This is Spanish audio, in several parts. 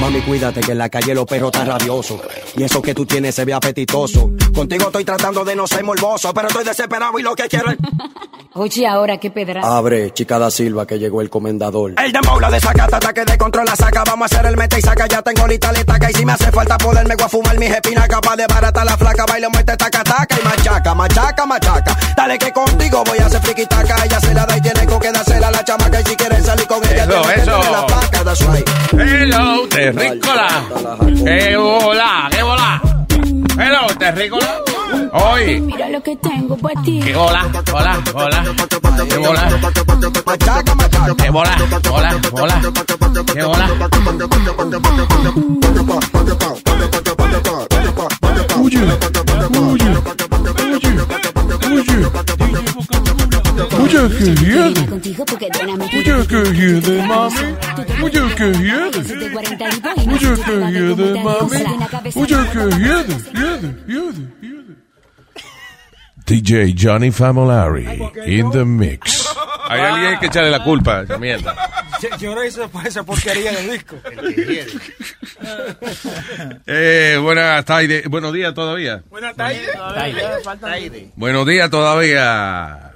Mami, cuídate que en la calle los perros están rabiosos. Y eso que tú tienes se ve apetitoso. Contigo estoy tratando de no ser morboso, pero estoy desesperado y lo que quiero es... Oye, ahora qué pedra. Abre, chica da Silva, que llegó el comendador. El dembow la desacata, ataque de control la saca. Vamos a hacer el mete y saca. Ya tengo lista la estaca. Y si me hace falta poderme voy a fumar mis espinas. Capaz de barata la flaca. Baile, muerte, taca, taca. Y machaca, machaca, machaca. Dale que contigo voy a hacer friki taca. Ella se la da y tiene con que dársela a la chamaca. Y si quieres salir con ella, eso, tiene eso. que la placa. That's right. Hello, terrícola. ¡Qué bola! ¡Qué bola! Hello, terrícola. Hoy. Mira lo que tengo para ti. ¡Qué bola! Hola, hola. ¡Qué bola! ¡Qué bola! Hola, hola. ¡Qué bola! Oye, oye, oye, oye. Oye, que tu Oye, que hiede, mami. Oye, que hiede. de 42 y no Oye, se que botar mami. Oye, que hiede. DJ Johnny Famolari in the mix. Hay alguien que echarle la culpa a esa mierda. Yo no hice esa porquería de disco. Eh, buenas tardes. Buenos días todavía. Buenas tardes. Buenos días todavía.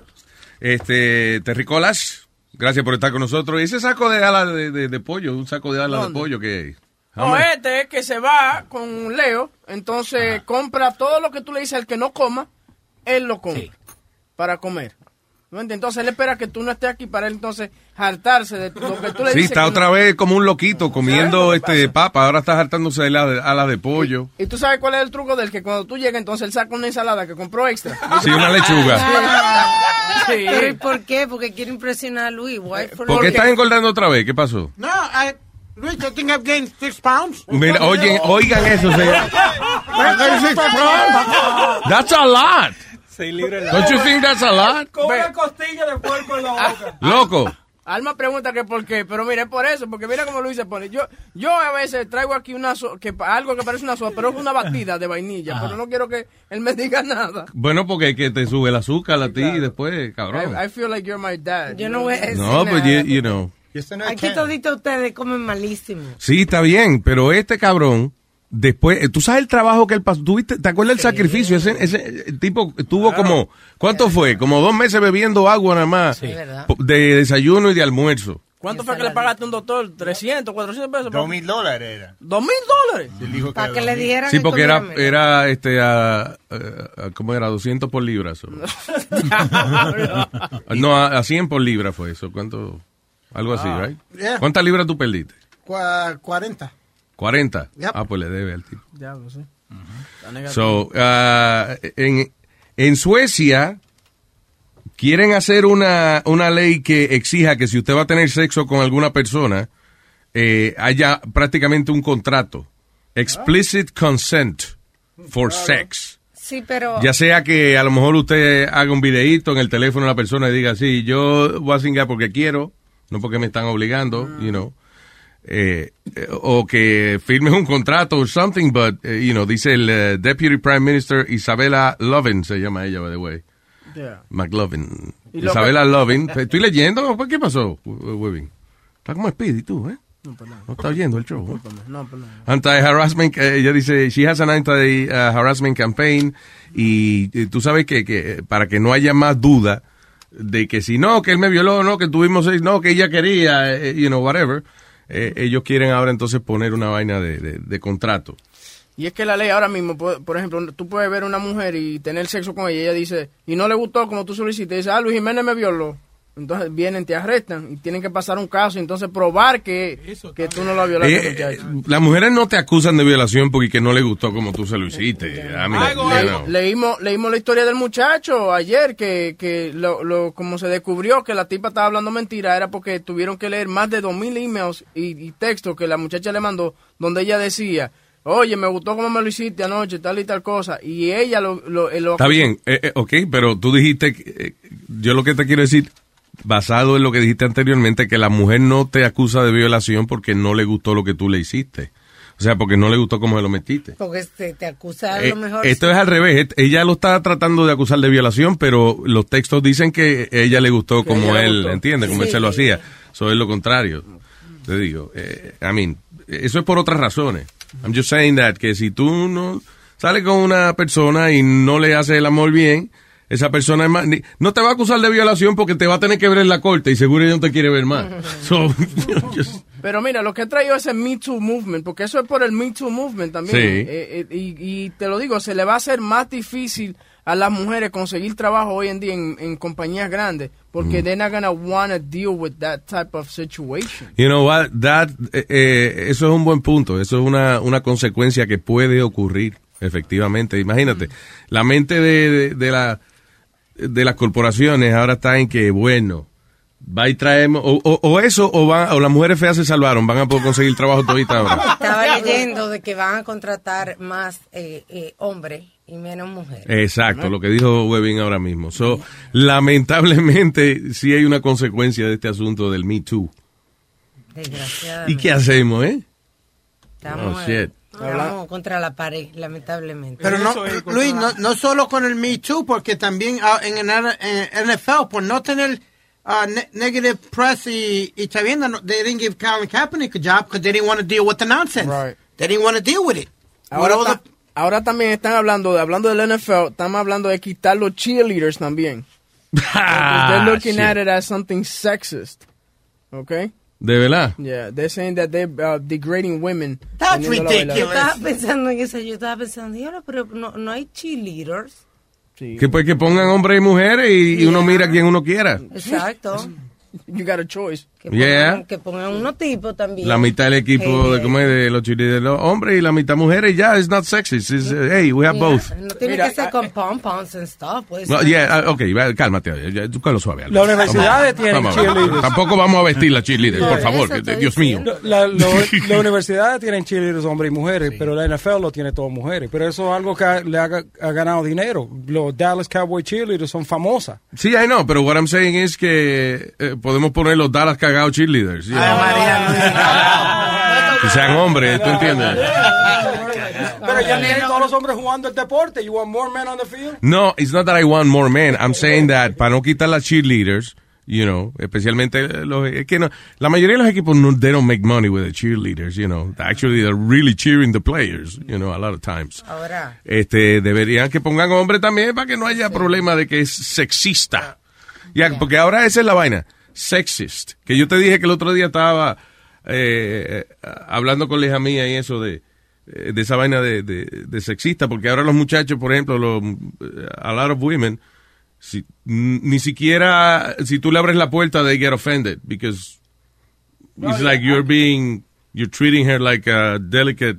Este, Terricolas, gracias por estar con nosotros. ¿Y ese saco de alas de, de- de pollo? Un saco de alas de pollo que... No, este es que se va con Leo, entonces compra todo lo que tú le dices al que no coma, él lo compra para comer. ¿No entiendes? Entonces él espera que tú no estés aquí para él entonces hartarse de lo que tú le Sí, dices. está que otra no. vez como un loquito comiendo este papa. Ahora está hartándose de alas de, alas de pollo. Y tú sabes cuál es el truco del que cuando tú llegas entonces él saca una ensalada que compró extra. Sí, una lechuga. Sí. ¿Pero y por qué? Porque quiere impresionar a Luis. Why ¿Por qué estás engordando otra vez? ¿Qué pasó? No, I, Luis, I think I've gained six pounds. Mira, oyen, oigan eso, señor. Six pounds. That's a lot. Seis libras Don't you think that's a lot? Con una costilla de puerco en la boca. Loco. Alma pregunta que por qué, pero mira, es por eso, porque mira cómo Luis se pone. Yo, yo a veces traigo aquí una so- que, algo que parece una soda, pero es una batida de vainilla, pero no quiero que él me diga nada. Bueno, porque que te sube el azúcar a ti y después, cabrón. I, I feel like you're my dad. Yo no voy a decir No, pues, nada. you, you know. Aquí todito ustedes comen malísimo. Sí, está bien, pero este cabrón, después, eh, tú sabes el trabajo que él pasó, ¿Tú viste- ¿te acuerdas del sacrificio? Ese, ese el tipo estuvo como, ¿cuánto fue? Como dos meses bebiendo agua nada más, ¿verdad? po- de desayuno y de almuerzo. ¿Cuánto fue que le pagaste a un doctor? ¿300, 400 pesos? Dos mil dólares era. ¿Dos mil dólares? Para que le dijeran Sí, que porque era, era, este, a, a- ¿cómo era? 200 por libra. so. no, a, a 100 por libra fue eso. ¿Cuánto? Algo así, Ah, right? yeah. ¿Cuántas libras tú perdiste? Cua- 40. 40. Yep. Ah, pues le debe al tipo. Diablo, sí. Está negativo. So, ah, en, en Suecia quieren hacer una, una ley que exija que si usted va a tener sexo con alguna persona, eh, haya prácticamente un contrato. Explicit consent for sex. Sí, pero... Ya sea que a lo mejor usted haga un videíto en el teléfono de la persona y diga, sí, yo voy a cingar porque quiero, no porque me están obligando, you know. Eh, eh, o que firmes un contrato o something, but, eh, you know, dice el eh, Deputy Prime Minister Isabella Lovin, se llama ella, by the way. Yeah. McLovin. Isabella Lovin. Estoy leyendo, ¿Por ¿qué pasó, Webin? Está como Speedy, tú, ¿eh? No, perdón. No está oyendo el show, ¿eh? No, perdón. Anti-harassment, ella dice, she has an anti-harassment campaign y, tú sabes que, que para que no haya más duda de que si no, que él me violó, no, que tuvimos seis, no, que ella quería, you know, whatever, eh, ellos quieren ahora entonces poner una vaina de, de- contrato. Y es que la ley ahora mismo, por ejemplo, tú puedes ver una mujer y tener sexo con ella y ella dice, y no le gustó como tú solicitaste, dice, ah, Luis Jiménez me violó. Entonces vienen, te arrestan y tienen que pasar un caso y entonces probar que, que tú no lo violaste, Eh, muchacho. eh, las mujeres no te acusan de violación porque que no le gustó como tú se lo hiciste. You know. Leímos, leímos la historia del muchacho ayer que, que lo, lo, como se descubrió que la tipa estaba hablando mentira era porque tuvieron que leer más de dos mil emails y, y textos que la muchacha le mandó donde ella decía, oye, me gustó cómo me lo hiciste anoche, tal y tal cosa. Y ella lo... lo, lo- Está bien, eh, eh, ok, pero tú dijiste, que, eh, yo lo que te quiero decir, basado en lo que dijiste anteriormente, que la mujer no te acusa de violación porque no le gustó lo que tú le hiciste. O sea, porque no le gustó cómo se lo metiste. Porque te, te acusa a Eh, lo mejor. esto es al revés. Ella lo está tratando de acusar de violación, pero los textos dicen que ella le gustó Que como él, gustó. ¿entiendes? Como él Sí. se lo hacía. Eso es lo contrario. Te digo, eh, I mean, eso es por otras razones. I'm just saying that, que si tú no sales con una persona y no le haces el amor bien, esa persona es más, ni- no te va a acusar de violación porque te va a tener que ver en la corte y seguro ella no te quiere ver más. So, just- Pero mira, lo que he traído es el Me Too Movement, porque eso es por el Me Too Movement también. Sí. Eh, eh, y, y te lo digo, se le va a hacer más difícil a las mujeres conseguir trabajo hoy en día en, en compañías grandes, porque they're not gonna wanna deal with that type of situation. You know what, that, eh, eh, eso es un buen punto, eso es una, una consecuencia que puede ocurrir, efectivamente. Imagínate, la mente de, de, de la, de las corporaciones ahora está en que, bueno, va y traemos, o, o, o eso, o, van, o las mujeres feas se salvaron, van a poder conseguir trabajo todita ahora. Estaba leyendo de que van a contratar más eh, eh, hombres y menos mujeres. Exacto, lo que dijo Webin ahora mismo. So, lamentablemente, sí hay una consecuencia de este asunto del Me Too. ¿Y qué hacemos, eh? Estamos, Oh, shit. Estamos contra la pared, lamentablemente. Pero no, Luis, no, no solo con el Me Too, porque también ah, en el en NFL, por no tener ah, ne- negative press y, y está viendo, no- they didn't give Colin Kaepernick a job because they didn't want to deal with the nonsense. Right. They didn't want to deal with it. Ahora, también están hablando, de, hablando del NFL, estamos hablando de quitar los cheerleaders también. Ah, they're looking shit. at it as something sexist. Okay? ¿De verdad? Yeah, they're saying that they're uh, degrading women. That's la Yo estaba pensando en eso, yo estaba pensando, "Diablo, pero no, no hay cheerleaders. Que pues que pongan hombres y mujeres y, y uno mira a quien uno quiera. Exacto. You got a choice. Que Yeah. pongan, que pongan unos tipos también. La mitad del equipo de, ¿cómo es? de los cheerleaders, los hombres y la mitad mujeres, ya, it's not sexist. It's, uh, hey, we have Yeah, both. No tiene Mira, que ser con pom-poms and stuff. Pues, No, yeah, uh, ok, cálmate, ya, tú lo suave. Las universidades tienen cheerleaders. Tampoco vamos a vestir las cheerleaders, por favor, que- Dios mío. diciendo. La- Las universidades tienen cheerleaders hombres y mujeres, pero la NFL lo tiene todo mujeres. Pero eso es algo que ha- le ha, ha ganado dinero. Los Dallas Cowboy cheerleaders son famosas. Sí, I know, pero what I'm saying es que eh, podemos poner los Dallas cagados cheerleaders. you know. Que sean hombres, ¿tú entiendes? Pero ya tienen todos los hombres jugando el deporte. You want more men on the field? No, it's not that I want more men. I'm saying that para no quitar las cheerleaders, you know, especialmente los es que no, la mayoría de los equipos no they don't make money with the cheerleaders, you know. Actually they're really cheering the players, you know, a lot of times. Ahora, Este, deberían que pongan hombres también para que no haya problema de que es sexista. Ya, porque ahora esa es la vaina, sexist. Que yo te dije que el otro día estaba eh, hablando con la hija mía y eso de, eh, de esa vaina de, de, de sexista, porque ahora los muchachos, por ejemplo, los, eh, a lot of women, si, ni siquiera, si tú le abres la puerta, they get offended, because it's like you're being, you're treating her like a delicate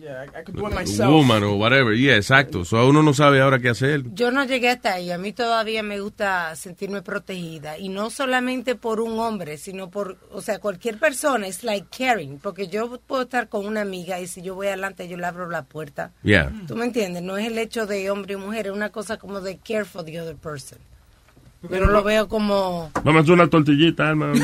Yeah, I, I could do it myself. woman o whatever. Yeah, exacto. So uno no sabe ahora qué hacer. yo no llegué hasta ahí. A mí todavía me gusta sentirme protegida. Y no solamente por un hombre, sino por, o sea, cualquier persona. Es like caring. Porque yo puedo estar con una amiga y si yo voy adelante, yo le abro la puerta. Yeah. ¿Tú me entiendes? No es el hecho de hombre y mujer, es una cosa como de care for the other person. No lo veo como... Vamos a hacer una tortillita, hermano.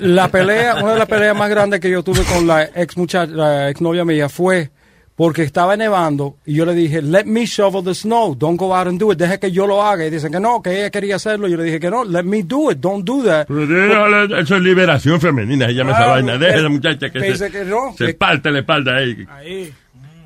La pelea, una de las peleas más grandes que yo tuve con la ex muchacha, la ex novia mía fue porque estaba nevando y yo le dije, let me shovel the snow, don't go out and do it, deja que yo lo haga. Y dicen que no, que ella quería hacerlo. Yo le dije que no, let me do it, don't do that. Eso es liberación femenina, se llama esa vaina. Deja a pero- esa muchacha que se, que no, se que- parte la espalda ahí. Ahí.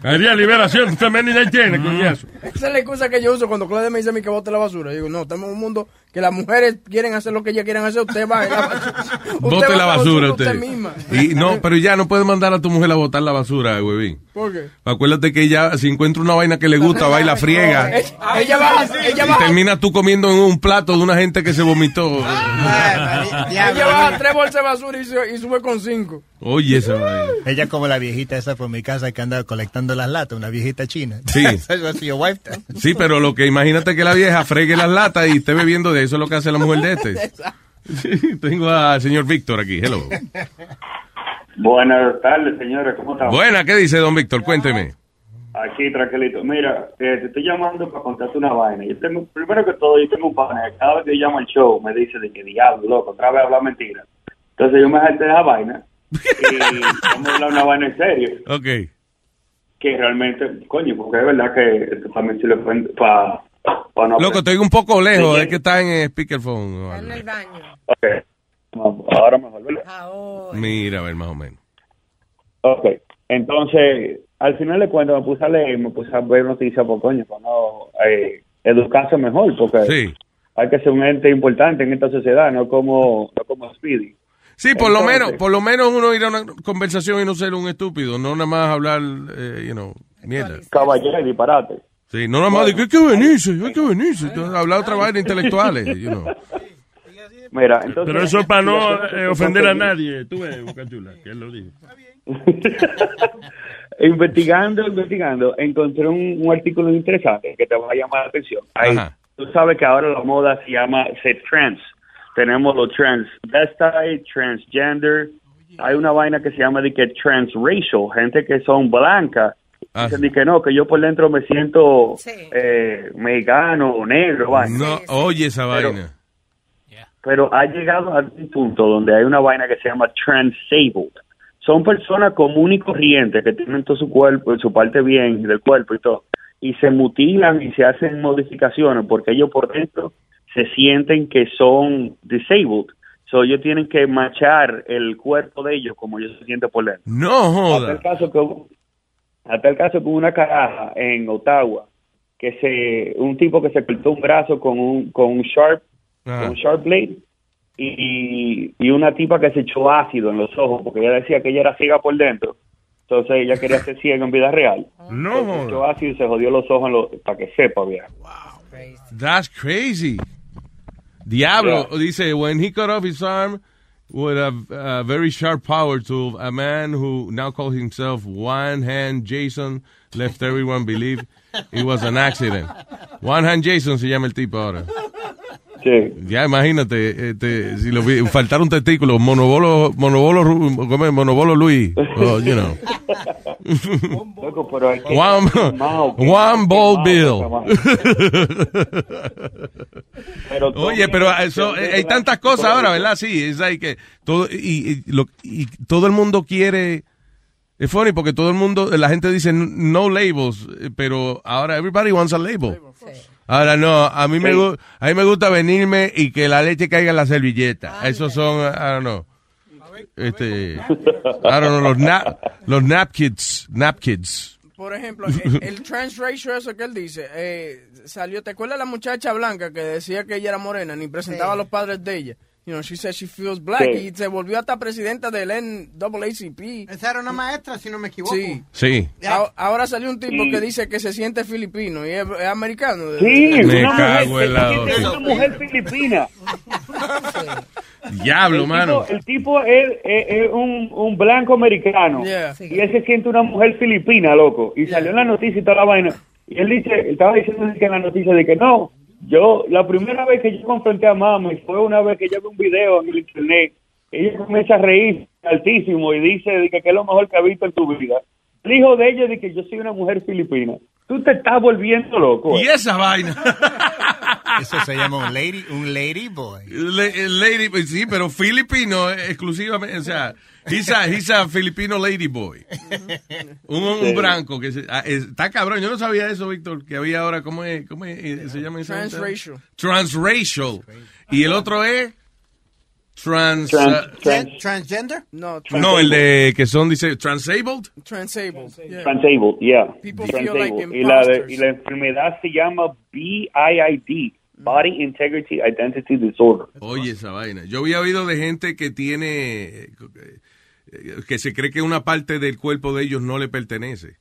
Haría liberación femenina y tiene, coñazo. Esa es la excusa que yo uso cuando Claudia me dice a mí que bote la basura. Yo digo, no, estamos en un mundo que las mujeres quieren hacer lo que ellas quieren hacer, usted va. Bote la basura usted. misma. Y no, pero ya no puedes mandar a tu mujer a botar la basura, huevín. ¿Por qué? Acuérdate que ella, si encuentra una vaina que le gusta, va y la friega. Ella, ella va, ella Y va, termina tú comiendo en un plato de una gente que se vomitó. ella baja tres bolsas de basura y, se- y sube con cinco. Oye, esa vaina. Ella como la viejita esa por mi casa que anda colectando las latas, una viejita china. Sí. Sí, pero lo que imagínate que la vieja fregue las latas y esté bebiendo de eso es lo que hace la mujer de este. Sí, tengo al señor Víctor aquí. Hello. Buenas tardes, señores, ¿cómo están? Buena, ¿qué dice don Víctor? Cuénteme. Aquí, tranquilito. Mira, eh, te estoy llamando para contarte una vaina. Yo tengo, primero que todo, yo tengo un panel. Cada vez que yo llamo al show, me dice de que diablo, loco, otra vez habla mentira. Entonces yo me salté de la vaina y vamos a hablar una vaina en serio. Ok. Que realmente, coño, porque es verdad que esto también sirve para pa no... Loco, estoy un poco lejos, Sí, es que está en eh, speakerphone. En el baño. Ok. No, Ahora mejor, ¿verdad? Mira, a ver, más o menos. Ok, entonces, al final de cuentas me puse a leer, me puse a ver noticias por coño, para no eh, educarse mejor, porque Sí. hay que ser un ente importante en esta sociedad, no como, no como Speedy. Sí, por lo menos, por lo menos uno ir a una conversación y no ser un estúpido, no nada más hablar, eh, you know, mierda. Caballero y disparate. Sí, no nada más de que hay que venirse, hay que venirse. Entonces, hablar otra vaina intelectuales, you know. Mira, entonces... Pero eso es para no eh, ofender a nadie. Tú ves, que él lo dijo. investigando, investigando, encontré un, un artículo interesante que te va a llamar la atención. Ahí, tú sabes que ahora la moda se llama se trans. Tenemos los transvestite, transgender. Hay una vaina que se llama de que transracial, gente que son blancas. Ah, Dicen de que no, que yo por dentro me siento eh, mexicano o negro. vaina. No, oye esa Pero- vaina. pero ha llegado a un punto donde hay una vaina que se llama transabled. Son personas comunes y corrientes que tienen todo su cuerpo, su parte bien del cuerpo y todo, y se mutilan y se hacen modificaciones porque ellos por dentro se sienten que son disabled. So ellos tienen que machar el cuerpo de ellos como ellos se sienten por dentro. No Hasta el caso que hubo- hasta el caso que hubo una caraja en Ottawa que se un tipo que se cortó un brazo con un con un sharp con un sharp blade y, y una tipa que se echó ácido en los ojos porque ella decía que ella era ciega por dentro entonces ella quería ser ciega en vida real No se echó ácido y se jodió los ojos en los- para que sepa bien That's crazy. Diablo, Yeah. dice, when he cut off his arm with have a very sharp power tool, a man who now calls himself One Hand Jason left everyone believe it was an accident. One Hand Jason se llama el tipo ahora. Sí. Ya imagínate, este, si lo vi, faltar un testículo, monobolo, monobolo, monobolo Luis, oh, you know. Loco, pero hay que- que- one ball bill. Pero Oye, pero eso, eh, hay tantas cosas ahora, ¿verdad? Sí, es ahí que todo y, y lo- y todo el mundo quiere es funny porque todo el mundo, la gente dice no labels, eh, pero ahora everybody wants a label. Ahora no, a mí me Sí. gu- a mí me gusta venirme y que la leche caiga en la servilleta. Esos son, I don't know. Este, I don't know, los nap, los nap kids, nap kids. Por ejemplo, el, el transracial, eso que él dice, eh, salió, ¿te acuerdas la muchacha blanca que decía que ella era morena, ni presentaba a los padres de ella? You know, she said she feels black Sí. y se volvió hasta presidenta del NAACP. Esa era una maestra, si no me equivoco. Sí. Sí. A- Ahora salió un tipo Sí. que dice que se siente filipino y es, es americano. Sí, Me una cago mujer, en la es una mujer filipina. Diablo, el mano. Tipo, el tipo es, es- es un, un blanco americano. Yeah. Y él se siente una mujer filipina, loco. Y salió en la noticia y toda la vaina. Y él dice, él estaba diciendo que en la noticia de que no. Yo, la primera vez que yo confronté a mami fue una vez que yo vi un video en el internet. Ella comienza a reír altísimo y dice de que, que es lo mejor que ha visto en tu vida. El hijo de ella dice que yo soy una mujer filipina. Tú te estás volviendo loco. Y esa vaina. Eso se llama un lady, un lady boy. Le- lady, sí, pero filipino eh, exclusivamente, o sea, he's a, he's a filipino lady boy. Un, un Sí. branco que se- ah, es- está cabrón. Yo no sabía eso, Víctor, que había ahora, ¿cómo es? ¿Cómo es? Eh, se llama eso? Transracial. Transracial. Y el otro es trans, Trans- ah, trans- ¿Transgender? No, no, el de que son dice transabled. Transabled. yeah. Transabled, yeah. People Transabled. feel like y, la y la enfermedad se llama BIID. Body Integrity Identity Disorder. Oye, esa vaina. Yo había oído de gente que tiene, eh, que se cree que una parte del cuerpo de ellos no le pertenece.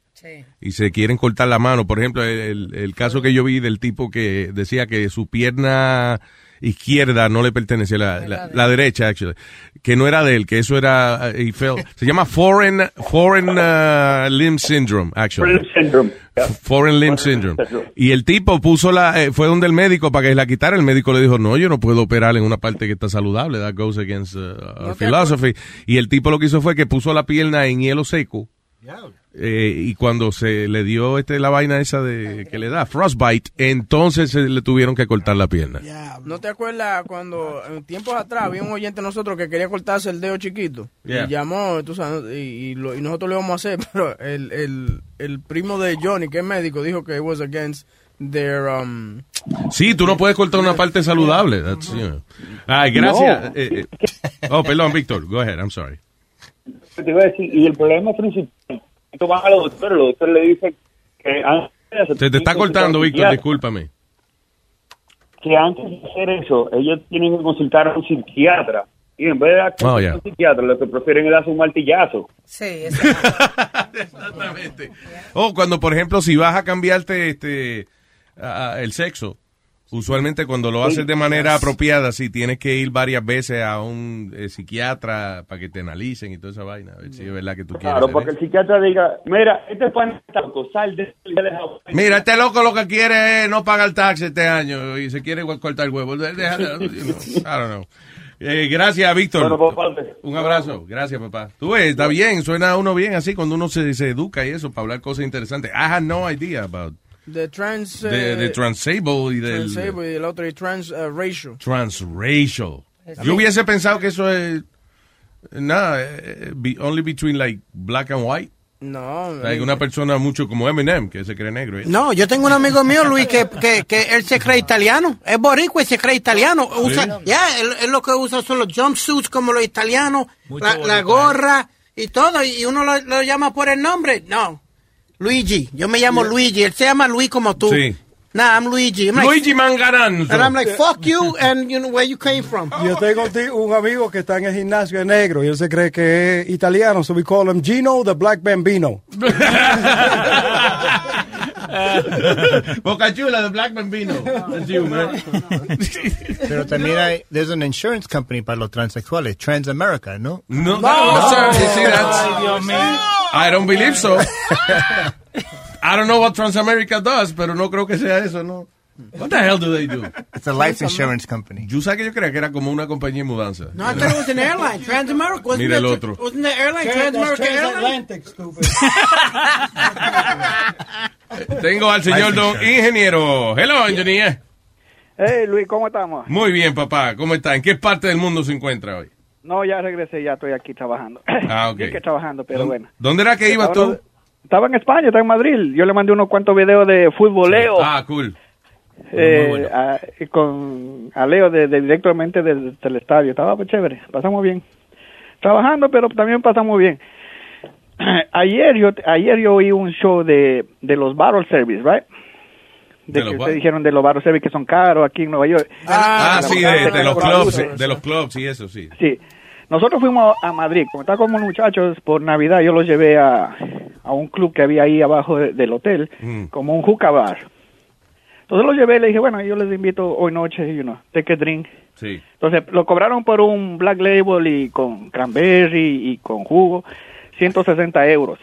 Y se quieren cortar la mano. Por ejemplo, el, el caso que yo vi del tipo que decía que su pierna izquierda no le pertenecía, la, la, la derecha, actually, que no era de él, que eso era, uh, he felt- se llama Foreign, foreign uh, Limb Syndrome, actually. Foreign Syndrome. Foreign Limb Syndrome. Y el tipo puso la, eh, fue donde el médico para que la quitara. El médico le dijo, no, yo no puedo operar en una parte que está saludable. That goes against uh, our philosophy. Y el tipo lo que hizo fue que puso la pierna en hielo seco. Eh, y cuando se le dio este la vaina esa de que le da frostbite, entonces se le tuvieron que cortar la pierna. ¿No te acuerdas cuando en tiempos atrás había un oyente de nosotros que quería cortarse el dedo chiquito? Yeah. Y llamó, tú sabes, y, y lo- y nosotros le vamos a hacer, pero el, el, el primo de Johnny, que es médico, dijo que it was against their... Um, Sí, tú no puedes cortar una parte saludable. That's, you know. Ay, gracias. No. Eh, eh. Oh, perdón, Víctor. Go ahead, I'm sorry. Te iba a decir, y el problema principal, tú vas a los doctores, los doctores le dicen que antes Se te está cortando, Víctor, discúlpame. que antes de hacer eso, ellos tienen que consultar a un psiquiatra. Y en vez de dar Oh, a yeah. un psiquiatra, lo que prefieren es darse un martillazo. Sí, Exactamente. O cuando, por ejemplo, si vas a cambiarte este a- a- el sexo, usualmente cuando lo haces de manera apropiada, si tienes que ir varias veces a un eh, psiquiatra para que te analicen y toda esa vaina, a ver si es verdad que tú quieres. Claro, porque el psiquiatra diga, mira, este pan está loco, sal de Mira, este loco lo que quiere es no pagar taxi este año y se quiere cortar el huevo. Déjalo, you know, I don't know. Eh, gracias, Víctor. Bueno, Un abrazo. Gracias, papá. Tú ves, está bien, suena a uno bien así cuando uno se, se educa y eso para hablar cosas interesantes. I had no idea about the trans... de, eh, de transable y del transable y el otro y trans uh, racial. transracial. Yo hubiese pensado que eso es nada, eh, be- only between like black and white. No. Like una persona mucho como Eminem que se cree negro. ¿eh? No, yo tengo un amigo mío, Luis, que, que, que él se cree italiano. Es boricua y se cree italiano. Usa, ya, él, él lo que usa son los jumpsuits como los italianos, la, la gorra y todo. Y uno lo, lo llama por el nombre. No. Luigi. Yo me llamo Luigi. Él se llama Luis como tú. Sí. Nah, I'm Luigi. I'm like- Luigi Mangaranzo. And I'm like, fuck you and you know where you came from. Yo tengo un amigo que está en el gimnasio de negro y él se cree que es italiano, so we call him Gino the Black Bambino. Boca Chula de Black Bambino. That's you, man. Pero también hay, there's an insurance company para los transexuales, Transamerica, ¿no? No, no, sir. You see, that's- I don't believe so. I don't know what Transamerica does, pero no creo que sea eso, ¿no? What the hell do they do? It's a life insurance company. Yo sabía que yo creía que era como una compañía de mudanza. No, I thought it was an airline. Transamerica. Wasn't Mira el otro. Wasn't the airline Transamerica Airline? Tengo al señor don ingeniero. Hello, engineer. Hey, Luis, ¿cómo estamos? Muy bien, papá. ¿Cómo está? ¿En qué parte del mundo se encuentra hoy? No, ya regresé, ya estoy aquí trabajando. Ah, ok. Sí que trabajando, pero bueno. ¿Dónde era que ibas tú? Estaba en España, estaba en Madrid. Yo le mandé unos cuantos videos de futboleo Ah, cool. eh, muy bueno. a, y con a Leo de, de- directamente del, del estadio. Estaba pues, chévere, pasamos bien. Trabajando, pero también pasamos bien. Ayer yo ayer yo oí un show de, de los Battle Service, ¿right? ¿De De, los que ustedes dijeron de los Battle Service que son caros aquí en Nueva York. Ah, la sí, de, de los clubs, de los clubs y eso, sí. Sí. Nosotros fuimos a Madrid, como estaba como muchachos por Navidad, yo los llevé a, a un club que había ahí abajo de- del hotel, Mm. como un hookah bar. Entonces los llevé y le dije, bueno, yo les invito hoy noche, you know, take a drink. Sí. Entonces lo cobraron por un black label y con cranberry y con jugo, 160 euros.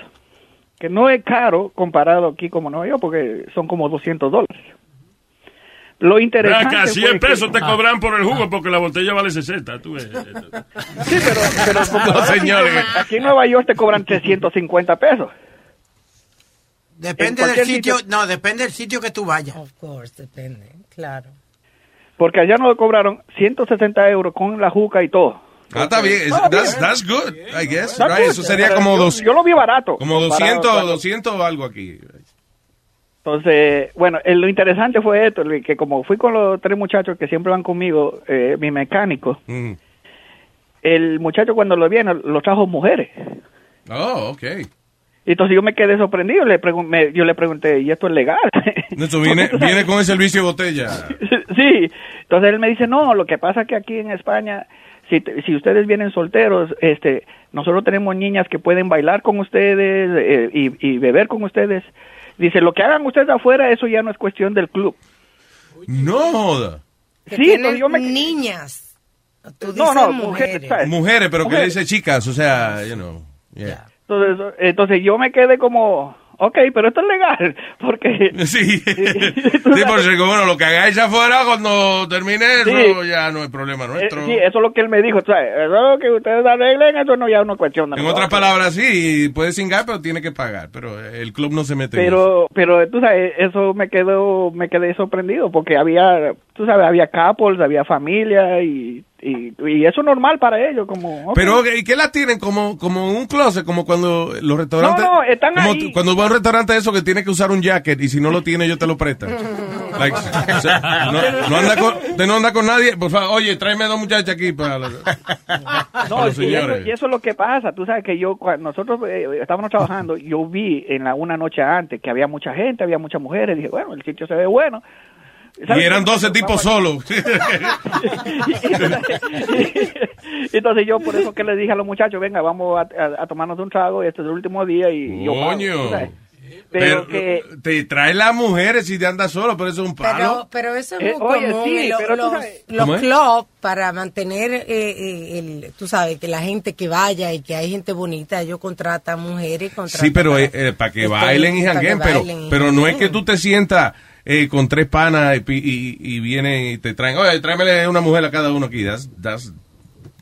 Que no es caro comparado aquí como Nueva York, porque son como 200 dólares. Lo interesante Acá, fue 100 que- pesos te cobran por el jugo porque la botella vale 60. Tú ves. Sí, pero, pero No, señores. aquí en Nueva York te cobran 350 pesos. Depende En del sitio, sitio- no, depende del sitio que tú vayas. Of course, depende, claro. Porque allá nos cobraron 160 euros con la juca y todo. Ah, está bien. That's, bien. that's good, I guess. Right? good. Eso sería Pero como yo- dos, Yo lo vi barato. como Comparado 200, con- 200 o algo aquí. Entonces, bueno, eh, lo interesante fue esto, que como fui con los tres muchachos que siempre van conmigo, eh, mi mecánico, Mm. el muchacho cuando lo viene lo trajo mujeres. Oh, ok. Entonces yo me quedé sorprendido, le me- yo le pregunté, ¿y esto es legal? Viene, viene con el servicio de botella. Sí, entonces él me dice, no, lo que pasa que aquí en España, si, te- si ustedes vienen solteros, este, nosotros tenemos niñas que pueden bailar con ustedes eh, y, y beber con ustedes. Dice, lo que hagan ustedes afuera, eso ya no es cuestión del club. No joda. Que Sí, entonces yo me- niñas. Tú No, dices no, mujeres. mujeres, ¿sabes? Mujeres, pero que Mujeres. dice chicas, o sea, you know. yeah. Entonces, entonces yo me quedé como, ok, pero esto es legal, porque... Sí, sí, porque bueno, lo que hagáis afuera cuando termine eso Sí. ya no es problema Eh, nuestro. sí, eso es lo que él me dijo, ¿sabes? Eso que ustedes arreglen, eso no ya es una cuestión de En otras palabras, sí, puede cingar, pero tiene que pagar. Pero el club no se mete en eso. pero pero tú sabes eso me quedó me quedé sorprendido porque había tú sabes había couples había familia y y, y eso es normal para ellos como ok. Pero, ¿y qué las tienen? Como, como un closet, como cuando los restaurantes... No, no, están como ahí. Cuando vas a un restaurante eso que tiene que usar un jacket y si no lo tiene yo te lo presto. Like, o sea, no, no anda con, usted no anda con nadie. Por favor, oye, tráeme dos muchachas aquí para, la- para no, los y eso, señores. y eso es lo que pasa tú sabes que yo cuando nosotros eh, estábamos trabajando yo vi en la una noche antes que había mucha gente había muchas mujeres dije bueno el sitio se ve bueno Y eran 12 tipos solos. Entonces yo por eso que le dije a los muchachos, venga, vamos a, a- a tomarnos un trago, este es el último día y yo pago", Coño. sabes. Pero, Pero, que... te trae las mujeres si te andas solo, pero eso es un Pero, palo. pero eso es Eh, muy oye, común. sí, y lo- pero los los clubs, para mantener, eh, eh, el, tú sabes, que la gente que vaya y que hay gente bonita, ellos contratan mujeres. Contratan Sí, pero para- eh, eh, para que Este, bailen y janguen, pero, y pero no es jangueen. que tú te sientas eh, con tres panas y, pi- y, y vienen y te traen, oye, tráemele una mujer a cada uno aquí. That's, that's,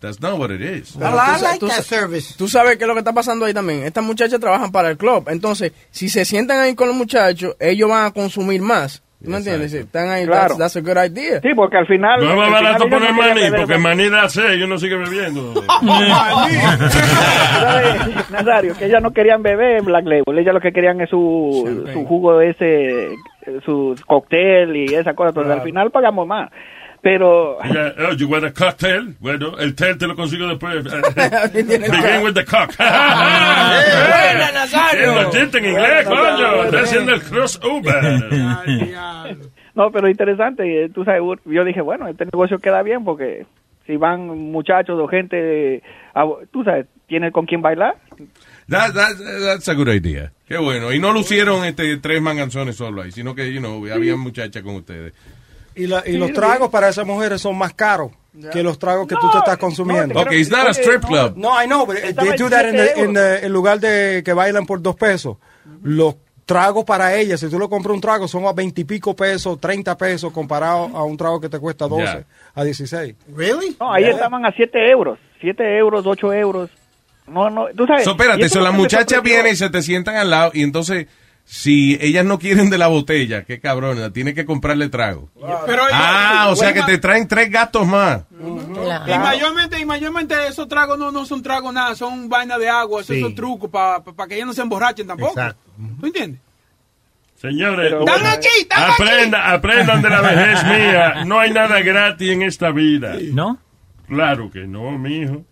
that's not what it is. Tú sa- tú sa- Tú sabes qué es lo que está pasando ahí también. Estas muchachas trabajan para el club. Entonces, si se sientan ahí con los muchachos, ellos van a consumir más. ¿Tú me entiendes? Si están ahí, Claro. that's, that's a good idea. Sí, porque al final... No es más al final barato no poner querían maní, porque maní da sed, yo no sigue bebiendo. ¿Sabes, Nazario, que ellas no querían beber Black Label, ellas lo que querían es su, su jugo ese, eh, su cóctel y esa cosa, entonces al final pagamos más. Pero... Yeah, oh, you want a cocktail? Bueno, el tel te lo consigo después. Tiene el Begin with the cock. Buena, Nazario. Lo en inglés, coño. Está haciendo el crossover. No, pero interesante, eh, tú sabes, yo dije, bueno, este negocio queda bien porque si van muchachos o gente, a- tú sabes, tienen con quién bailar. That, that- that's a good idea. Qué bueno. Y no lucieron este, tres manganzones solo ahí, sino que, you know, había muchachas con ustedes. Y, la- y los tragos para esas mujeres son más caros que los tragos que tú te estás consumiendo. Ok, it's not a strip club. No, I know, but they do en that in, siete the- in the- en lugar de que bailan por dos pesos. Los tragos para ellas, si tú le compras un trago, son a veintipico pesos, 30 pesos, comparado a un trago que te cuesta 12 Ya. a 16. Really? No, ahí estaban a 7 euros, 7 euros, 8 euros. No, no, tú sabes. So, y espérate, eso so, sorprendió. vienen y se te sientan al lado y entonces, si ellas no quieren de la botella, qué cabrona, tiene que comprarle trago. Pero Ah, o sea que te traen tres gastos más. Claro. Y mayormente, y mayormente esos tragos no, no son tragos nada, son vainas de agua, esos Sí. son trucos para que ellos no se emborrachen tampoco. Exacto. ¿Tú entiendes? Señores, Pero- ¡Están aquí! ¡Están aquí! aprenda, aprendan de la vejez mía. No hay nada gratis en esta vida. ¿No? Claro que no, mijo.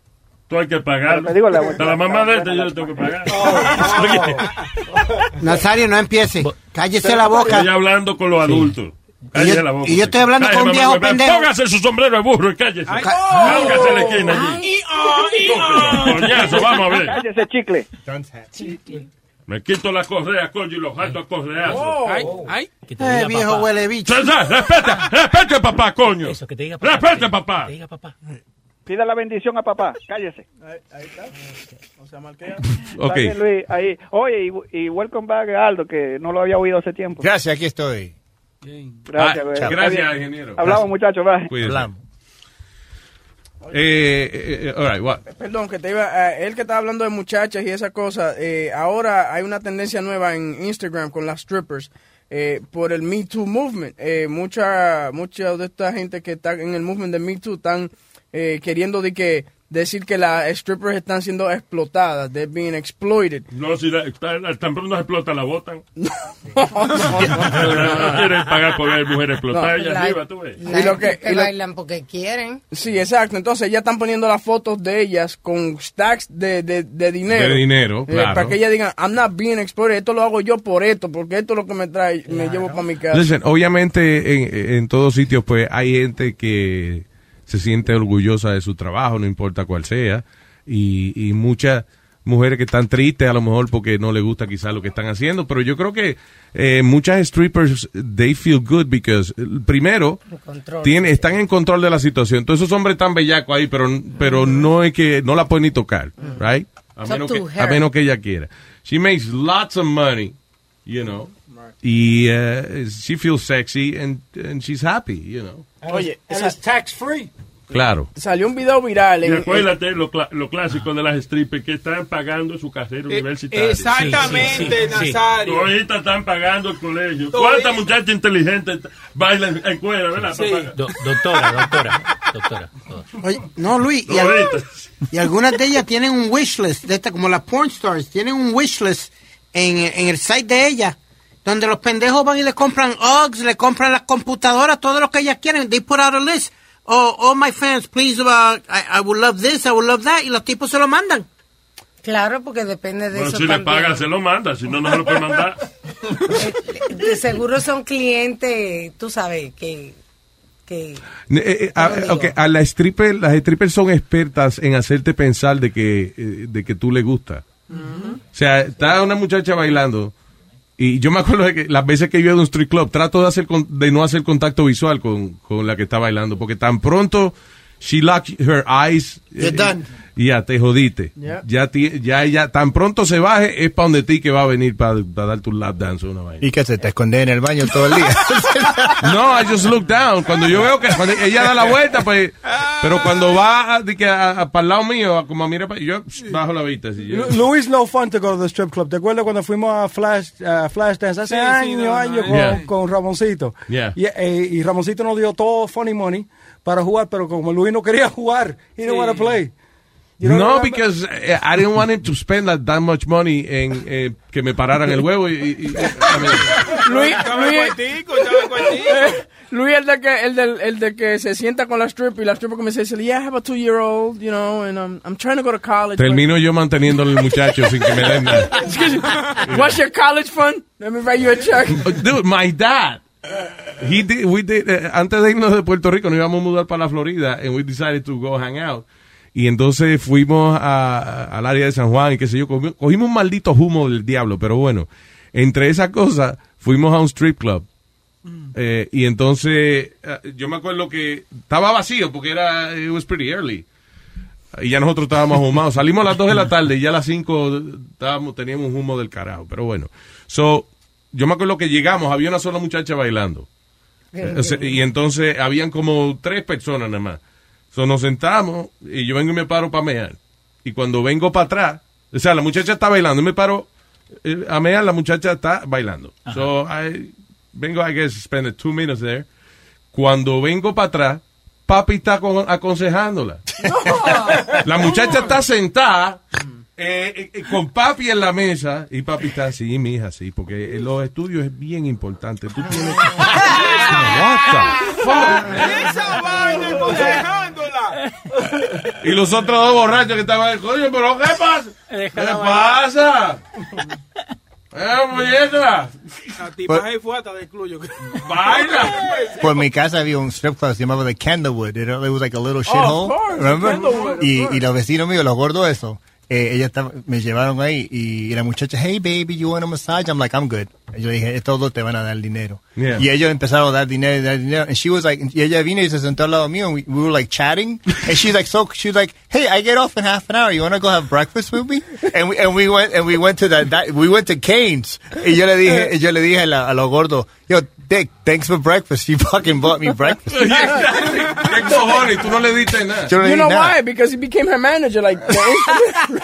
Tú hay que pagarlo. Pero te digo, la- Hasta la mamá de este yo le tengo que pagar. Nazario, no empiece. Cállese la Estoy boca. hablando con los adultos. Cállese Y yo- la boca. y yo estoy hablando con un Cállese, viejo mamá, pendejo. Póngase su sombrero de burro y cállese. Ay, Cállese en la esquina allí. Oh, oh. Coñazo, vamos a ver. Cállese, chicle. Me quito la correa, coño, y los jato a correazo. Oh. Ay, ay. Que te Eh, diga viejo papá. huele bicho. Respete, respete, papá, coño. Eso, que te diga papá. Respete, papá. que te diga papá. Pida la bendición a papá, cállese. Ahí está. O sea, marquea. Ok. Está bien, Luis, ahí. Oye, y, y welcome back Aldo, que no lo había oído hace tiempo. Gracias, aquí estoy. Gracias, Ah, gracias, bien. ingeniero. Hablamos, muchachos, bye. Cuídese. Hablamos. Eh, eh, eh, all right, what? Perdón, que te iba, eh, él que estaba hablando de muchachas y esa cosa, eh, ahora hay una tendencia nueva en Instagram con las strippers eh, por el Me Too movement. Eh, mucha, mucha de esta gente que está en el movement de Me Too están eh, queriendo de que decir que las strippers están siendo explotadas, they're being exploited. No, si la, tan pronto se explota, la botan. no quieren pagar por ver mujeres explotadas No. arriba, tú ves. La Y lo que- y lo- bailan porque quieren. Sí, exacto. Entonces ya están poniendo las fotos de ellas con stacks de, de, de dinero. De dinero, Eh, claro. Para que ellas digan, I'm not being exploited, esto lo hago yo por esto, porque esto es lo que me trae, me llevo para mi casa. Listen, obviamente en, en todos sitios pues hay gente que se siente orgullosa de su trabajo, no importa cuál sea, y, y muchas mujeres que están tristes a lo mejor porque no les gusta quizás lo que están haciendo, pero yo creo que eh, muchas strippers, they feel good because, primero, Control. tiene, están en control de la situación. Todos esos hombres están bellacos ahí, pero, pero no es que no la pueden ni tocar, right? A menos, que, a menos que ella quiera. She makes lots of money, you know. Y uh, she feels sexy and, and she's happy, you know. Oye, esa- it's tax free. Claro. salió un video viral. Y en- acuérdate lo, cla- lo clásico de las strippers que están pagando su carrera universitaria. Exactamente, Nazario. Ahorita están pagando el colegio. ¿Cuántas muchachas inteligentes bailan en cuera, verdad? Sí. Do- doctora, doctora, doctora. Oye, no, Luis, y, al- y algunas de ellas tienen un wishlist, de esta, como las porn stars, tienen un wishlist en, en el site de ellas, donde los pendejos van y le compran Uggs, le compran las computadoras, todo lo que ellas quieren. They put out a list. Oh, all my fans, please, uh, I, I would love this, I would love that, y los tipos se lo mandan. Claro, porque depende de Bueno, eso si le pagan, se lo manda. Si no, no se lo puede mandar. De seguro son clientes, tú sabes, que... que Eh, eh, a, ¿Cómo digo? ok, a la stripper, las strippers son expertas en hacerte pensar de que, eh, de que tú le gusta. O sea, está una muchacha bailando y yo me acuerdo de que las veces que yo he ido a un street club trato de hacer de no hacer contacto visual con, con la que está bailando porque tan pronto she locks her eyes You're eh, done. Y ya te jodiste. Yeah. Ya, ti- ya ella tan pronto se baje es para donde ti que va a venir para dar tu lap dance o una vaina. ¿Y qué se te esconde en el baño todo el día? No, I just look down. Cuando yo veo que cuando ella da la vuelta, pues. Pero cuando va a- de que a- a- para el lado mío, como a mira, yo bajo la vista. así, yo- Lu- Luis no fun to go to the strip club. ¿Te acuerdas cuando fuimos a Flash, a Flash Dance hace Sí, años, no, años con, Yeah. con Ramoncito? Yeah. Y, eh, y Ramoncito nos dio todo funny money para jugar, pero como Luis no quería jugar, he didn't Sí. want to play. You don't No, because eh, I didn't want him to spend that, that much money en eh, que me pararan el huevo y, y- y- I mean, Luis, Luis, eh, Luis el de que el del el de que se sienta con la strip y la stripper comienza a decirle, yeah, I have a two year old, you know, and um, I'm trying to go to college. but- termino yo manteniendo al muchacho sin que me den nada. Excuse me. What's your college fund? Let me write you a check. Dude, my dad. He did, we did, eh, antes de irnos de Puerto Rico, nos íbamos a mudar para la Florida and we decided to go hang out. Y entonces fuimos a- al área de San Juan y qué sé yo, cogi- cogimos un maldito humo del diablo, pero bueno, entre esas cosas fuimos a un strip club. Eh, y entonces eh, yo me acuerdo que estaba vacío porque era, it was pretty early. Y ya nosotros estábamos humados. Salimos a las 2 de la tarde y ya a las 5 estábamos, teníamos un humo del carajo. Pero bueno. So, yo me acuerdo que llegamos, había una sola muchacha bailando. Eh, y entonces habían como tres personas nada más. So, nos sentamos y yo vengo y me paro para mear. Y cuando vengo para atrás, o sea, la muchacha está bailando y me paro eh, a mear, la muchacha está bailando. So, I, vengo, I guess, spend two minutes there. Cuando vengo para atrás, papi está con- aconsejándola. La muchacha está sentada eh, eh, eh, con papi en la mesa y papi está así, mi hija, sí, porque los estudios es bien importante. Tú tienes que... What the fuck? Esa vaina. Y los otros dos borrachos que estaban ahí, coño, pero ¿qué pasa? ¿Qué pasa? ¡Eh, muñeca! La tipa ahí fue hasta del club. ¡Baila! Por mi casa había un strip club, se llamaba The Candlewood. It, it was like a little Oh, shithole. remember? Y, y los vecinos míos, los gordos eso, eh, ella estaba, me llevaron ahí y la muchacha, hey baby, you want a massage? I'm like, I'm good. Y yo dije, todos te van a dar dinero. Yeah. Y ellos empezaron a dar dinero, dar dinero. And she was like, y ella vino y se sentó al lado mío and we, we were like chatting. And she's like, so, she was like, hey, I get off in half an hour. You want to go have breakfast with me? And we, and we went, and we went to the, that, we went to Cane's. Y yo le dije, yo le dije a, la- a los gordos, yo, Dick, thanks for breakfast. You fucking bought me breakfast. ¿Qué cojones? Tú no le diste nada. Yo no le You di know nada. why? Because he became her manager. Like,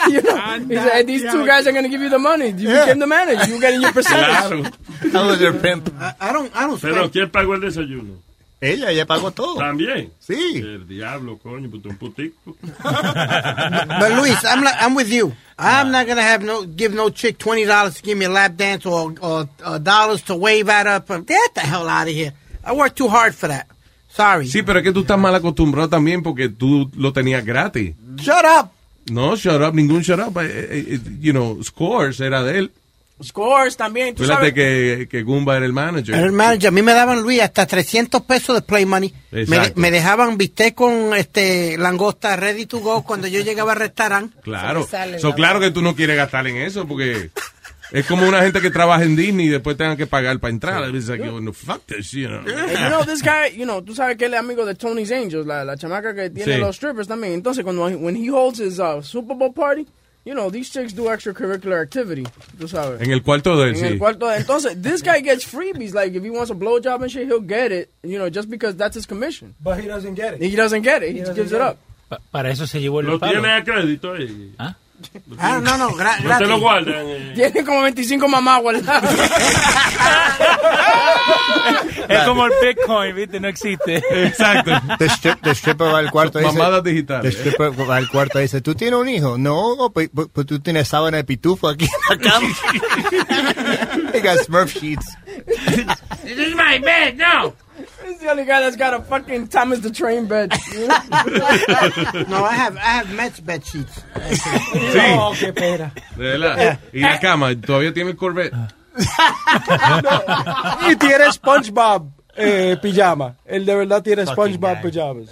you know, he said, these two guys are going to give you the money. You became the manager. You're getting your percentage. Claro. I was their pimp. I, I don't, I don't Pero ¿quién pagó el desayuno? Ella, ella pagó todo. También. Sí. El diablo, coño, puto un putico. But Luis, I'm like, I'm with you. I'm not gonna have no give no chick twenty dollars to give me a lap dance or or uh, dollars to wave at her. Get the hell out of here! I worked too hard for that. Sorry. Sí, pero es que tú estás mal acostumbrado también porque tú lo tenías gratis. Shut up. No, shut up, ningún shut up. You know, Scores era de él. Scores también, tú Fíjate sabes. que, que Goomba era el manager. El manager, a mí me daban, Luis, hasta 300 pesos de play money. Me, Exacto. me dejaban bistec con este langosta ready to go cuando yo llegaba al restaurante. Claro. Sale So, la claro que tú no quieres gastar en eso porque es como una gente que trabaja en Disney y después tengan que pagar para entrar. It's like, oh, no, fuck this, you know. And you know, this guy, you know, tú sabes que él es amigo de Tony's Angels, la, la chamaca que tiene Sí. los strippers también. Entonces, cuando when he holds his uh, Super Bowl party, you know, these chicks do extracurricular activity, tú sabes. En el cuarto de él, En el sí. cuarto. Entonces, this guy gets freebies. Like, if he wants a blowjob and shit, he'll get it, you know, just because that's his commission. But he doesn't get it. He doesn't get it. He, He just gives it up. Pa- para eso se llevó el Lo palo. tiene a crédito ahí. ¿Ah? Ah, no, no, gra- No te gratis. lo guardan. eh. Tiene como 25 mamás guardadas. Es como el Bitcoin, ¿viste? No existe. Exacto. The, strip- the stripper va al cuarto y dice... Mamadas digitales. The stripper va al cuarto y dice, ¿tú tienes un hijo? No, pues, pues- pues tú tienes sábana de pitufo aquí en la cama. He got Smurf sheets. This is my bed, no. This is the only guy that's got a fucking Thomas the Train bed. No, I have, I have Mets bed sheets. Sí. No, qué pena. De verdad. Y la cama, todavía tiene el Corvette. y tiene SpongeBob eh, pijama. Él de verdad tiene SpongeBob pijamas.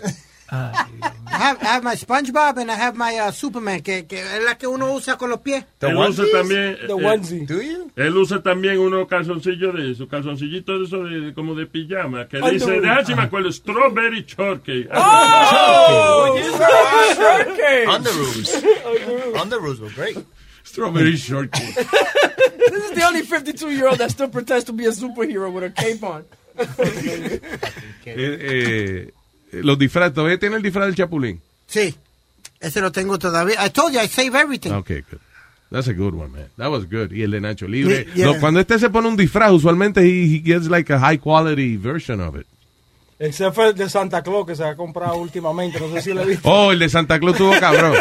I have, I have my SpongeBob and I have my uh, Superman, que, que es la que uno usa con los pies. Él usa también. The eh, onesie. Do you? Él usa también unos calzoncillos de esos calzoncillitos de esos de, como de pijama. Que Underoos. dice, de ah, sí me acuerdo, strawberry shortcake. Oh, shortcake. Underoos. Underoos were great. Strawberry shortcake. This is the only 52 year old that still pretends to be a superhero with a cape on. Eh, eh, los disfraces, ¿todavía tiene el disfraz del Chapulín? Sí, ese lo tengo todavía. I told you, I save everything. Okay, good. That's a good one, man. That was good. Y el de Nacho Libre. Yeah. No, cuando este se pone un disfraz, usualmente he, he gets like a high quality version of it. Fue el de Santa Claus que se ha comprado últimamente. No sé si lo he visto. Oh, el de Santa Claus tuvo cabrón.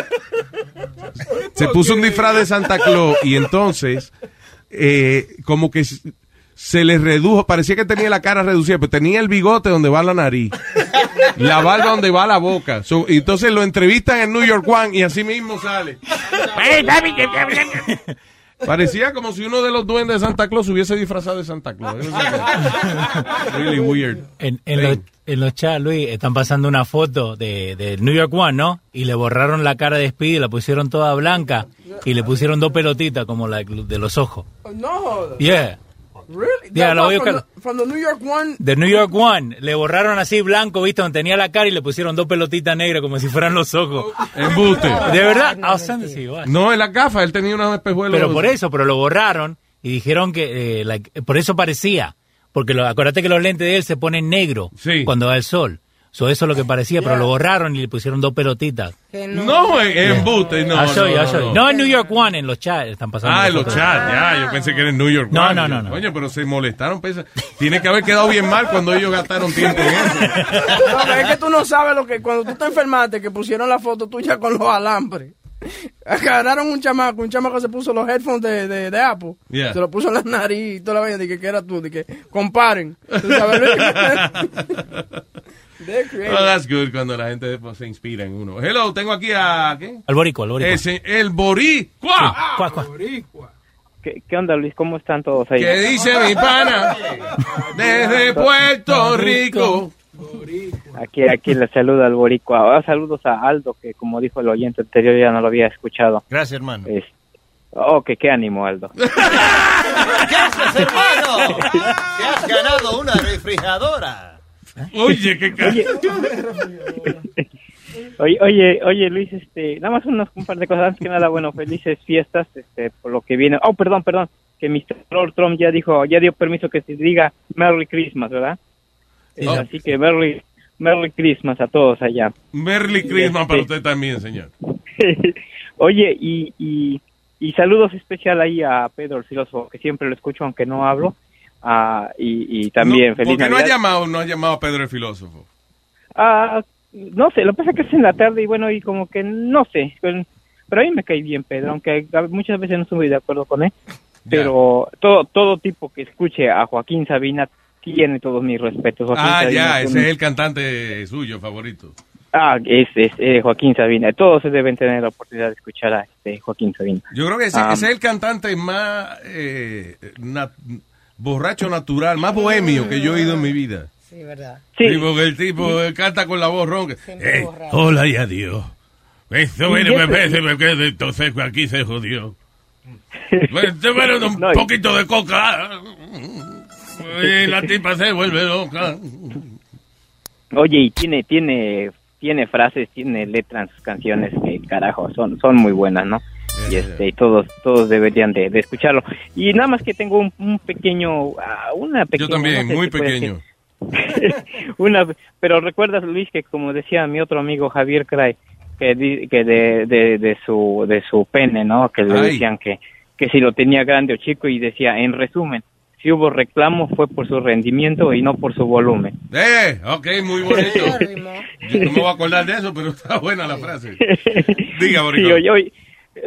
Se puso un disfraz de Santa Claus y entonces, eh, como que se le redujo, parecía que tenía la cara reducida, pero tenía el bigote donde va la nariz, la barba donde va la boca. So, y entonces lo entrevistan en New York One y así mismo sale. Parecía como si uno de los duendes de Santa Claus se hubiese disfrazado de Santa Claus. Really weird. En, en los, en los chats, Luis, están pasando una foto de, de New York One, ¿no? Y le borraron la cara de Speedy, la pusieron toda blanca y le pusieron dos pelotitas como la de los ojos. No. Yeah. Really? Yeah, lo one voy a from, buscar. the, from the New York one. De New York One, le borraron así blanco, ¿viste? Donde tenía la cara y le pusieron dos pelotitas negras como si fueran los ojos. Embuste. De verdad, watch. No, en las gafas, él tenía unos espejuelos. Pero por eso, pero lo borraron y dijeron que, eh, like, por eso parecía. Porque lo, acuérdate que los lentes de él se ponen negro cuando va el sol. So, eso es lo que parecía, pero lo borraron y le pusieron dos pelotitas. No, en, en embuste, no. I'll show you, no, I'll show you. no. No, en New York One, en los chats están pasando. Ah, en los chats, ya, yo pensé que era en New York. No, One. no, no, no. Coño, pero se molestaron. pesa- Tiene que haber quedado bien mal cuando ellos gastaron tiempo en eso. No, pero es que tú no sabes lo que cuando tú te enfermaste que pusieron la foto tuya con los alambres. Agarraron un chamaco, un chamaco se puso los headphones de, de, de Apple. Yeah. Se lo puso en la nariz y toda la vaina. Dije que era tú, dije, comparen. ¿Tú Oh, that's good cuando la gente pues, se inspira en uno. Hello, tengo aquí a... ¿qué? Al boricua, al boricua. Ese, el boricua. Cuá, cuá. ¿Qué, qué onda, Luis? ¿Cómo están todos ahí? ¿Qué dice mi pana? Desde Puerto Rico. Aquí, aquí les saluda el boricua. Ah, saludos a Aldo, que como dijo el oyente anterior, ya no lo había escuchado. Gracias, hermano. Es- Oh, que qué ánimo, Aldo. ¿Qué haces, hermano? Te has ganado una refrigeradora. Oye, qué Oye, oye, oye, Luis, este, nada más unas, un par de cosas. Antes que nada, bueno, felices fiestas, este, por lo que viene. Oh, perdón, perdón, que Mr. Trump ya dijo, ya dio permiso que se diga Merry Christmas, ¿verdad? Eh, Oh. Así que Merry, Merry Christmas a todos allá. Merry Christmas para usted también, señor. Oye, y, y, y saludos especial ahí a Pedro el filósofo, que siempre lo escucho aunque no hablo. Ah, y, y también No, feliz ¿Por qué no ha Navidad. llamado, no ha llamado a Pedro el filósofo? Ah, no sé, lo que pasa es que es en la tarde y bueno, y como que no sé, pero, pero a mí me cae bien Pedro, aunque muchas veces no estoy de acuerdo con él, pero todo todo tipo que escuche a Joaquín Sabina tiene todos mis respetos. Joaquín Ah, Sabina ya, es ese es el cantante suyo favorito. Ah, es, es eh, Joaquín Sabina, todos deben tener la oportunidad de escuchar a este Joaquín Sabina. Yo creo que ese, Ah, ese es el cantante más eh, borracho natural, más bohemio que yo he oído en mi vida. Sí, verdad. Sí, porque el tipo canta con la voz ronca. Eh, hola y adiós. Esto Y bueno, me parece me quedé, entonces aquí se jodió. Bueno, un poquito de coca. Y la tipa se vuelve loca. Oye, y tiene, tiene, tiene frases, tiene letras canciones que carajo, son, son muy buenas, ¿no? Y este, y todos, todos deberían de, de escucharlo. Y nada más que tengo un, un pequeño, ah, una pequeña. Yo también, no sé muy si pequeño. una, pero recuerdas Luis que como decía mi otro amigo Javier Cray, que, di- que de, de, de su, de su pene, ¿no? Que le Ay. decían que, que si lo tenía grande o chico y decía, en resumen, si hubo reclamo fue por su rendimiento y no por su volumen. Eh, ok, muy bonito. Yo no me voy a acordar de eso, pero está buena la frase. Diga, Sí, Boricón. oye, oye,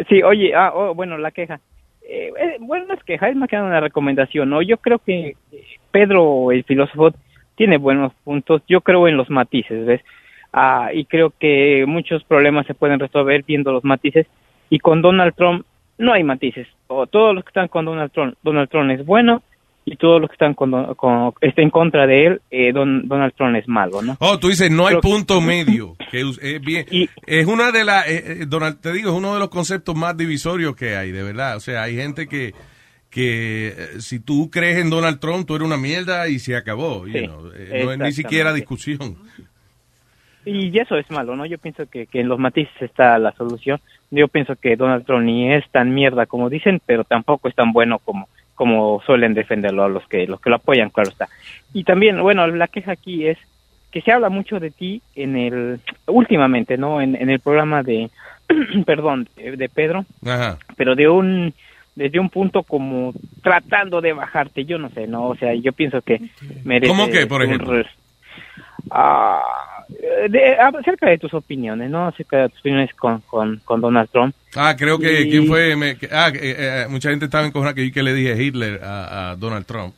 sí, oye, ah, oh, bueno, la queja. Eh, eh, bueno, no es queja, es más que una recomendación, ¿no? Yo creo que eh, Pedro, el filósofo, tiene buenos puntos. Yo creo en los matices, ¿ves? Ah, y creo que muchos problemas se pueden resolver viendo los matices. Y con Donald Trump no hay matices. O todos los que están con Donald Trump, Donald Trump es bueno. Y todos los que están con, con- estén en contra de él, eh, Don- Donald Trump es malo, ¿no? Oh, tú dices, no hay punto medio. Que es es bien. es una de las, eh, eh, Donald, te digo, es uno de los conceptos más divisorios que hay, de verdad. O sea, hay gente que, que eh, si tú crees en Donald Trump, tú eres una mierda y se acabó. you Sí, know. Eh, no es ni siquiera discusión. Y eso es malo, ¿no? Yo pienso que, que en los matices está la solución. Yo pienso que Donald Trump ni es tan mierda como dicen, pero tampoco es tan bueno como como suelen defenderlo a los que los que lo apoyan, claro está. Y también, bueno, la queja aquí es que se habla mucho de ti en el últimamente, ¿no? En, en el programa de perdón, de, Pedro, Ajá. pero de un desde un punto como tratando de bajarte, yo no sé, ¿no? O sea, yo pienso que merece ¿Cómo que, por ejemplo? Ah, de- acerca de tus opiniones, ¿no? Acerca de tus opiniones con, con, con Donald Trump. Ah, creo que, Y- ¿quién fue? Me- ah, que, eh, mucha gente estaba encojonada que yo que le dije Hitler a, a Donald Trump.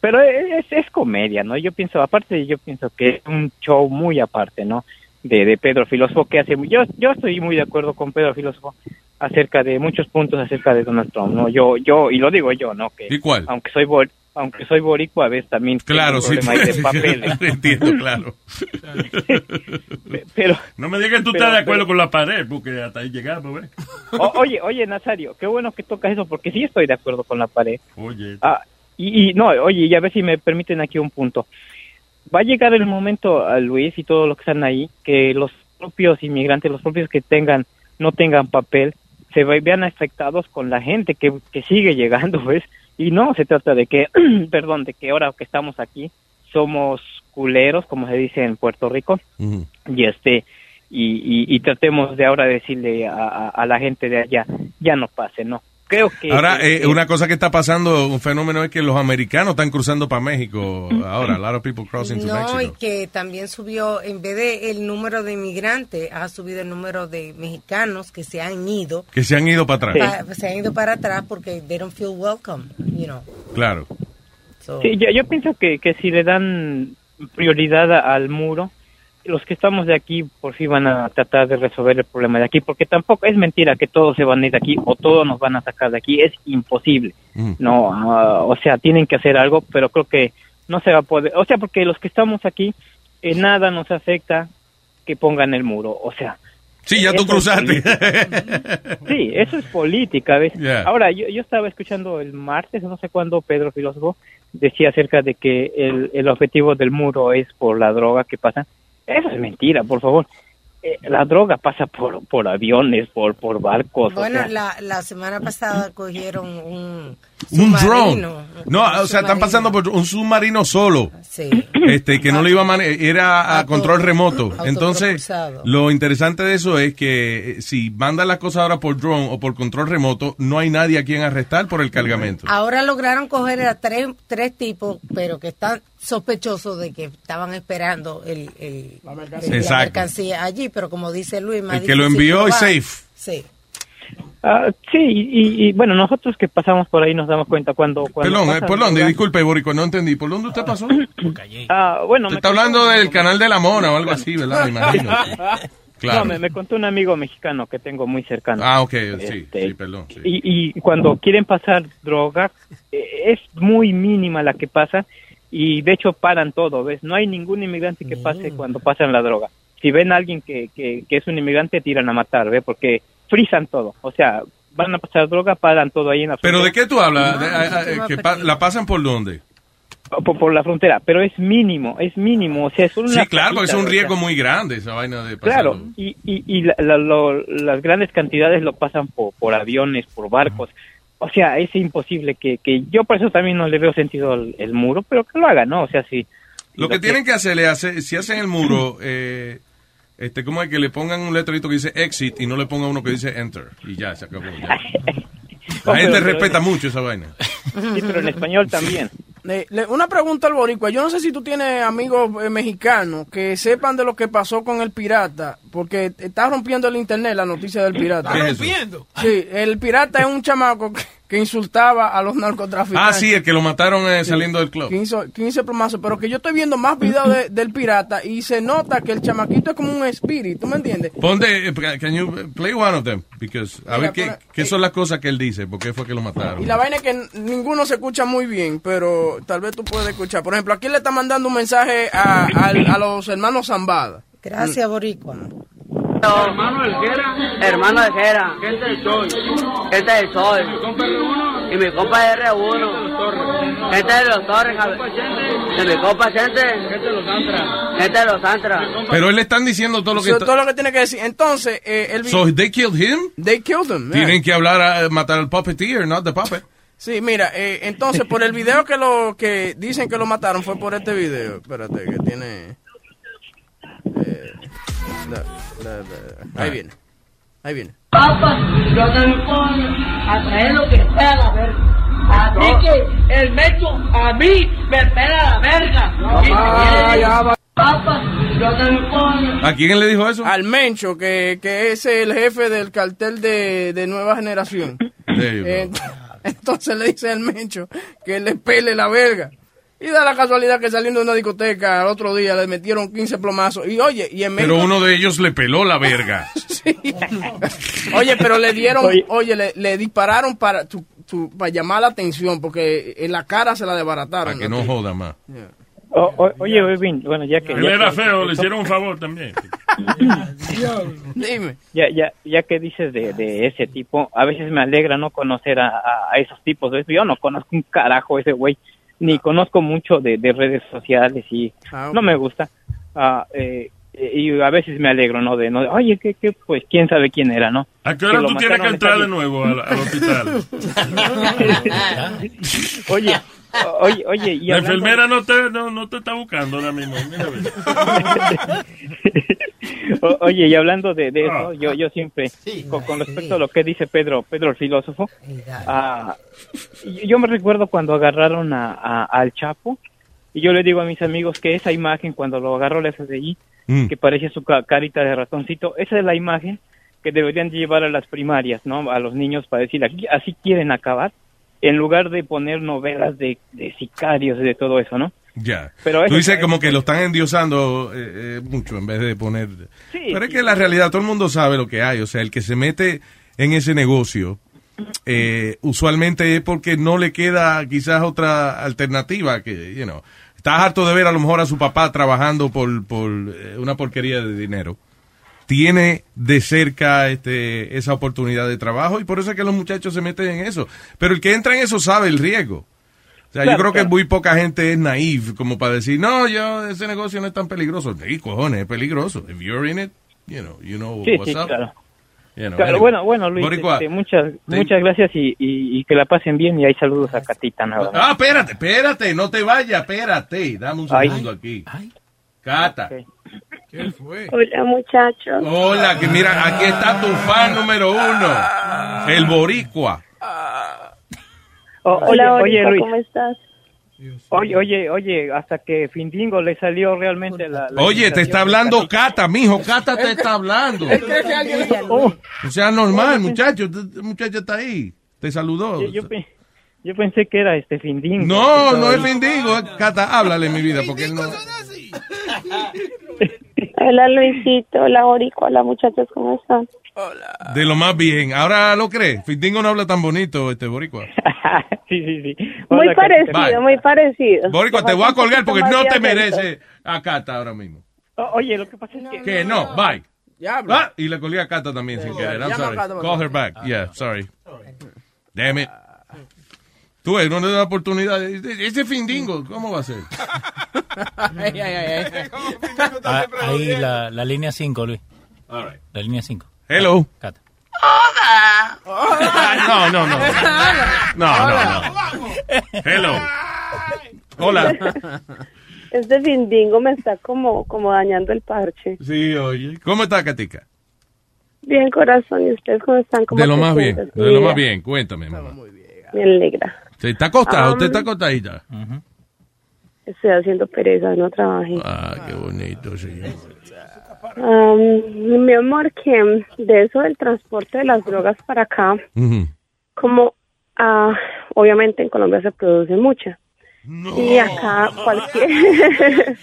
Pero es, es comedia, ¿no? Yo pienso, aparte, yo pienso que es un show muy aparte, ¿no? De, de Pedro Filósofo que hace. Yo, yo estoy muy de acuerdo con Pedro Filósofo acerca de muchos puntos acerca de Donald Trump, ¿no? Yo, yo, y lo digo yo, ¿no? Que ¿Y cuál? Aunque soy bor- aunque soy boricua, a veces también Claro, sí. problema ahí de papeles. Entiendo, claro. Pero, No me digas que tú Pero- estás de acuerdo pero- con la pared, porque hasta ahí llegamos, ¿ves? O- oye, oye, Nazario, qué bueno que tocas eso, porque sí estoy de acuerdo con la pared. Oye. Ah, y, y no, oye, y a ver si me permiten aquí un punto. Va a llegar el momento, a Luis y todos los que están ahí, que los propios inmigrantes, los propios que tengan, no tengan papel, se ve- vean afectados con la gente que, que sigue llegando, ¿ves? Y no se trata de que, perdón, de que ahora que estamos aquí somos culeros, como se dice en Puerto Rico, y este y, y, y tratemos de ahora decirle a, a- a la gente de allá ya no pase no creo que Ahora, eh, una cosa que está pasando, un fenómeno es que los americanos están cruzando para México ahora. A lot of people crossing to No, y Mexico. que también subió, en vez de el número de inmigrantes, ha subido el número de mexicanos que se han ido. Que se han ido para atrás. pa- se han ido para atrás porque they don't feel welcome, you know. Claro. So- sí, yo, yo pienso que, que si le dan prioridad al muro los que estamos de aquí por fin van a tratar de resolver el problema de aquí porque tampoco es mentira que todos se van a ir de aquí o todos nos van a sacar de aquí es imposible no ah, o sea tienen que hacer algo pero creo que no se va a poder o sea porque los que estamos aquí eh, nada nos afecta que pongan el muro o sea Sí, ya tú es cruzaste. sí eso es política ¿ves? Yeah. ahora yo, yo estaba escuchando el martes no sé cuándo Pedro Filósofo decía acerca de que el, el objetivo del muro es por la droga que pasa eso es mentira por favor eh, la droga pasa por, por aviones, por, por barcos. o Bueno, sea, la, la semana pasada cogieron un Un drone. submarino. No, o sea, están pasando por un submarino solo. Sí. Este, que no lo iba a manejar, era a control remoto. Entonces, lo interesante de eso es que eh, si mandan las cosas ahora por drone o por control remoto, no hay nadie a quien arrestar por el cargamento. Ahora lograron coger a tres, tres tipos, pero que están sospechosos de que estaban esperando el, el- la, mercancía allí, pero como dice Luis, más El que lo envió es safe. Sí. ah, sí, y, y, bueno, nosotros que pasamos por ahí nos damos cuenta cuando... cuando Perdón, eh, Disculpe, Borico, no entendí. ¿Por dónde usted pasó? Ah, bueno, Usted está hablando del canal de la mona o algo así, ¿verdad? Me imagino. Claro. No, me, me contó un amigo mexicano que tengo muy cercano. Ah, ok, sí, Este, sí, perdón. sí. Y, y cuando quieren pasar droga, eh, es muy mínima la que pasa y de hecho paran todo, ¿ves? No hay ningún inmigrante que pase cuando pasan la droga. Si ven a alguien que, que, que es un inmigrante, tiran a matar, ¿ves? Porque frisan todo. O sea, van a pasar droga, paran todo ahí en la ¿Pero de qué tú hablas? De- que pa- ¿La pasan por dónde? Por, por la frontera, pero es mínimo, es mínimo. O sea, es una Sí, claro, porque es un cajita, o sea, riesgo muy grande esa vaina de pasar. Claro, y, y, y la- la- lo- las grandes cantidades lo pasan por, por aviones, por barcos. O sea, es imposible que, que yo por eso también no le veo sentido al el muro, pero que lo hagan, ¿no? O sea, sí. Lo que tienen que hacer es, hacer, si hacen el muro, eh, este, ¿cómo es que le pongan un letrerito que dice exit y no le pongan uno que dice enter? Y ya, se acabó. ya. La gente pero- respeta mucho esa vaina. Sí, pero en español también. Le- le- una pregunta al boricua. Yo no sé si tú tienes amigos eh, mexicanos que sepan de lo que pasó con el pirata, porque está rompiendo el internet la noticia del pirata. ¿Qué es eso? Rompiendo. Sí, el pirata es un chamaco que, que insultaba a los narcotraficantes. Ah, sí, el que lo mataron eh, saliendo del club. 15, 15 plomazos, pero que yo estoy viendo más videos de- del pirata y se nota que el chamaquito es como un espíritu, ¿me entiendes? Ponte, eh, can you play one of them? Because, a Mira, ver qué, qué son las cosas que él dice, por qué fue que lo mataron. Y la vaina es que ninguno se escucha muy bien, pero tal vez tú puedes escuchar. Por ejemplo, aquí le está mandando un mensaje a, a los hermanos Zambada. Gracias, Boricua. Hermano del Jera. Hermano del Jera. Gente del Sol. Gente del Sol. Y mi compa es R1. Gente de los Torres. De mi compa Gente. Gente de los Antras. Gente de los Antras. Pero él le están diciendo todo lo que... Todo lo que tiene que decir. Entonces, eh, el vi- So they killed him? They killed him. yeah. Tienen que hablar, a, matar al puppeteer, not the puppet. Sí, mira, eh, entonces por el video que lo que dicen que lo mataron fue por este video. Espérate, que tiene. eh, la- la- la- ahí viene. Ahí viene. Papá, yo te a traer lo que sea la verga. Así que el mecho a mí me pega la verga. ya va. Papá, yo te. ¿A quién le dijo eso? Al Mencho, que, que es el jefe del cartel de, de Nueva Generación. Entonces le dice al Mencho que le pele la verga. Y da la casualidad que saliendo de una discoteca al otro día le metieron 15 plomazos. Y oye, y en Pero México- uno de ellos le peló la verga. Oye, pero le dieron, Oye. oye, le, le dispararon para, tu- tu- para llamar la atención, porque en la cara se la desbarataron. Para que no joda más. O- o- oye, Edwin, bueno, ya que... Él ya era que- feo, le hicieron un favor también. Dime. Ya, ya, ya que dices de, de ese tipo, a veces me alegra no conocer a, a- a esos tipos. ¿ves? Yo no conozco un carajo ese güey, ni conozco mucho de, de redes sociales y Ah, ok. no me gusta. Ah, eh, y a veces me alegro, ¿no? De, no, de, oye, que, que, pues quién sabe quién era, ¿no? ¿A qué hora Que tú tienes que entrar de nuevo al, al hospital? Oye, oye, oye, y La enfermera no te, no, no te está buscando ahora mismo. O- Oye, y hablando de, de Ah. eso, yo, yo siempre, con, con respecto a lo que dice Pedro, Pedro el filósofo, ah, yo- me recuerdo cuando agarraron a, a- al Chapo, y yo le digo a mis amigos que esa imagen, cuando lo agarró la FBI, Mm. que parece su ca- carita de ratoncito, esa es la imagen que deberían llevar a las primarias, ¿no? A los niños para decir, aquí, así quieren acabar, en lugar de poner novelas de, de sicarios y de todo eso, ¿no? Ya. Pero Tú dices como que lo están endiosando eh, eh, mucho en vez de poner... Pero es que la realidad, todo el mundo sabe lo que hay. O sea, el que se mete en ese negocio, eh, usualmente es porque no le queda quizás otra alternativa que, you know, estás harto de ver a lo mejor a su papá trabajando por, por eh, una porquería de dinero. Tiene de cerca este, esa oportunidad de trabajo y por eso es que los muchachos se meten en eso. Pero el que entra en eso sabe el riesgo. O sea, yo Claro, creo que muy poca gente es naive como para decir, no, yo, ese negocio no es tan peligroso. Sí, cojones, es peligroso. If you're in it, you know, you know Sí, what's sí, up. claro. You know, Claro, anyway. bueno, bueno, Luis, Boricua, este, muchas, te- muchas gracias y, y, y que la pasen bien y hay saludos a Catita nada más. Ah, espérate, espérate, no te vayas, espérate. Dame un Ay. segundo aquí. Cata. ¿Qué fue? Hola, muchachos. Hola, que mira, aquí está tu fan número uno, el boricua. O- oye, Hola, oye, Luis. ¿cómo estás? Oye, oye, oye, hasta que Findingo le salió realmente la... la Oye, te está hablando. Cata, mijo, Cata te está hablando. Oh, O sea, normal, muchacho, el muchacho está ahí, te saludó. yo, yo pe- yo pensé que era este Findingo. No, no es es Cata, háblale mi vida, porque él no... Hola, Luisito. Hola, Boricua. Hola, muchachos, ¿cómo están? De lo más bien. Ahora lo crees, Findingo no habla tan bonito, este boricua. sí, sí, sí. Muy Hola, parecido, Bye. muy parecido. Boricua, te voy a colgar porque no te merece a Cata ahora mismo. O- Oye, lo que pasa es que... Que no, bye. Ah, y le colgué a Cata también sin querer. I'm sorry. Call her back. Yeah, sorry. Damn it. Tú ves, no le da oportunidad. Ese Findingo, ¿cómo va a ser? Ay, ay, ay, ay. Ah, ahí la, la línea 5, Luis. All right. La línea 5. Hello. Cata. No, no, no. No, no, no. Hello. Hola. Este findingo me está como, como dañando el parche. Sí, oye. ¿Cómo está, Katica? Bien, corazón. ¿Y ustedes cómo están? ¿Cómo De lo más bien, de lo más bien. Cuéntame, mamá. Me alegra. ¿Se está acostado? Um, ¿Usted está acostadita? Estoy haciendo pereza, no trabajé. Ah, qué bonito, señor. Um, mi amor, que de eso del transporte de las drogas para acá, como ah, obviamente en Colombia se produce mucha. Y acá cualquier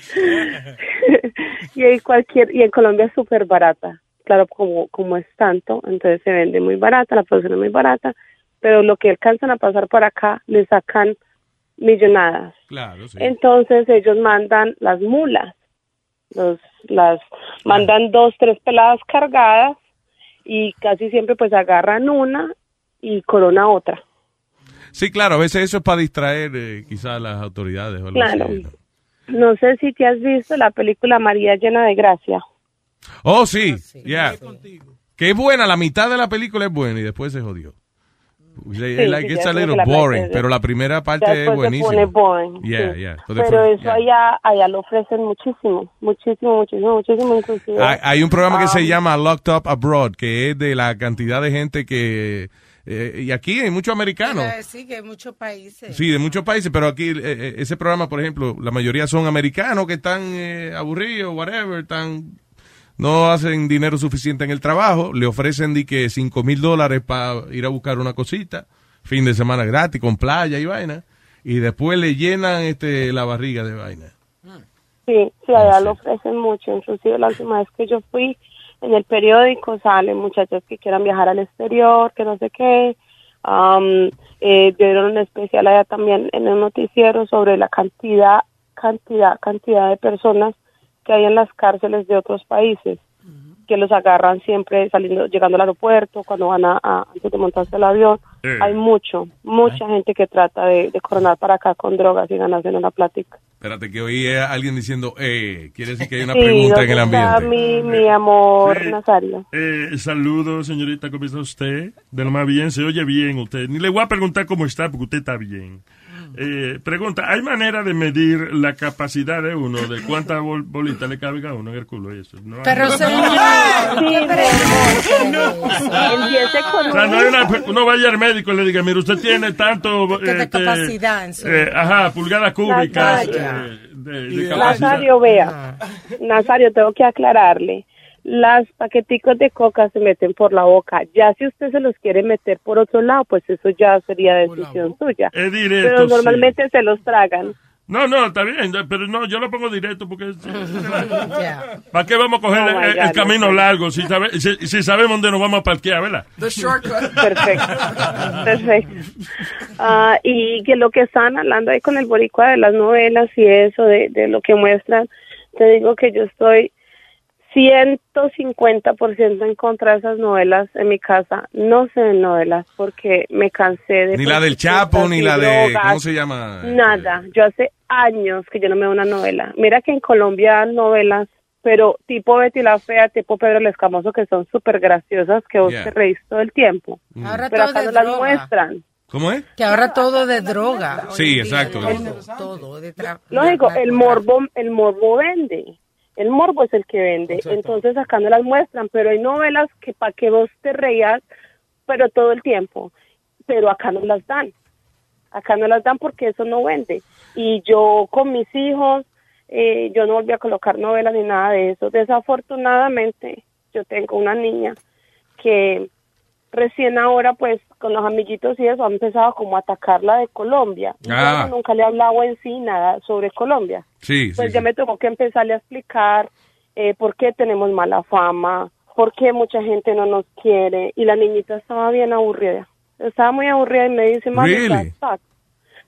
y ahí cualquier y en Colombia es súper barata. Claro, como como es tanto, entonces se vende muy barata, la producción es muy barata, pero lo que alcanzan a pasar por acá le sacan millonadas. Claro, sí. Entonces ellos mandan las mulas, los, las mandan dos, tres peladas cargadas y casi siempre pues agarran una y corona otra. Sí, claro, a veces eso es para distraer eh, quizás a las autoridades. O algo Claro. así, ¿no? No sé si te has visto la película María llena de gracia. Oh, sí, ya. Que es buena, la mitad de la película es buena y después se jodió. Sí, like, sí, it's a little la boring, pero la primera parte es buenísima. pone boring, Yeah, sí. yeah. So Pero eso allá, allá lo ofrecen muchísimo, muchísimo, muchísimo, muchísimo, inclusive. Hay, hay un programa que se Ah, llama Locked Up Abroad, que es de la cantidad de gente que... eh, y aquí hay muchos americanos. Decir que en muchos países. Sí, de muchos países, pero aquí eh, eh, ese programa, por ejemplo, la mayoría son americanos que están eh, aburridos, whatever, están no hacen dinero suficiente en el trabajo, le ofrecen de que cinco mil dólares para ir a buscar una cosita, fin de semana gratis, con playa y vaina, y después le llenan este la barriga de vaina. Sí, sí, allá lo ofrecen mucho. Inclusive la última vez que yo fui, en el periódico salen muchachos que quieran viajar al exterior, que no sé qué. Am, eh, dieron un especial allá también en el noticiero sobre la cantidad, cantidad, cantidad de personas que hay en las cárceles de otros países, que los agarran siempre saliendo, llegando al aeropuerto, cuando van a, a- antes de montarse el avión. Eh. Hay mucho, mucha gente que trata de, de coronar para acá con drogas y ganarse una plática. Espérate, que oí a alguien diciendo, eh, quiere decir que hay una Sí, pregunta en el ¿dónde está ambiente. Mi, mi amor Sí. Nazario. Eh, saludos, señorita, ¿cómo está usted? De lo más bien, se oye bien usted. Ni le voy a preguntar cómo está, porque usted está bien. Eh, pregunta, ¿hay manera de medir la capacidad de uno, de cuántas bol- bolitas le caben a uno en el culo y eso? No hay- Pero Sí. Empiece con O sea, no hay un- una, uno vaya al médico y le diga, mire, usted tiene tanto... Que de este, capacidad en su- eh, ajá, pulgadas cúbicas eh, de, de capacidad. Nazario, vea. Nazario, tengo que aclararle. Las paqueticos de coca se meten por la boca. Ya si usted se los quiere meter por otro lado, pues eso ya sería decisión suya. Es directo, Pero sí. normalmente se los tragan. No, no, está bien, pero no, yo lo pongo directo porque... ¿Para qué vamos a coger Oh, el, el camino no sé. largo si, sabe- si, si sabemos dónde nos vamos a parquear, verdad? The shortcut. Perfecto. Perfecto. Ah, y que lo que están hablando ahí con el boricua de las novelas y eso, de, de lo que muestran, te digo que yo estoy 150% en contra de esas novelas en mi casa. No se ven novelas porque me cansé de... Ni la del Chapo, ni la de, drogas. ¿cómo se llama? Nada. Yo hace años que yo no me veo una novela. Mira que en Colombia dan novelas pero tipo Betty la Fea, tipo Pedro el Escamoso, que son súper graciosas, que vos Yeah. te reís todo el tiempo. Ahora pero todo acá de no las muestran. ¿Cómo es? Que ahora todo de droga. Sí, exacto. Todo, todo de tra- Lógico, el morbo, el morbo vende. El morbo es el que vende. Entonces acá no las muestran, pero hay novelas que para que vos te reías, pero todo el tiempo. Pero acá no las dan. Acá no las dan porque eso no vende. Y yo con mis hijos, eh, yo no volví a colocar novelas ni nada de eso. Desafortunadamente, yo tengo una niña que recién ahora, pues, con los amiguitos y eso, han empezado como a atacarla de Colombia. Ah. yo nunca le he hablado en sí nada sobre Colombia. Sí, Pues sí, ya sí. me tocó que empezarle a explicar eh, por qué tenemos mala fama, por qué mucha gente no nos quiere. Y la niñita estaba bien aburrida. Estaba muy aburrida y me dice, mami, Really?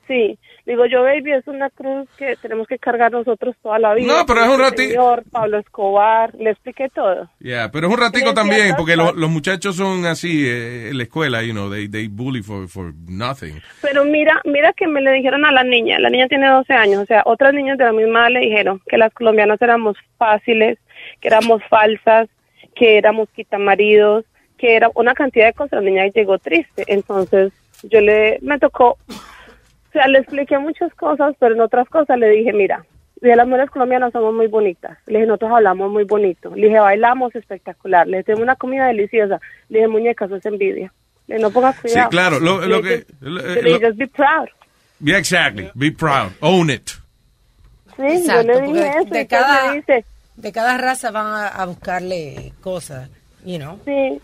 That's sad". Sí, digo yo, baby, es una cruz que tenemos que cargar nosotros toda la vida. No, pero es un Este rati- Señor, Pablo Escobar, le expliqué todo. Yeah, pero es un ratico también, porque lo- los muchachos son así eh, en la escuela, you know, they, they bully for, for nothing. Pero mira, mira que me le dijeron a la niña, la niña tiene 12 años, o sea, otras niñas de la misma edad le dijeron que las colombianas éramos fáciles, que éramos falsas, que éramos quitamaridos, que era una cantidad de cosas, la niña llegó triste, entonces yo le, me tocó, o sea, le expliqué muchas cosas, pero en otras cosas le dije, mira, de las mujeres colombianas somos muy bonitas, le dije, nosotros hablamos muy bonito, le dije, bailamos espectacular, le dije, tenemos una comida deliciosa, le dije, muñeca, eso es envidia, le dije, no pongas Sí, cuidado. claro, lo, Le lo dije, que... lo- yo le dije, just be proud. yeah, exactly, be proud, own it. Sí, Exacto, yo le dije eso. de cada- entonces me dice, De cada raza van a, a buscarle cosas, you know. sí,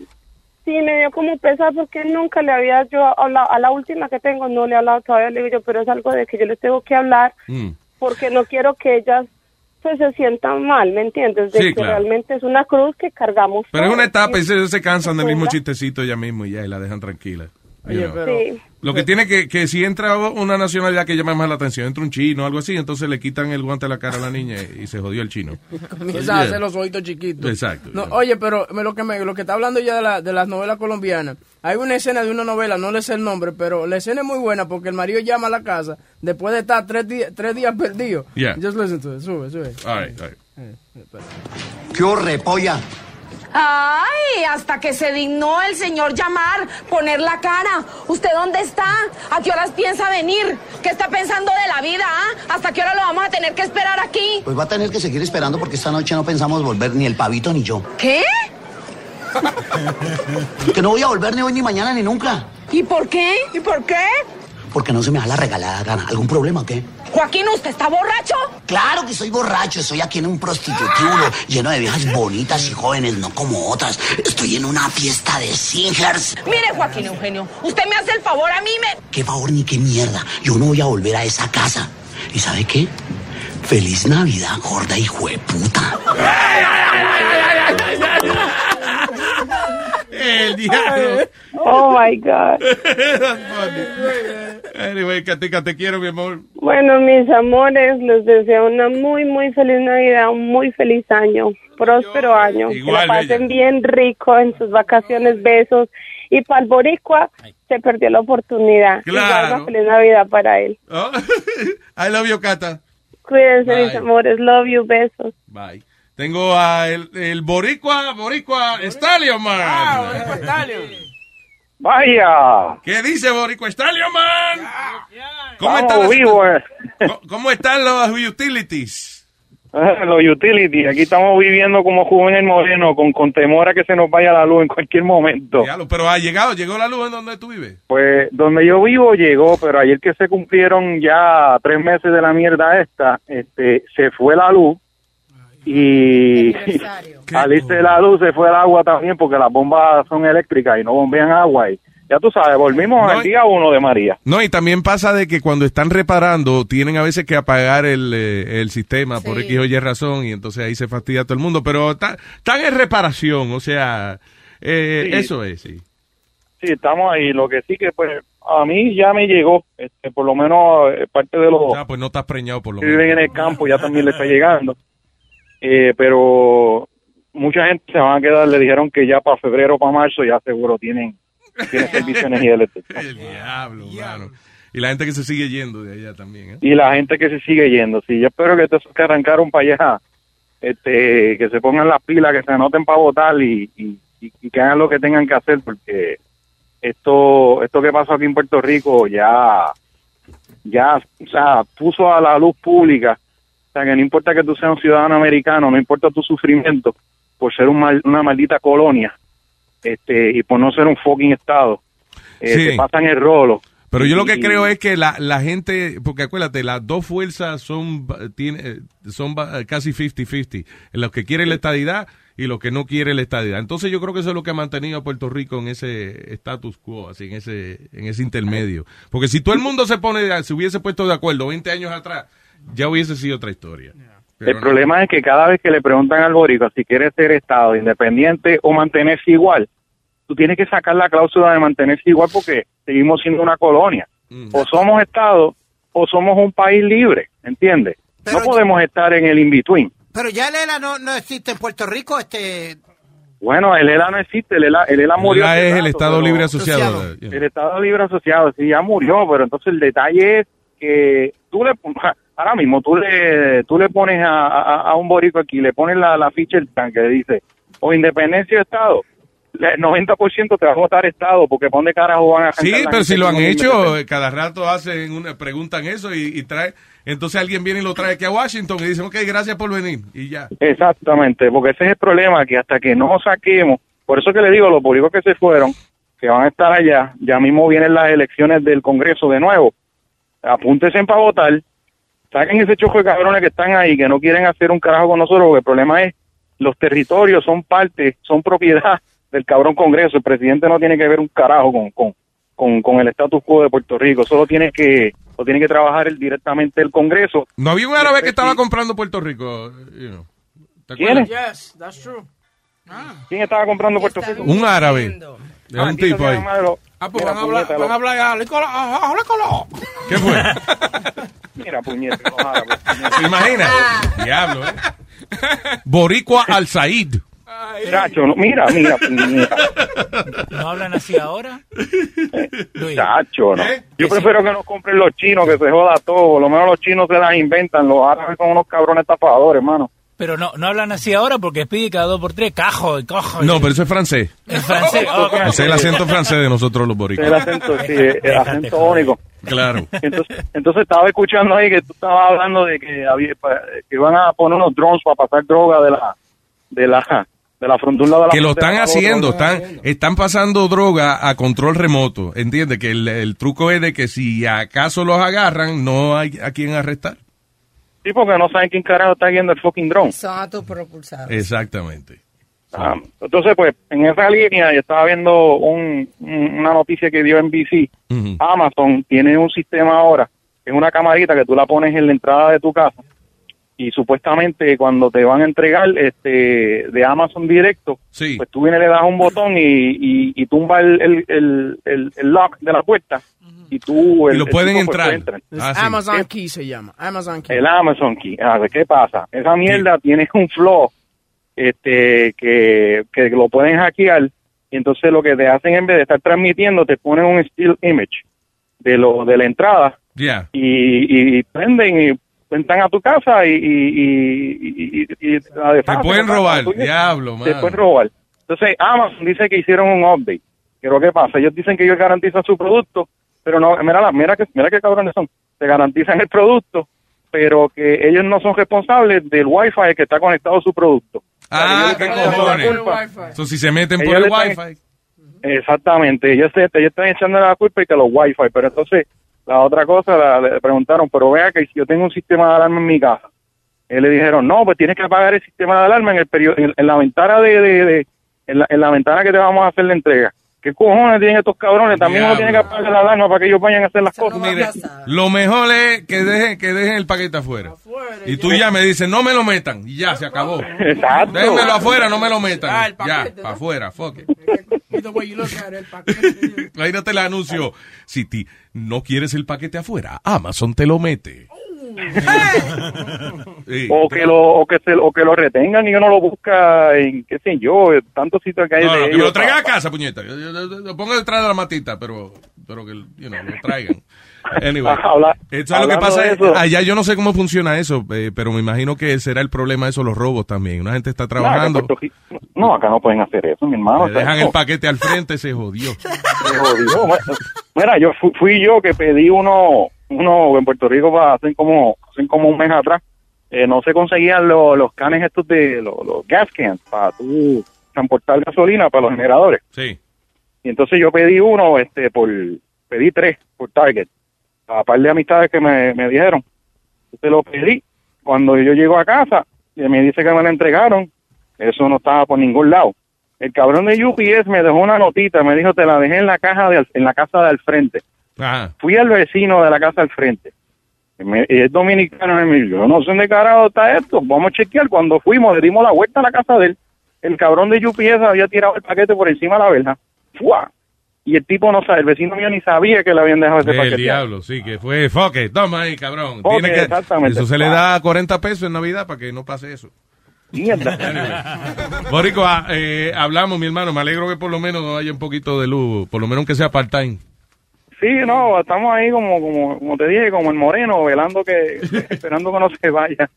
sí, me dio como pesar porque nunca le había yo hablado, a la última que tengo no le he hablado todavía, le digo yo, pero es algo de que yo les tengo que hablar Mm. porque no quiero que ellas pues, se sientan mal, ¿me entiendes? De Sí, que claro. realmente es una cruz que cargamos. Pero es una etapa y se, se cansan del mismo chistecito ya mismo y ya y la dejan tranquila. Oye, pero... Sí. Lo que tiene que, que si entra una nacionalidad que llama más la atención, entra un chino o algo así, entonces le quitan el guante a la cara a la niña y, se jodió el chino. Comienza a Yeah. hacer los ojitos chiquitos. Exacto. No, oye, pero me- lo que me, lo que está hablando ya de, la, de las novelas colombianas, hay una escena de una novela, no le sé el nombre, pero la escena es muy buena porque el marido llama a la casa después de estar tres, días tres días perdido. Yeah. Just listen to it, sube, sube. All right, all right. ¿Qué horre, polla? Ay, hasta que se dignó el señor llamar, poner la cara. ¿Usted dónde está? ¿A qué horas piensa venir? ¿Qué está pensando de la vida? ah? ¿Hasta qué hora lo vamos a tener que esperar aquí? Pues va a tener que seguir esperando porque esta noche no pensamos volver ni el pavito ni yo. ¿Qué? Que no voy a volver ni hoy ni mañana ni nunca. ¿Y por qué? ¿Y por qué? Porque no se me da la regalada gana. ¿Algún problema o qué? Joaquín, ¿usted está borracho? Claro que soy borracho. Estoy aquí en un prostitutíbulo lleno de viejas bonitas y jóvenes, no como otras. Estoy en una fiesta de singers. Mire, Joaquín Eugenio, usted me hace el favor a mí, me... Qué favor ni qué mierda. Yo no voy a volver a esa casa. ¿Y sabe qué? Feliz Navidad, gorda hijo de puta. El diablo. Oh my God. Anyway, Katica, te quiero, mi amor. Bueno, mis amores, les deseo una muy, muy feliz Navidad, un muy feliz año, próspero año. Igual, que la pasen bella. bien rico en sus vacaciones, besos. Y para el boricua se perdió la oportunidad. Claro. Igual una feliz Navidad para él. Oh, I love you, Cata. Cuídense, Bye. mis amores. Love you, besos. Bye. Tengo a el, el boricua, boricua Stallion Man. Ah, Vaya. ¿Qué dice boricua Stallion Man? ¿Cómo, Vamos, están las- vivo, eh. ¿Cómo- ¿Cómo están los utilities? Los utilities, aquí estamos viviendo como jóvenes morenos, con, con temor a que se nos vaya la luz en cualquier momento. Pero ha llegado, llegó la luz en donde tú vives. Pues donde yo vivo llegó, pero ayer que se cumplieron ya tres meses de la mierda esta, este, se fue la luz y al irse la luz se fue el agua también porque las bombas son eléctricas y no bombean agua. Y ya tú sabes, volvimos No, al día uno de María. No, y también pasa de que cuando están reparando, tienen a veces que apagar el, eh, el sistema por. X o Y razón, y entonces ahí se fastidia todo el mundo. Pero está- están en reparación, o sea, eh, Sí. eso es, sí. Sí, estamos ahí. Lo que sí que pues a mí ya me llegó, este, por lo menos eh, parte de los Ah, pues no estás preñado por lo que viven en menos. el campo ya también le está llegando. Eh, pero mucha gente se van a quedar, le dijeron que ya para febrero o para marzo ya seguro tienen, tienen servicio de energía eléctrica. El diablo, mano. Y la gente que se sigue yendo de allá también, ¿eh? Y la gente que se sigue yendo, sí, yo espero que estos que arrancaron para allá este, que se pongan las pilas, que se anoten para votar y, y, y- que hagan lo que tengan que hacer, porque esto, esto que pasó aquí en Puerto Rico ya, ya, o sea, puso a la luz pública, sea, que no importa que tú seas un ciudadano americano, no importa tu sufrimiento por ser un mal- una maldita colonia, este, y por no ser un fucking estado, eh, Sí. te pasan el rolo. Pero yo lo que creo es que la, la gente, porque acuérdate, las dos fuerzas son, tiene, son casi 50-50, los que quieren la estadidad y los que no quieren la estadidad. Entonces yo creo que eso es lo que ha mantenido a Puerto Rico en ese status quo, así en ese, en ese intermedio. Porque si todo el mundo se pone, se hubiese puesto de acuerdo 20 años atrás, ya hubiese sido otra historia. Pero el no. problema es que cada vez que le preguntan al boricua si quiere ser Estado independiente o mantenerse igual, tú tienes que sacar la cláusula de mantenerse igual porque seguimos siendo una colonia. O somos Estado o somos un país libre, ¿entiendes? no podemos estar en el in-between. Pero ya el ELA no, no existe en Puerto Rico, este... Bueno, el ELA no existe, el ELA, el ELA murió. ELA hace es el rato, Estado Libre Asociado. El Estado Libre Asociado, sí, ya murió, pero entonces el detalle es que tú le ahora mismo tú le tú le pones a, a, a un borico aquí, le pones la, la ficha del tanque, le dice, o independencia o Estado, el 90% te va a votar Estado, porque ¿por dónde carajo van a Sí, pero si lo han hecho, eh, cada rato hacen una, preguntan eso y, y trae, entonces alguien viene y lo trae aquí a Washington y dice, ok, gracias por venir y ya. Exactamente, porque ese es el problema, que hasta que no saquemos, por eso que le digo, los políticos que se fueron, que van a estar allá, ya mismo vienen las elecciones del Congreso de nuevo, apúntense para votar, saquen ese chojo de cabrones que están ahí, que no quieren hacer un carajo con nosotros, porque el problema es, los territorios son parte, son propiedad del cabrón Congreso, el presidente no tiene que ver un carajo con, con, con, con el status quo de Puerto Rico, solo tiene que, lo tiene que trabajar el, directamente el Congreso. No había un árabe que estaba comprando Puerto Rico. you know. ¿Te ¿Quién? Yes, that's true. ¿Quién estaba comprando Puerto Rico? Un árabe. De un tipo ahí. Ah, pues van a hablar, van a hablar ah, ¿Qué fue? Mira, puñeta, los árabes. ¿Se imagina? Diablo, ¿eh? Boricua al Said. Chacho, no, mira, mira, puñeta. ¿No hablan así ahora? Chacho, no. Yo prefiero que nos compren los chinos, que se joda todo. Por lo menos los chinos se las inventan. Los árabes son unos cabrones estafadores, hermano. Pero no, no hablan así ahora porque pide cada dos por tres, cajo, cojo. No, pero eso es francés. Es francés. ok. Ese es el acento francés de nosotros los boricuas. El acento, sí, el acento único. Claro. Entonces, entonces estaba escuchando ahí que tú estabas hablando de que había, que iban a poner unos drones para pasar droga de la de la de la frontera de la Que lo están haciendo, están, están pasando droga a control remoto. ¿Entiendes? Que el, el truco es de que si acaso los agarran, no hay a quien arrestar. Sí, porque no saben quién carajo está guiando el fucking drone. Son autopropulsados. Exactamente. Ah, entonces, pues, en esa línea yo estaba viendo un, un- una noticia que dio NBC. Amazon tiene un sistema ahora, es una camarita que tú la pones en la entrada de tu casa y supuestamente cuando te van a entregar este de Amazon directo, pues tú vienes, le das un botón y, y, y tumba el, el, el, el- el lock de la puerta y tú... Y el- lo el pueden tipo, pues, entrar. entra. Es Amazon Key se llama. Amazon Key. El Amazon Key. A ver, ¿qué pasa? Esa mierda tiene un flow este, que, que lo pueden hackear y entonces lo que te hacen en vez de estar transmitiendo te ponen un still image de lo de la entrada Ya. y, y prenden y entran a tu casa y, y, y, y- Te pueden robar. Diablo, te mano. pueden robar entonces Amazon dice que hicieron un update pero ¿qué pasa? ellos dicen que ellos garantizan su producto pero no, mira, la- mira que mira qué cabrones son te garantizan el producto pero que ellos no son responsables del wifi que está conectado a su producto Ah, qué cojones. So, si se meten por el le están- wifi. Exactamente, ellos, se- ellos están echando la culpa y que los wifi, pero entonces la otra cosa la- le preguntaron, pero vea que si yo tengo un sistema de alarma en mi casa, y le dijeron, no, pues tienes que apagar el sistema de alarma en el perio- en, la ventana de- de- en, la, en la ventana que te vamos a hacer la entrega. ¿Qué cojones tienen estos cabrones? También uno tiene que apagar la alarma para que ellos vayan a hacer las cosas. Mire, lo mejor es que dejen, que dejen el paquete afuera. Y tú ya me dices, no me lo metan. Y ya, se acabó. Exacto. Déjenmelo afuera, no me lo metan. Ah, ya, para afuera, fuck it. Either way you look at it, el paquete. Ahí no te el anuncio. Si ti no quieres el paquete afuera, Amazon te lo mete. Sí. O que lo o que se, o que lo retengan y uno lo busca en qué sé yo, tantos sitios que hay No, de no, que ellos lo traiga a casa, puñeta. Yo- yo- yo- Lo pongo detrás de la matita, pero pero que you know, lo traigan. Anyway, Habla- eso es lo que pasa. es- allá yo no sé cómo funciona eso, eh, pero me imagino que será el problema de eso, los robos también. Una gente está No, acá en trabajando, No, acá no pueden hacer eso, mi hermano. le o sea, dejan el paquete al frente, se jodió. se jodió. Mira, yo fu- fui yo que pedí uno, uno en Puerto Rico para hace como, hace como un mes atrás. Eh, no se conseguían los, los canes estos de los, los gas cans para tú transportar gasolina para los generadores. Sí. Y entonces yo pedí uno, este, por, pedí tres por Target. A par de amistades que me, me dijeron. Entonces lo pedí. Cuando yo llego a casa, y me dice que me lo entregaron, eso no estaba por ningún lado. El cabrón de UPS me dejó una notita, me dijo, te la dejé en la caja de, en la casa de al frente. Ajá. Fui al vecino de la casa al frente. Es dominicano, yo no sé qué carajo está esto, vamos a chequear. Cuando fuimos, le dimos la vuelta a la casa de él. El cabrón de UPS había tirado el paquete por encima de la verja. ¡Fua! Y el tipo no sabe, el vecino mío ni sabía que le habían dejado ese El paquete. diablo, sí, que fue foque. Toma ahí, cabrón. Foque, Tiene que- exactamente. Eso se le da 40 pesos en Navidad para que no pase eso. Mierda. Boricua, eh, hablamos, mi hermano. Me alegro que por lo menos haya un poquito de luz, por lo menos que sea part-time. Sí, no, estamos ahí como, como, como te dije, como el moreno, velando que, esperando que no se vaya.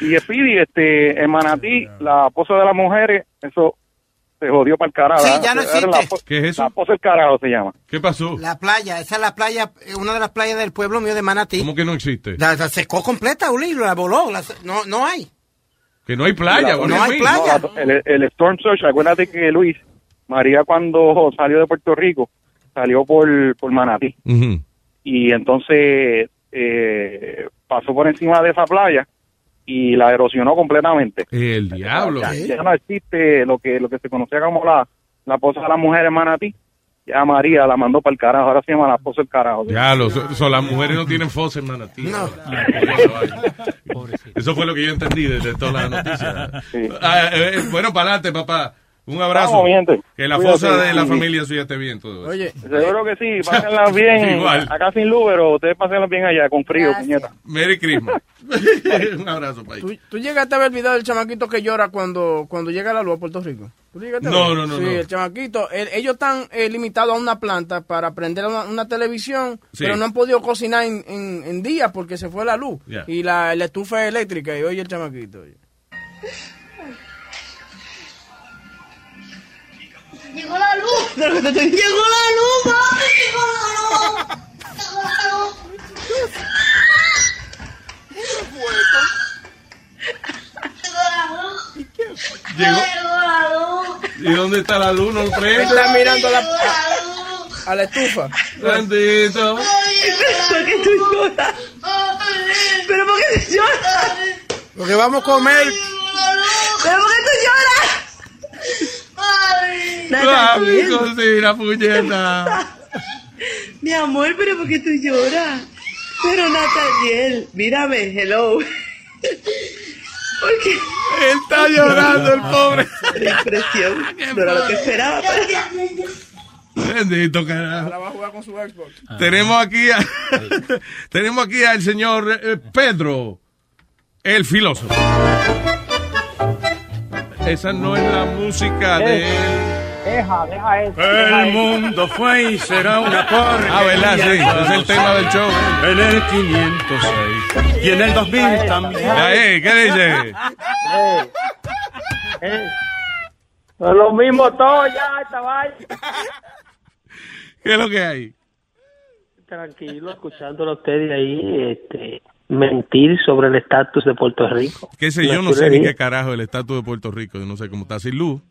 Y Speedy, este, en Manatí, la poza de las mujeres, eso se jodió para el carajo. Sí, ya no la existe. po- ¿Qué es eso? La poza del carajo se llama. ¿Qué pasó? La playa, esa es la playa, eh, una de las playas del pueblo mío de Manatí. ¿Cómo que no existe? La, la secó completa, Uli, la voló. la- no, no hay. Que no hay playa, La- no hay playa. el, el Storm Surge, acuérdate que Luis, María cuando salió de Puerto Rico, salió por, por Manatí. Y entonces eh, pasó por encima de esa playa y la erosionó completamente. El diablo. Ya, ya no existe lo que lo que se conocía como la, la poza de las mujeres en Manatí. Ya María la mandó para el carajo, ahora se llama la poza del carajo. Diablo, so- so las mujeres no tienen fosa en Manatí. Eso fue lo que yo entendí desde todas las noticias. Ah, eh, bueno, para adelante, papá. Un abrazo. Vamos, mi gente. Que la Cuídate. fosa de la Sí. familia suya esté bien. Todo eso. Oye, Seguro que sí, pásenla bien. Igual. Acá sin luz, pero ustedes pásenla bien allá, con frío, puñeta. Merry Christmas. Un abrazo, país. ¿tú, tú llegaste a ver el video del chamaquito que llora cuando, cuando llega la luz a Puerto Rico. ¿Tú llegaste a No, ver? no, no, Sí, no. el chamaquito. el- ellos están eh, limitados a una planta para prender una, una televisión, Sí. pero no han podido cocinar en, en, en días porque se fue la luz. Y la, la estufa eléctrica. Y oye el chamaquito. oye. Llegó la luz. Llegó la luz, mami. Llegó la luz. Llegó la luz. Llegó la luz. Llegó. Llegó la luz. ¿Y dónde está la luz? No lo prende. Está mirando a la, Llegó la luz. a la estufa. Bendito. ¿Por qué tú lloras? ¿Pero por qué tú lloras? Porque vamos a comer. ¿Pero por qué tú lloras? Ah, mi cocina, puñeta. Mi amor, pero ¿por qué tú lloras? Pero Nathaniel, mírame, hello. Porque Él está llorando, el pobre. La impresión. No era lo que esperaba. pero- Bendito, carajo. Ahora va a jugar con su Xbox. Tenemos aquí a, tenemos aquí al señor eh, Pedro, el filósofo. Esa no es la música de él. Deja, deja eso. deja El eso. mundo fue y será una porquería. Ah, ¿verdad? Sí, ese es el tema del show. En el 506 y en el 2000 también. Eh, ¿Qué dice? Eh, eh. Es lo mismo todo ya, esta vaina. ¿Qué es lo que hay? Tranquilo, escuchándolo a ustedes ahí, este, mentir sobre el estatus de Puerto Rico. ¿Qué sé yo? No sé ni qué carajo el estatus de Puerto Rico. Yo no sé cómo está sin luz.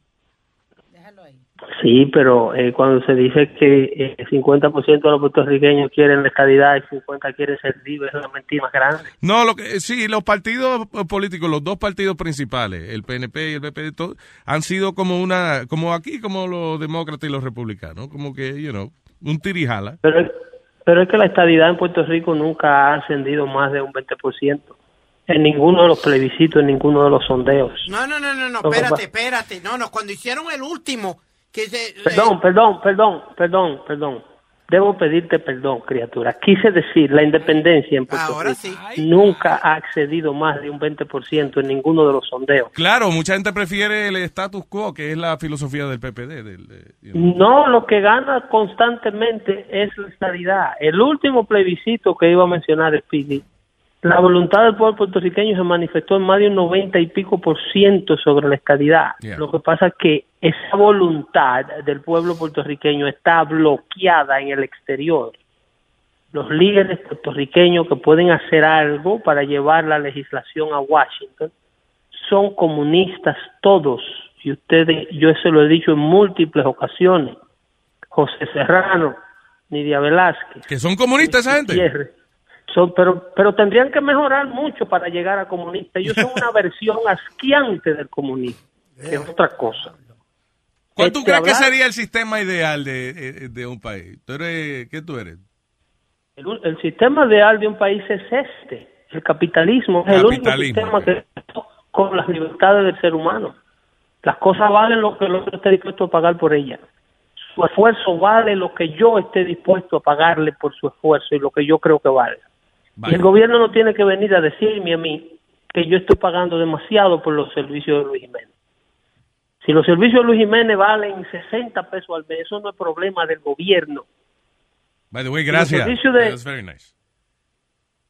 Sí, pero eh, cuando se dice que eh, el 50% de los puertorriqueños quieren la estadidad y 50% quieren ser libres, es una mentira más grande. No, lo que sí, los partidos políticos, los dos partidos principales, el PNP y el PP, todo, han sido como una, como aquí, como los demócratas y los republicanos, como que, you know, un tirijala. Pero, es- pero es que la estadidad en Puerto Rico nunca ha ascendido más de un 20%. En ninguno de los plebiscitos, en ninguno de los sondeos. No, no, no, no, no, espérate, espérate. No, no, cuando hicieron el último, que se... Perdón, perdón, perdón, perdón, perdón. Debo pedirte perdón, criatura. Quise decir, la independencia en Puerto Ahora Rico nunca ha excedido más de un 20% en ninguno de los sondeos. Claro, mucha gente prefiere el status quo, que es la filosofía del PPD. Del. No, lo que gana constantemente es la estabilidad. El último plebiscito que iba a mencionar Speedy, la voluntad del pueblo puertorriqueño se manifestó en más de un 90 y pico por ciento sobre la estabilidad. Yeah. Lo que pasa es que esa voluntad del pueblo puertorriqueño está bloqueada en el exterior. Los líderes puertorriqueños que pueden hacer algo para llevar la legislación a Washington son comunistas todos. Y ustedes, yo se lo he dicho en múltiples ocasiones. José Serrano, Nidia Velázquez. Que son comunistas esa gente. Gutiérrez. Son, pero, pero tendrían que mejorar mucho para llegar a comunistas. Ellos son una versión asquiante del comunismo, que es otra cosa. ¿Cuál tú Este, crees que sería el sistema ideal de, eh, de un país? ¿Tú eres, ¿Qué tú eres? El, el sistema ideal de un país es este. El capitalismo es el único sistema que con las libertades del ser humano. Las cosas valen lo que el otro esté dispuesto a pagar por ellas. Su esfuerzo vale lo que yo esté dispuesto a pagarle por su esfuerzo y lo que yo creo que vale. Y el gobierno no tiene que venir a decirme a mí que yo estoy pagando demasiado por los servicios de Luis Jiménez. Si los servicios de Luis Jiménez valen 60 pesos al mes, eso no es problema del gobierno. By the way, gracias. el servicio de- That's very nice.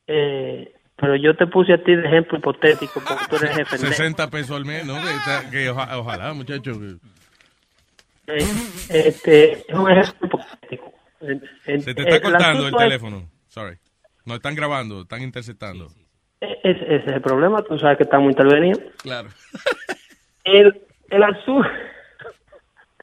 Eh, pero yo te puse a ti de ejemplo hipotético porque tú eres jefe. 60 pesos al mes, ¿no? Que, que oja- ojalá, muchachos. Eh, este, es un ejemplo hipotético. Se te eh, está cortando el es- teléfono. Sorry. No están grabando, están interceptando. eh, Ese, ese es el problema, tú sabes que estamos intervenidos. Claro. El, el asunto...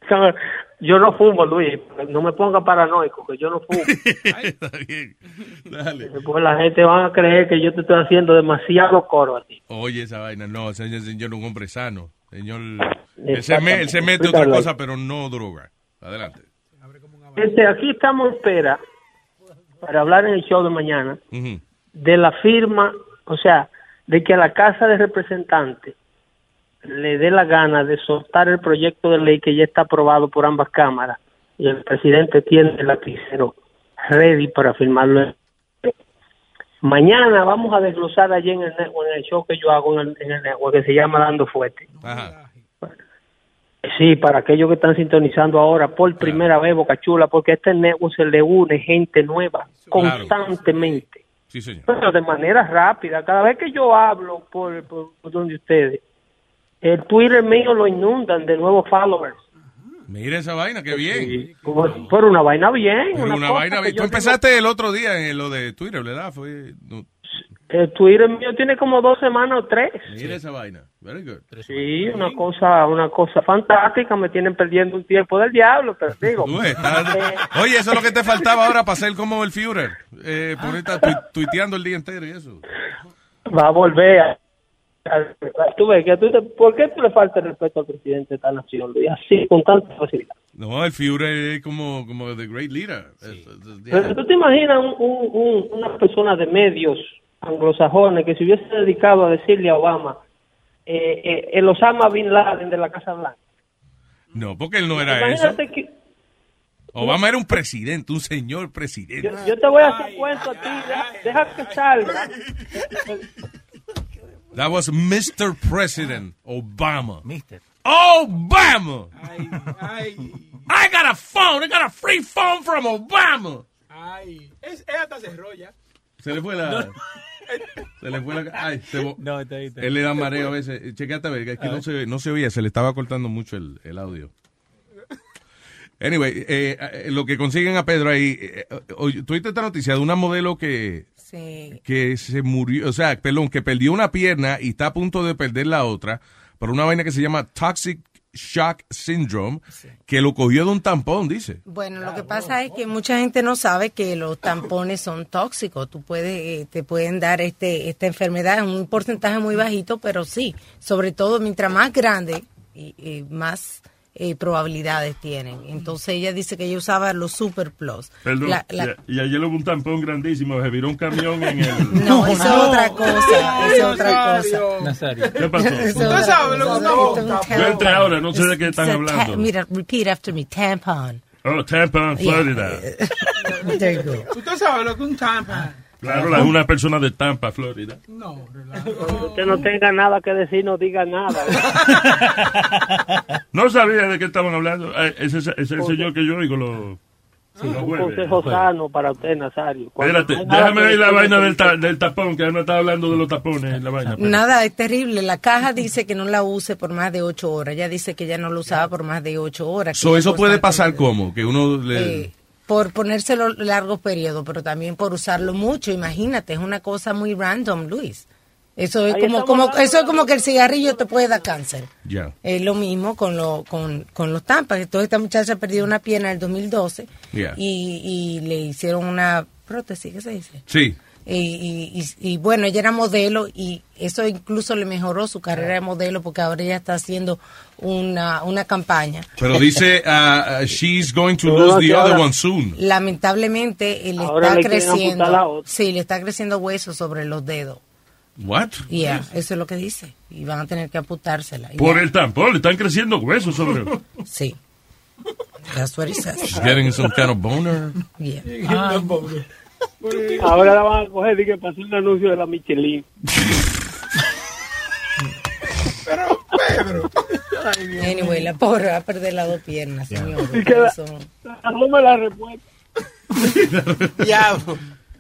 Yo no fumo, Luis. No me ponga paranoico, que yo no fumo. Está bien. Dale. Después la gente va a creer que yo te estoy haciendo demasiado coro a ti. Oye, esa vaina, no, señor, señor, un hombre sano. Señor, él se, me- él se mete otra cosa, pero no droga. Adelante. Este, aquí estamos en espera para hablar en el show de mañana de la firma, o sea, de que a la Casa de Representantes le dé la gana de soltar el proyecto de ley que ya está aprobado por ambas cámaras y el presidente tiene el lapicero ready para firmarlo. Mañana vamos a desglosar allí en el, en el show que yo hago en el, en el que se llama Dando Fuerte. Ajá. Sí, para aquellos que están sintonizando ahora por primera vez, Boca Chula, porque a este network se le une gente nueva constantemente, Sí, señor. pero de manera rápida. Cada vez que yo hablo por, por, por donde ustedes, el Twitter mío lo inundan de nuevos followers. Mira esa vaina, qué bien. Por, por una vaina bien. Una vaina bien. Tú empezaste el otro día en lo de Twitter, ¿verdad? Fue, no, El Twitter mío tiene como dos semanas o tres. mira esa vaina. Very good. Sí, una cosa, una cosa fantástica. Me tienen perdiendo un tiempo del diablo, pero digo. Estás- Oye, eso es lo que te faltaba ahora para ser como el Führer. Eh, por estar tu- tuiteando el día entero y eso. va a volver a, tú ves que tú te- ¿por qué tú le falta el respeto al presidente de esta nación Luis? así con tanta facilidad No, el Führer es como, como the great leader. Es- es- pero tú te imaginas un, un- un- una persona de medios anglosajones que se hubiese dedicado a decirle a Obama eh, eh, el Osama Bin Laden de la Casa Blanca No, porque él no era eso. que Obama era un presidente, un señor presidente. yo, yo te voy a hacer cuento a ti deja, deja que salga That was Mr. President Obama. Mr. Obama! I got a phone. I got a free phone from Obama. Ay, es, es hasta se enrolla. Se le fue la... Se le fue la... Ay, se bo- No, está ahí, está ahí. Él le da mareo a veces. Chequete a ver, es que no se, no se oía, se le estaba cortando mucho el, el audio. Anyway, eh, eh, lo que consiguen a Pedro ahí, eh, eh, oye, tuviste esta noticia de una modelo que, Sí. que se murió, o sea, perdón, que perdió una pierna y está a punto de perder la otra por una vaina que se llama Toxic Shock Syndrome, que lo cogió de un tampón, dice. Bueno, lo que pasa es que mucha gente no sabe que los tampones son tóxicos. Tú puedes, eh, te pueden dar este, esta enfermedad en un porcentaje muy bajito, pero sí, sobre todo mientras más grande y, y más eh, probabilidades tienen. Entonces ella dice que ella usaba los Super Plus. Perdón, La- la- y, y ayer hubo un tampón grandísimo, se viró un camión en el... no, eso es otra cosa, eso es otra cosa. Nazario. ¿Qué pasó? Usted sabe lo que cosa. uno Esto es un bota. Yo entré ahora, no sé de qué están hablando. Mira, repeat after me, tampon. Oh, Yeah. Florida. Usted sabe lo que un Tampa. Claro, la- una persona de Tampa, Florida. No, Cuando usted no tenga nada que decir, no diga nada. No sabía de qué estaban hablando. Eh, Ese es el señor que yo oigo los, los un jueves. consejo sano para usted, Nazario. Espérate, no déjame que ver la vaina no del, ta- del tapón, que él no estaba hablando de los tapones, la vaina. espérate. Nada, es terrible. La caja dice que no la use por más de ocho horas. Ella dice que ella no la usaba por más de ocho horas. que So, eso puede pasar como que uno le... Eh, por ponérselo largos periodos, pero también por usarlo mucho. Imagínate, es una cosa muy random, Luis. Eso es Ahí como, como, eso es como que el cigarrillo te puede dar cáncer. Ya. Es lo mismo con, lo, con, con los tampas. Entonces esta muchacha perdió una pierna en el 2012 Yeah. y, y le hicieron una prótesis, ¿qué se dice? Sí. Y, y- y- bueno, ella era modelo y eso incluso le mejoró su carrera de modelo porque ahora ella está haciendo una, una campaña. Pero dice, uh, uh, she's going to lose the other one soon. Lamentablemente, él Ahora está le creciendo. Sí, le está creciendo hueso sobre los dedos. What? Yeah, eso es lo que dice. Y van a tener que amputársela. Por ya. el tampón, le están creciendo huesos sobre Sí. That's what he says. She's getting some kind of boner. Yeah. Ah, Ahora la van a coger y que pasó un anuncio de la Michelin. Anyway, la pobre va a perder las dos piernas, señor. Y que la- Arróme la respuesta. Ya.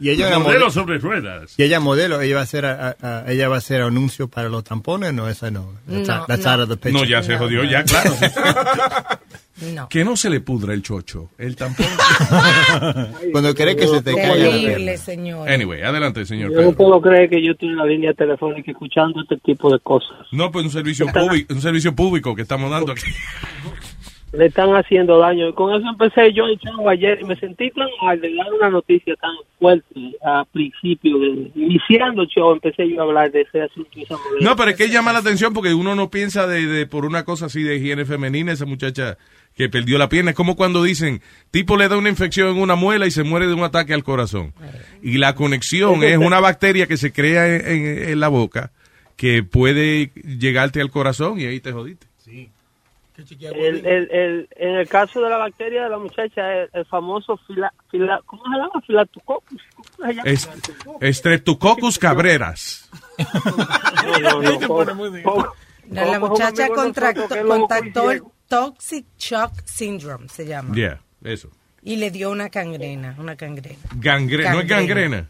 Y ella Modelo modelo. sobre ruedas. Y ella modelo, ella va a hacer, a- a- a- ella va a hacer anuncio para los tampones, no, esa no. That's, No, out, that's no. out of the picture. No, ya se jodió, ya, claro. No. Que no se le pudra el chocho. El tampón. Cuando querés que se te caiga la Terrible, pierna. señor. Anyway, adelante, señor Yo no puedo creer que yo estoy en la línea telefónica escuchando este tipo de cosas. No, pues un servicio público, un servicio público que estamos dando aquí. Le están haciendo daño. Y con eso empecé yo el show ayer y me sentí tan mal de dar una noticia tan fuerte a principio de iniciando el show. Empecé yo a hablar de ese asunto. No, pero es que llama la atención porque uno no piensa de, por una cosa así de higiene femenina, esa muchacha que perdió la pierna. Es como cuando dicen, tipo le da una infección en una muela y se muere de un ataque al corazón. Y la conexión es una bacteria que se crea en, en- en la boca que puede llegarte al corazón y ahí te jodiste. El, el, el, en el caso de la bacteria de la muchacha, el, el famoso fila, fila, ¿cómo se llama? Filatococcus. Es, Streptococcus cabreras. No, no, no, por- por- La, muchacha contractó, contactó el. Toxic Shock Syndrome, se llama. Yeah, eso. Y le dio una gangrena, una gangrena. Gangre no es gangrena.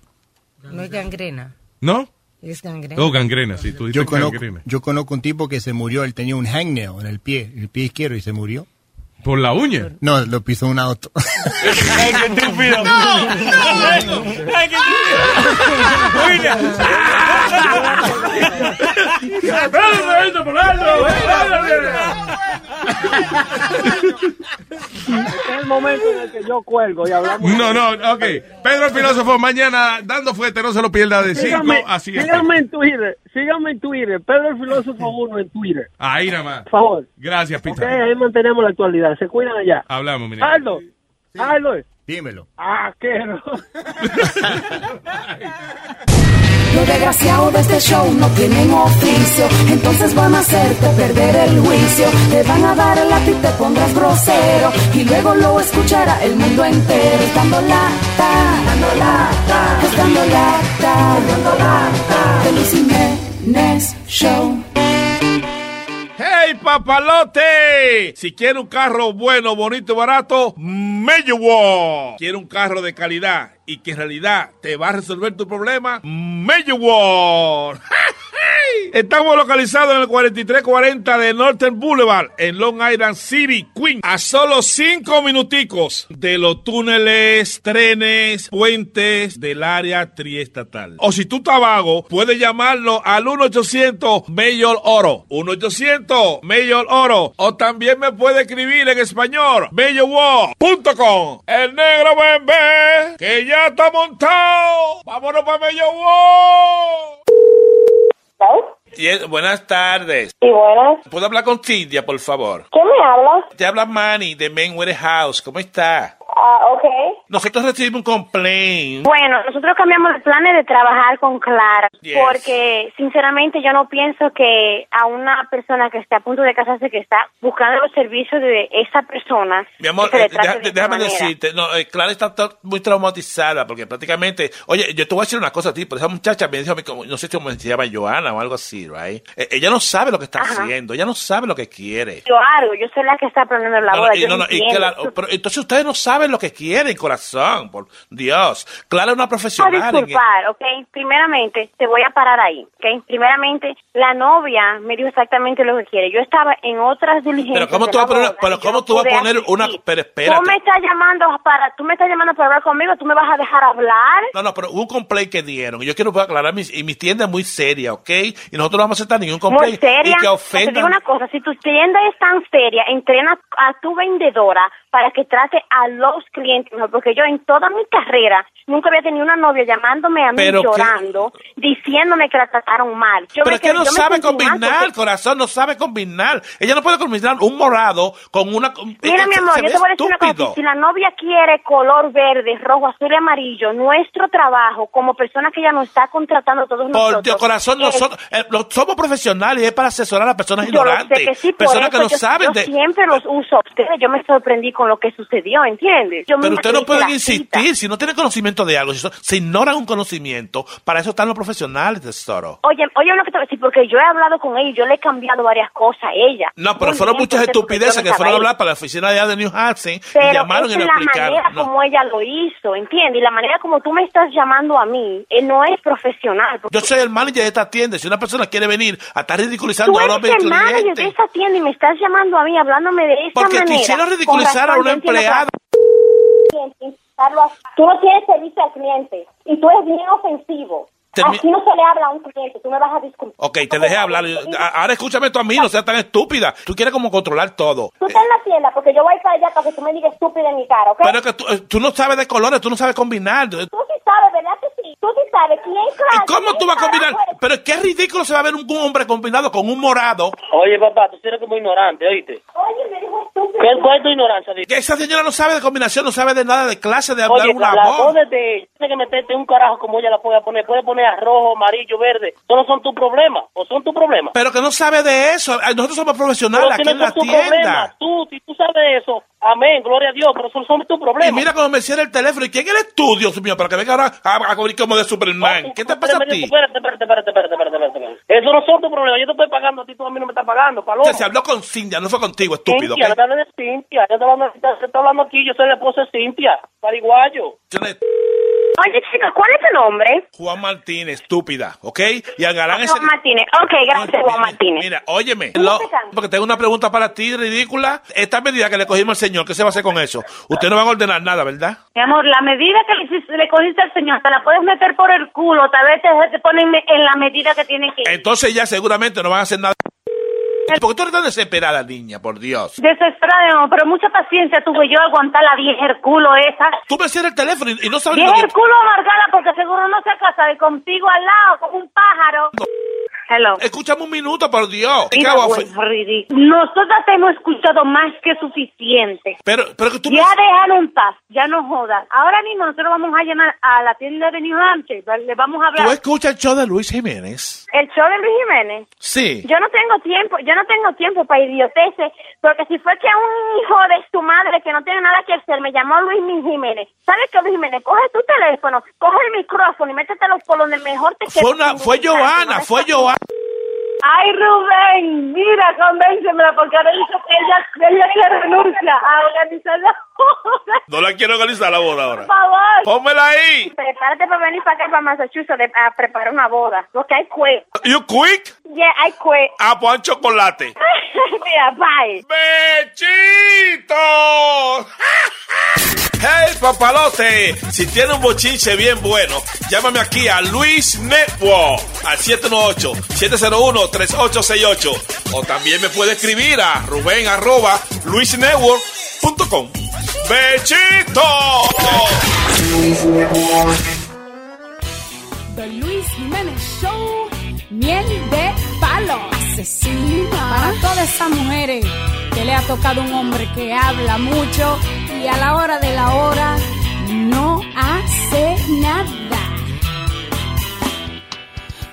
No es gangrena, ¿No? Es gangrena. Oh, gangrena, sí, tú dices Yo conozco, gangrena. yo conozco un tipo que se murió, él tenía un hangnail en el pie, el pie izquierdo y se murió. ¿Por la uña? No, lo pisó un auto. ¡Ay, qué estúpido! ¡No! ¡No! ¡Ay, qué Este es el momento en el que yo cuelgo y hablamos. No, no, ok. Pedro el filósofo, mañana dando fuerte, no se lo pierda de 5 Síganme, a 7. síganme en Twitter, síganme en Twitter, Pedro el Filósofo 1 en Twitter, Ahí nada más. por favor. Gracias, Ok, Pita. ahí mantenemos la actualidad, se cuidan allá. Hablamos, mira. Aldo, Aldo, Dímelo. ah, qué no. Los desgraciados de este show no tienen oficio, entonces van a hacerte perder el juicio. Te van a dar el lápiz, te pondrás grosero y luego lo escuchará el mundo entero. Estando lata, dando lata, estando lata, dando lata. De Luis Jiménez Show. ¡Hey, papalote! Si quiere un carro bueno, bonito y barato, World. Quiere un carro de calidad y que en realidad te va a resolver tu problema, World. Estamos localizados en el 4340 de Northern Boulevard, en Long Island City, Queens, a solo cinco minuticos de los túneles, trenes, puentes del área triestatal. O si tú estás vago, puedes llamarlo al 1-800 Mayor Oro. 1-800 Mayor Oro. O también me puede escribir en español, mayorwall.com. El negro bebé, que ya está montado. Vámonos para Mayor Wall. Y buenas tardes. Sí, buenas. ¿Puedo hablar con Cintia, por favor? ¿Quién me habla? Te habla Manny de Main Warehouse. ¿Cómo está? Ah, ok. Nosotros recibimos un complaint. Bueno, nosotros cambiamos de planes de trabajar con Clara, Yes. porque sinceramente yo no pienso que a una persona que está a punto de casarse, que está buscando los servicios de esa persona, Mi amor, eh, deja- de déjame manera. decirte, no, eh, Clara está muy traumatizada porque prácticamente, oye, yo te voy a decir una cosa a ti, pero esa muchacha me dijo, a mí como- no sé cómo se llama Joana o algo así, right? Eh, ella no sabe lo que está Ajá. haciendo, ella no sabe lo que quiere. Yo hago, yo soy la que está planeando la No, no, boda, yo no, no, y entiendo. claro, pero entonces ustedes no saben lo que quieren, corazón, por Dios. Clara es una a profesional. en- disculpar, ¿ok? Primeramente, te voy a parar ahí, ¿ok? Primeramente, la novia me dijo exactamente lo que quiere. Yo estaba en otras diligencias. Pero cómo tú vas a poner, pero cómo tú vas a poner una, pero Tú espérate. me estás llamando para, tú me estás llamando para hablar conmigo, tú me vas a dejar hablar. No, no, pero un complaint que dieron. Yo quiero aclarar, mis, y mi tienda es muy seria, ¿ok? Y nosotros no vamos a aceptar ningún Muy complaint. seria. Y que Te ofendan. digo una cosa, si tu tienda es tan seria, entrena a tu vendedora para que trate a los clientes, porque yo en toda mi carrera nunca había tenido una novia llamándome a mí Pero que- llorando, diciéndome que la trataron mal. Yo Pero es que no sabe combinar, porque- corazón, no sabe combinar. Ella no puede combinar un morado con una... Mira, eh, mi amor, yo te voy a decir una cosa. Si la novia quiere color verde, rojo, azul y amarillo, nuestro trabajo como persona que ella nos está contratando todos Por nosotros. Dios, corazón, es- nosotros eh, somos profesionales y es para asesorar a personas Yo ignorantes. sé que sí, por personas que eso no yo, saben yo de... siempre los uso a ustedes. Yo me sorprendí con lo que sucedió, ¿entiendes? Yo Pero ustedes no la insistir si no tienen conocimiento de algo. Si so- se ignoran un conocimiento, para eso están los profesionales, tesoro. Oye, oye, lo que te voy a decir, porque yo he hablado con ella y yo le he cambiado varias cosas a ella. No, pero Muy fueron bien, muchas estupideces que fueron a hablar para la oficina de allá de New Hampshire y llamaron y le es la explicaron. manera No. como ella lo hizo, ¿entiendes? Y la manera como tú me estás llamando a mí, eh, no es profesional. Yo soy el manager de esta tienda. Si una persona quiere venir a estar ridiculizando Tú eres el manager de esa tienda y me estás llamando a mí, hablándome de esa porque manera. ridiculizar a una empleada. Tú no tienes servicio al cliente y tú eres bien ofensivo. Termi- Así no se le habla a un cliente, tú me vas a disculpar. Ok, te dejé hablar. Ahora escúchame tú a mí, no seas tan estúpida. Tú quieres como controlar todo. Tú estás en la tienda porque yo voy para allá para que tú me digas estúpida en mi cara, ¿ok? Pero que tú, eh, tú no sabes de colores, tú no sabes combinar. Tú sí sabes, ¿verdad que? Tú sí sabes quién ¿Y cómo tú vas a combinar? Pero qué ridículo se va a ver un, un hombre combinado con un morado. Oye, papá, tú eres como ignorante, ¿oíste? Oye, me dijo estúpida. ¿Qué, ¿Cuál es tu ignorancia? Dice? Que esa señora no sabe de combinación, no sabe de nada de clase, de hablar Oye, una la voz. de tiene que meterte un carajo como ella la puede poner. Puede poner a rojo, amarillo, verde. Eso no son tus problemas, o son tus problemas. Pero que no sabe de eso. Nosotros somos profesionales Pero aquí si en la son tus tienda. problemas, tú, si tú sabes eso, amén, gloria a Dios, pero eso no son tus Y problemas. mira cómo me cierra el teléfono. ¿Y quién eres tú, Dios mío? Para que venga ahora a, a cubrir como de Superman. ¿Qué te pasa a ti? Espérate, espérate, espérate, espérate, espérate, espérate. Eso no son tus problemas. Yo te estoy pagando a ti, tú a mí no me estás pagando, paloma. Se habló con Cintia, no fue contigo, estúpido. Cintia, no de Cintia. Yo estoy hablando aquí, yo soy el esposo de Cintia, pariguayo. Oye, chica, ¿cuál es tu nombre? Juan Martínez, estúpida, ¿ok? Y Algarán es Juan Martínez. Ok, gracias, Juan Martínez. Mira, óyeme, lo- porque tengo una pregunta para ti, ridícula. Esta medida que le cogimos al señor, ¿qué se va a hacer con eso? Usted no va a ordenar nada, ¿verdad? Mi amor, la medida que le, cogiste al señor, te la puedes meter por el culo, tal vez te, te ponen en la medida que tiene que ir. Entonces ya seguramente no van a hacer nada. ¿Por qué tú eres tan desesperada, niña? Por Dios. Desesperada, amor, pero mucha paciencia tuve yo a aguantar la vieja el culo esa. Tú me cierras el teléfono y, y no sabes Vieja el culo amargada porque seguro no se casa de contigo al lado como un pájaro. Hello. Escúchame un minuto, por Dios. ¿Qué hago? Nosotras te hemos escuchado más que suficiente. Pero, pero que tú Ya déjanos en paz, ya no jodas. Ahora mismo nosotros vamos a llamar a la tienda de New Hampshire, le vamos a ¿Tú hablar. escuchas el show de Luis Jiménez? El show de Luis Jiménez. Sí. Yo no tengo tiempo, yo no tengo tiempo para idioteces, porque si fue que un hijo de su madre que no tiene nada que hacer me llamó Luis Jiménez, ¿sabes qué, Luis Jiménez? Coge tu teléfono, coge el micrófono y métetelo por donde mejor te Fue, quede. una, fue Joana, fue Joana. Ay, Rubén, mira, convéncemela, porque ahora dice que ella, ella se renuncia a organizar la boda. No la quiero organizar la boda ahora. Por favor. Pónmela ahí. Prepárate para venir para acá, para Massachusetts, a preparar una boda. Porque hay quit. You quick? Yeah, I quit. Ah, pues chocolate. Mira, bye. ¡Bechito! ¡Hey, papalote! Si tiene un bochinche bien bueno, llámame aquí a Luis Network al 718-701-3868. O también me puede escribir a ruben arroba luisnetwork.com. ¡Bechito! The Luis Jiménez Show, miel de palo, asesina. Para todas esas mujeres que le ha tocado un hombre que habla mucho y a la hora de la hora no hace nada.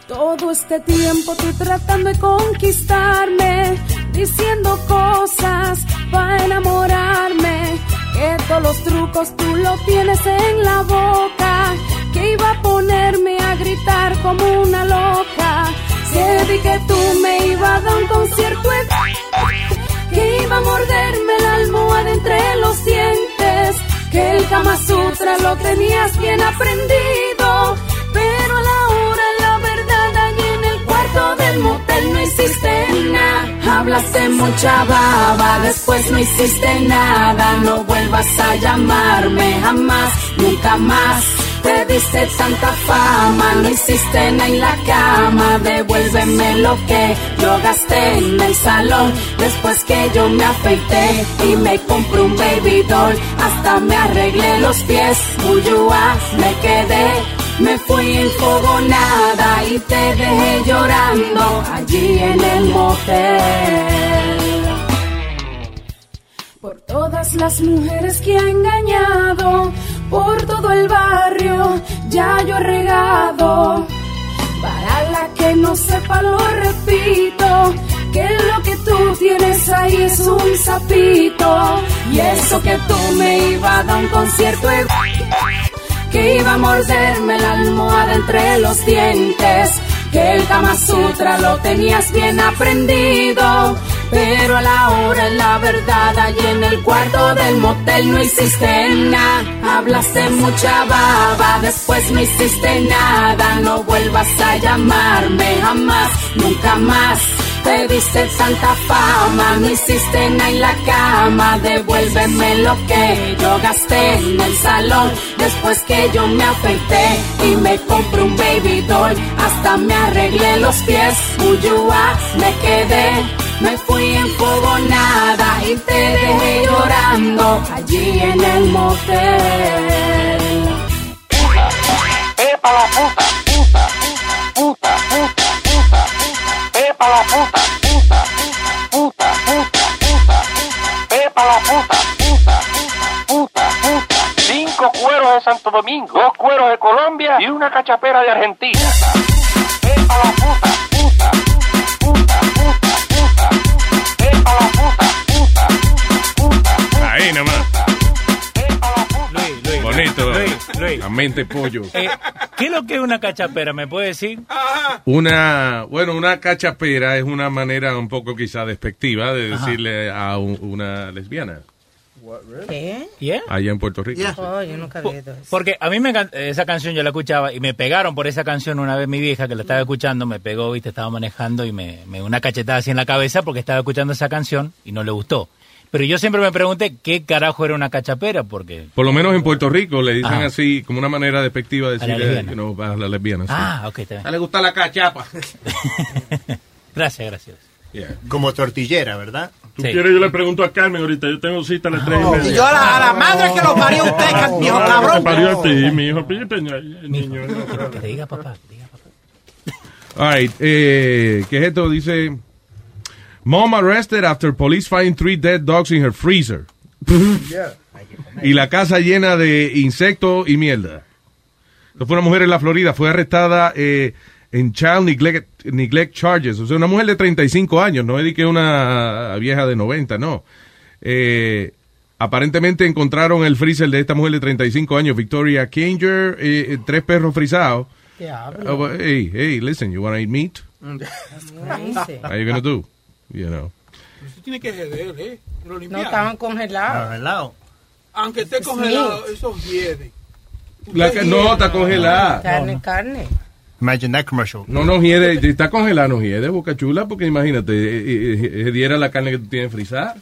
Todo este tiempo tú tratando de conquistarme, diciendo cosas para enamorarme, que todos los trucos tú lo tienes en la boca, que iba a ponerme a gritar como una loca, que vi que tú me ibas a dar un concierto en- que iba a morderme la almohada entre los dientes, que el Kama Sutra lo tenías bien aprendido, pero a la hora, la verdad, allí en el cuarto del motel no hiciste nada. Hablaste mucha baba, después no hiciste nada, no vuelvas a llamarme jamás, nunca más. Te diste tanta fama, no hiciste en la cama. Devuélveme lo que yo gasté en el salón. Después que yo me afeité y me compré un baby doll, hasta me arreglé los pies. Uyua, me quedé, me fui enfogonada y te dejé llorando allí en el motel por todas las mujeres que ha engañado, por todo el barrio, ya yo he regado. Para la que no sepa, lo repito, que lo que tú tienes ahí es un sapito. Y eso que tú me iba a dar un concierto que iba a morderme la almohada entre los dientes, que el Kama Sutra lo tenías bien aprendido, pero a la hora, en la verdad, allí en el cuarto del motel no hiciste nada, hablaste mucha baba, después no hiciste nada, no vuelvas a llamarme jamás, nunca más. Te diste tanta fama, no hiciste nada en la cama. Devuélveme lo que yo gasté en el salón. Después que yo me afeité y me compré un baby doll, hasta me arreglé los pies. Uyua, me quedé, me fui enfogonada y te dejé llorando allí en el motel. ¡Epa la puta! ¡Puta! ¡Puta! ¡Puta! ¡Puta! ¡Epa la puta! ¡Puta! ¡Puta! ¡Puta! ¡Puta! ¡Epa la puta! ¡Puta! ¡Puta! ¡Puta! Cinco cueros de Santo Domingo, dos cueros de Colombia y una cachapera de Argentina. ¡Epa la puta! ¡Puta! Ahí nomás. Luis, Luis. Bonito. Luis, Luis. La mente pollo. Eh, ¿Qué es lo que es una cachapera? ¿Me puede decir? Una, bueno, una cachapera es una manera un poco quizá despectiva de Ajá. decirle a un- una lesbiana ¿Qué? ¿Yeah? allá en Puerto Rico. sí. Oh, yo nunca había visto eso. Porque a mí me encanta- esa canción yo la escuchaba y me pegaron por esa canción una vez mi vieja que la estaba escuchando, me pegó, viste, estaba manejando y me, me una cachetada así en la cabeza porque estaba escuchando esa canción y no le gustó. Pero yo siempre me pregunté qué carajo era una cachapera porque... Por lo menos en Puerto Rico le dicen Ajá. así, como una manera despectiva de A la decirle lesbiana. you know, a la lesbiana. sí. Ah, ok, está bien. le gusta la cachapa. Gracias, gracias. Como tortillera, ¿verdad? Tú quieres, yo le pregunto a Carmen ahorita. Yo tengo cita a las tres y media. Y yo a la, a la madre que lo parió usted, ca- viejo Te cabrón. parió a ti, mi hijo. Peña- niño. Que te diga papá. All right, eh, ¿qué es esto? Dice, Mom arrested after police find three dead dogs in her freezer. y la casa llena de insectos y mierda. Esto fue una mujer en la Florida, fue arrestada eh, en child neglect, neglect charges. O sea, una mujer de 35 años, no es que una vieja de 90, no. Eh, aparentemente encontraron el freezer de esta mujer de 35 años, Victoria Kinger, eh, eh, tres perros frisados. Diablo. Uh, well, hey, hey, listen, you want to eat meat? Crazy. How you gonna do? You know. Eso tiene que ceder, ¿eh? Lo No estaban congelados. Congelado. Aunque esté congelado, eso hiede. La ca- no, está congelada. Carne, carne. Imagine that commercial. No, no hiede, está congelada, no hiede, boca chula, porque imagínate, eh, eh, eh, diera la carne que tú tienes frisada.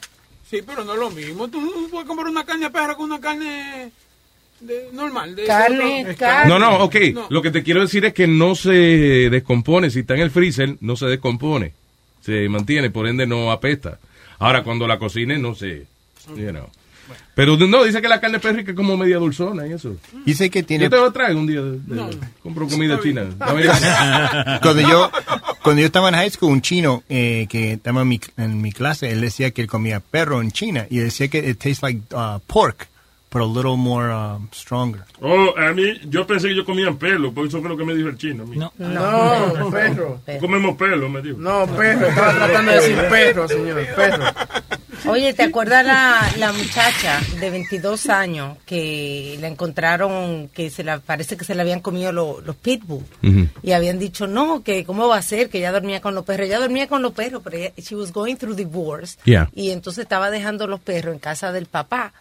Sí, pero no es lo mismo. Tú no puedes comer una carne de perro con una carne de- normal. De Carne, carne. No, no, ok. No. Lo que te quiero decir es que no se descompone. Si está en el freezer, no se descompone. Se mantiene, por ende no apesta. Ahora, cuando la cocine, no se. You know. Pero no, dice que la carne perro es como media dulzona y eso. Dice que tiene... Yo te lo traigo un día. de- de- compro comida china. cuando yo cuando yo estaba en high school, un chino eh, que estaba en mi, en mi clase, él decía que él comía perro en China y decía que it tastes like uh, pork. But a little more um, stronger. Oh, a mí, yo pensé que ellos comían pelo, por eso fue lo que me dijo el chino. a mí. No, no, perro. Comemos pelo, me dijo. No, perro. Estaba tratando de decir perro, señor. Perro. Oye, ¿te acuerdas la, la muchacha de 22 años que la encontraron, que se la parece que se le habían comido lo- los pitbull? Y habían dicho, no, que cómo va a ser, que ella dormía con los perros. Ella dormía con los perros, pero ella, she was going through divorce. Yeah. Y entonces estaba dejando los perros en casa del papá.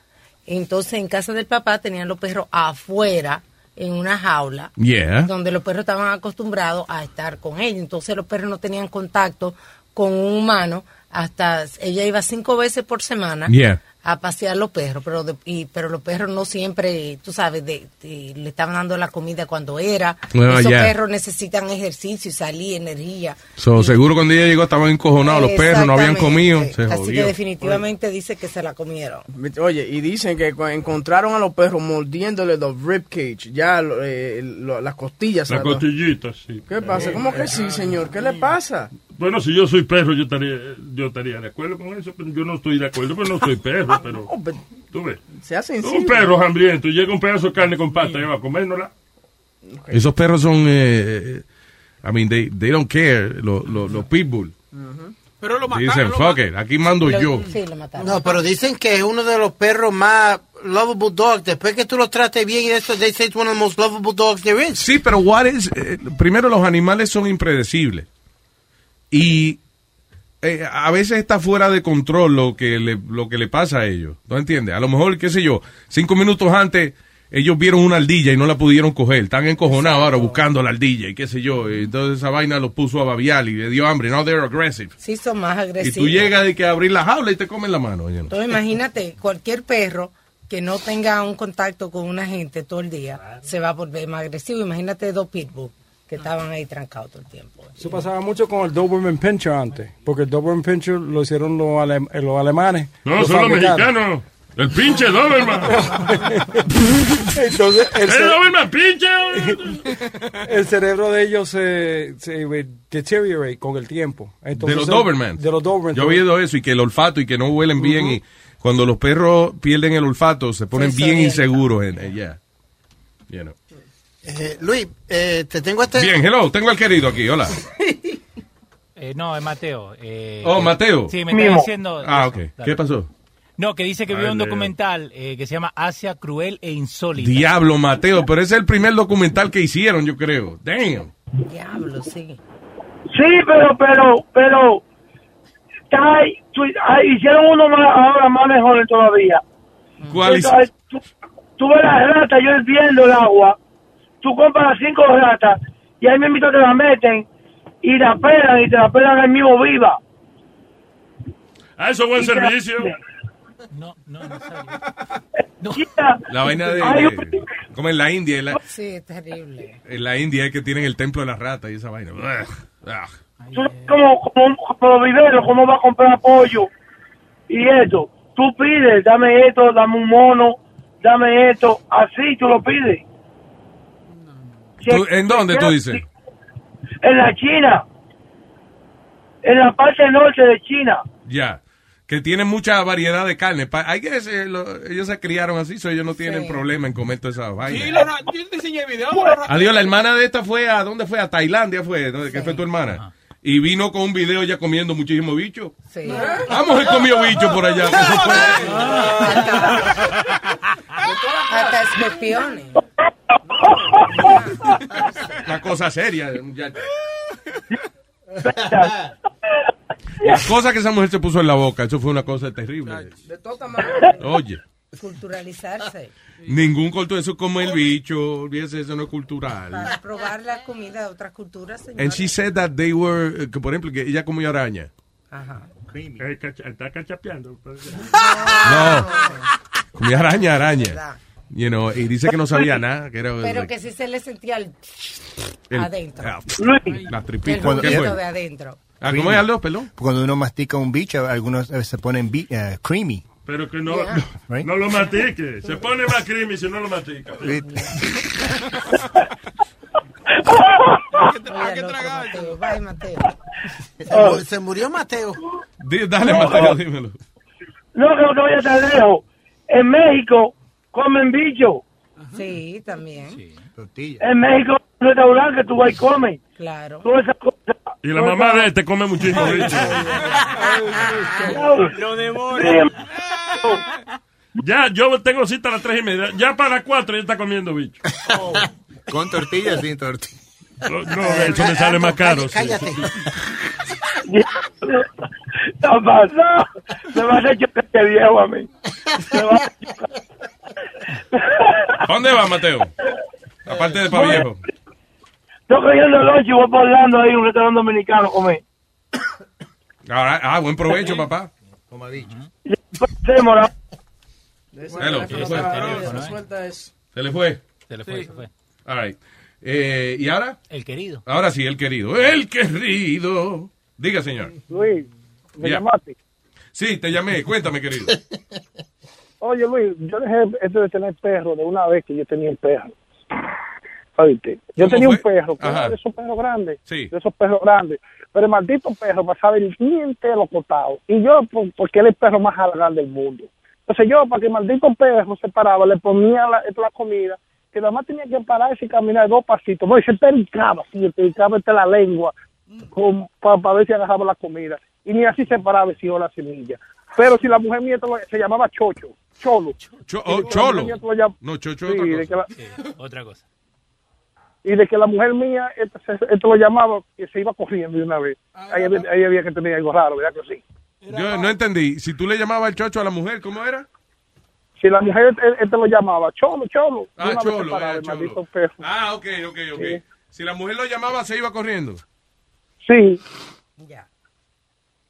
Entonces en casa del papá tenían los perros afuera, en una jaula, Yeah. donde los perros estaban acostumbrados a estar con ella. Entonces los perros no tenían contacto con un humano hasta ella iba cinco veces por semana Yeah. A pasear los perros, pero de- y, pero los perros no siempre, tú sabes, de, de- le estaban dando la comida cuando era. Ah, Esos ya. perros necesitan ejercicio y salir, energía. So, seguro cuando ella llegó estaban encojonados los perros, no habían comido. Se Así que definitivamente dice que se la comieron. Oye, y dicen que encontraron a los perros mordiéndole los rib cage, ya lo- eh, lo- las costillas. La ¿sabes? costillita, sí. ¿Qué pasa? ¿Cómo que sí, señor? ¿Qué le pasa? Bueno, si yo soy perro, yo estaría, yo estaría de acuerdo con eso, pero yo no estoy de acuerdo, pero no soy perro, pero... Tú ves. Se hace Un perro hambriento, y llega un pedazo de carne con pasta y va a comérnosla. Esos perros son, eh, I mean, they, they don't care, los los- los pitbull. Pero lo Dicen, fuck it, aquí mando yo. Sí, lo mataron. No, pero dicen que es uno de los perros más lovable dogs. Después que tú los trates bien y eso, they say it's one of the most lovable dogs there is. Sí, pero what is, eh, primero los animales son impredecibles. Y eh, a veces está fuera de control lo que le, lo que le pasa a ellos. ¿No entiendes? A lo mejor, qué sé yo, cinco minutos antes ellos vieron una ardilla y no la pudieron coger. Están encojonados ahora buscando la ardilla y qué sé yo. Entonces esa vaina los puso a babiar y le dio hambre. No, they're aggressive. Sí, son más Y agresivos. tú llegas de que abrir la jaula y te comen la mano. Entonces imagínate, cualquier perro que no tenga un contacto con una gente todo el día se va a volver más agresivo. Imagínate dos pitbull que estaban ahí trancados todo el tiempo. Eso pasaba mucho con el Doberman Pinscher antes, porque el Doberman Pinscher lo hicieron los, ale- eh, los alemanes. No, son los mexicanos. El pinche Doberman. Entonces, el, ¡El Doberman pinche! el cerebro de ellos se, se deteriorate con el tiempo. de Entonces, los el- Doberman. De los Doberman. Yo he oído eso y que el olfato y que no huelen bien y cuando los perros pierden el olfato se ponen Se bien inseguros. En, yeah. You know. Eh, Luis, eh, te tengo este... Bien, hello, tengo al querido aquí, hola. Eh, no, es Mateo. eh, Oh, Mateo. Sí, me está diciendo... Ah, ok. Dale. ¿Qué pasó? No, que dice que vio un Leo. documental eh, que se llama Asia Cruel e Insólita. Diablo, Mateo, pero ese es el primer documental que hicieron, yo creo. Damn. Diablo, sí. Sí, pero, pero, pero, está ahí, tú- ah, hicieron uno más, ahora más mejor todavía. ¿Cuál tú ves las ratas, yo hirviendo el agua, tú compras las cinco ratas y ahí mismo te las meten y la pelan y te la pelan el mismo viva. Ah, eso es buen Y te la- servicio. No, no, La vaina de, como en la India, en la, Sí, es terrible. en la India es que tienen el templo de la rata y esa vaina. Ugh. Tú, como, como, como los viveros, cómo va a comprar pollo y eso. Tú pides, dame esto, dame un mono, dame esto, así tú lo pides. ¿Tú- ¿En dónde tú dices? En la China, en la parte norte de China. Ya. Que tienen mucha variedad de carne. Pa- Hay que decir, lo- ellos se criaron así, so ellos no tienen problema en comer toda esa vaina. Sí, lo, yo te enseñé el video. lo- Adiós, la hermana de esta fue a, ¿dónde fue? A Tailandia fue, ¿no? ¿Qué fue tu hermana? Y vino con un video ya comiendo muchísimo bicho. Sí. Vamos, he comido bicho por allá. Hasta escorpiones. Una cosa seria. ya. La cosa que esa mujer se puso en la boca, eso fue una cosa terrible. De todo tamaño. Oye, Culturalizarse. ningún culto, eso es como el bicho, olvídese, eso no es cultural. Para probar la comida de otras culturas, señor. And she said that they were, eh, que por ejemplo, que ella comió araña. Ajá. Eh, cacha- Está cachapeando. No, comía araña, araña. You know, y dice que no sabía nada, que era Pero like, que sí se le sentía el, el- adentro. ah, la El tripita. Cuando- ¿Qué ruido fue? de adentro. Ah, ¿cómo es, Aldo? Perdón. Cuando uno mastica un bicho, algunos eh, se ponen creamy. Pero que no, Yeah. no, Right? no lo matique. Se pone más creamy si no lo matica. Hay que. Bye, Mateo. Se, mu- se murió Mateo. Dale, Mateo, dímelo. No creo que vaya tan lejos. En México comen bicho. Sí, también. En México, en un restaurante que tú vas y comes. Claro. Todas esas cosas. Y la mamá de este come muchísimo bicho. Lo Ya, yo tengo cita a las tres y media. Ya para las cuatro ya está comiendo bicho. Con tortillas sin tortillas. No, no, eso me sale más caro. sí. Cállate. ¿Qué pasó? Se va a chocar este viejo a mí. Se va a ¿A dónde va, Mateo? Aparte de pa' viejo. Estoy cogiendo el lunch y voy por Orlando ahí, un restaurante dominicano a comer. Ahora- ah, buen provecho, papá. Sí, morado. Hello, se le suelta es... Se le fue. Se le fue, se fue. All right. Eh, ¿Y ahora? El querido. Ahora sí, el querido. El querido. Diga, señor. Luis, ¿me Ya. llamaste? Sí, te llamé. Cuéntame, querido. Oye, Luis, yo dejé esto de tener perro de una vez que yo tenía el perro. Oíste, yo ¿Cómo tenía un perro, que era de esos perros grandes, Sí. de esos perros grandes, pero el maldito perro pasaba el día entero acostado. Y yo, por- porque él es el perro más grande del mundo. Entonces yo, para que el maldito perro se paraba, le ponía la, la comida, que nada más tenía que pararse y caminar dos pasitos. No, y se pericaba, sí, se pericaba entre la lengua, para ver si agarraba la comida. Y ni así se paraba si la semilla. Pero si la mujer mía se llamaba Chocho, Cholo. Cho- Y oh, Cholo. No, Chocho Sí, Otra cosa. Y de que la mujer mía esto, esto lo llamaba y se iba corriendo de una vez. Ahí había, ahí había que tener algo raro, ¿verdad que sí? Yo no entendí. Si tú le llamabas el chocho a la mujer, ¿cómo era? Si la mujer él, él te lo llamaba, cholo, cholo. Ah, cholo, paraba eh, cholo. Ah, ok, ok, ok. Sí. Si la mujer lo llamaba, se iba corriendo. Sí.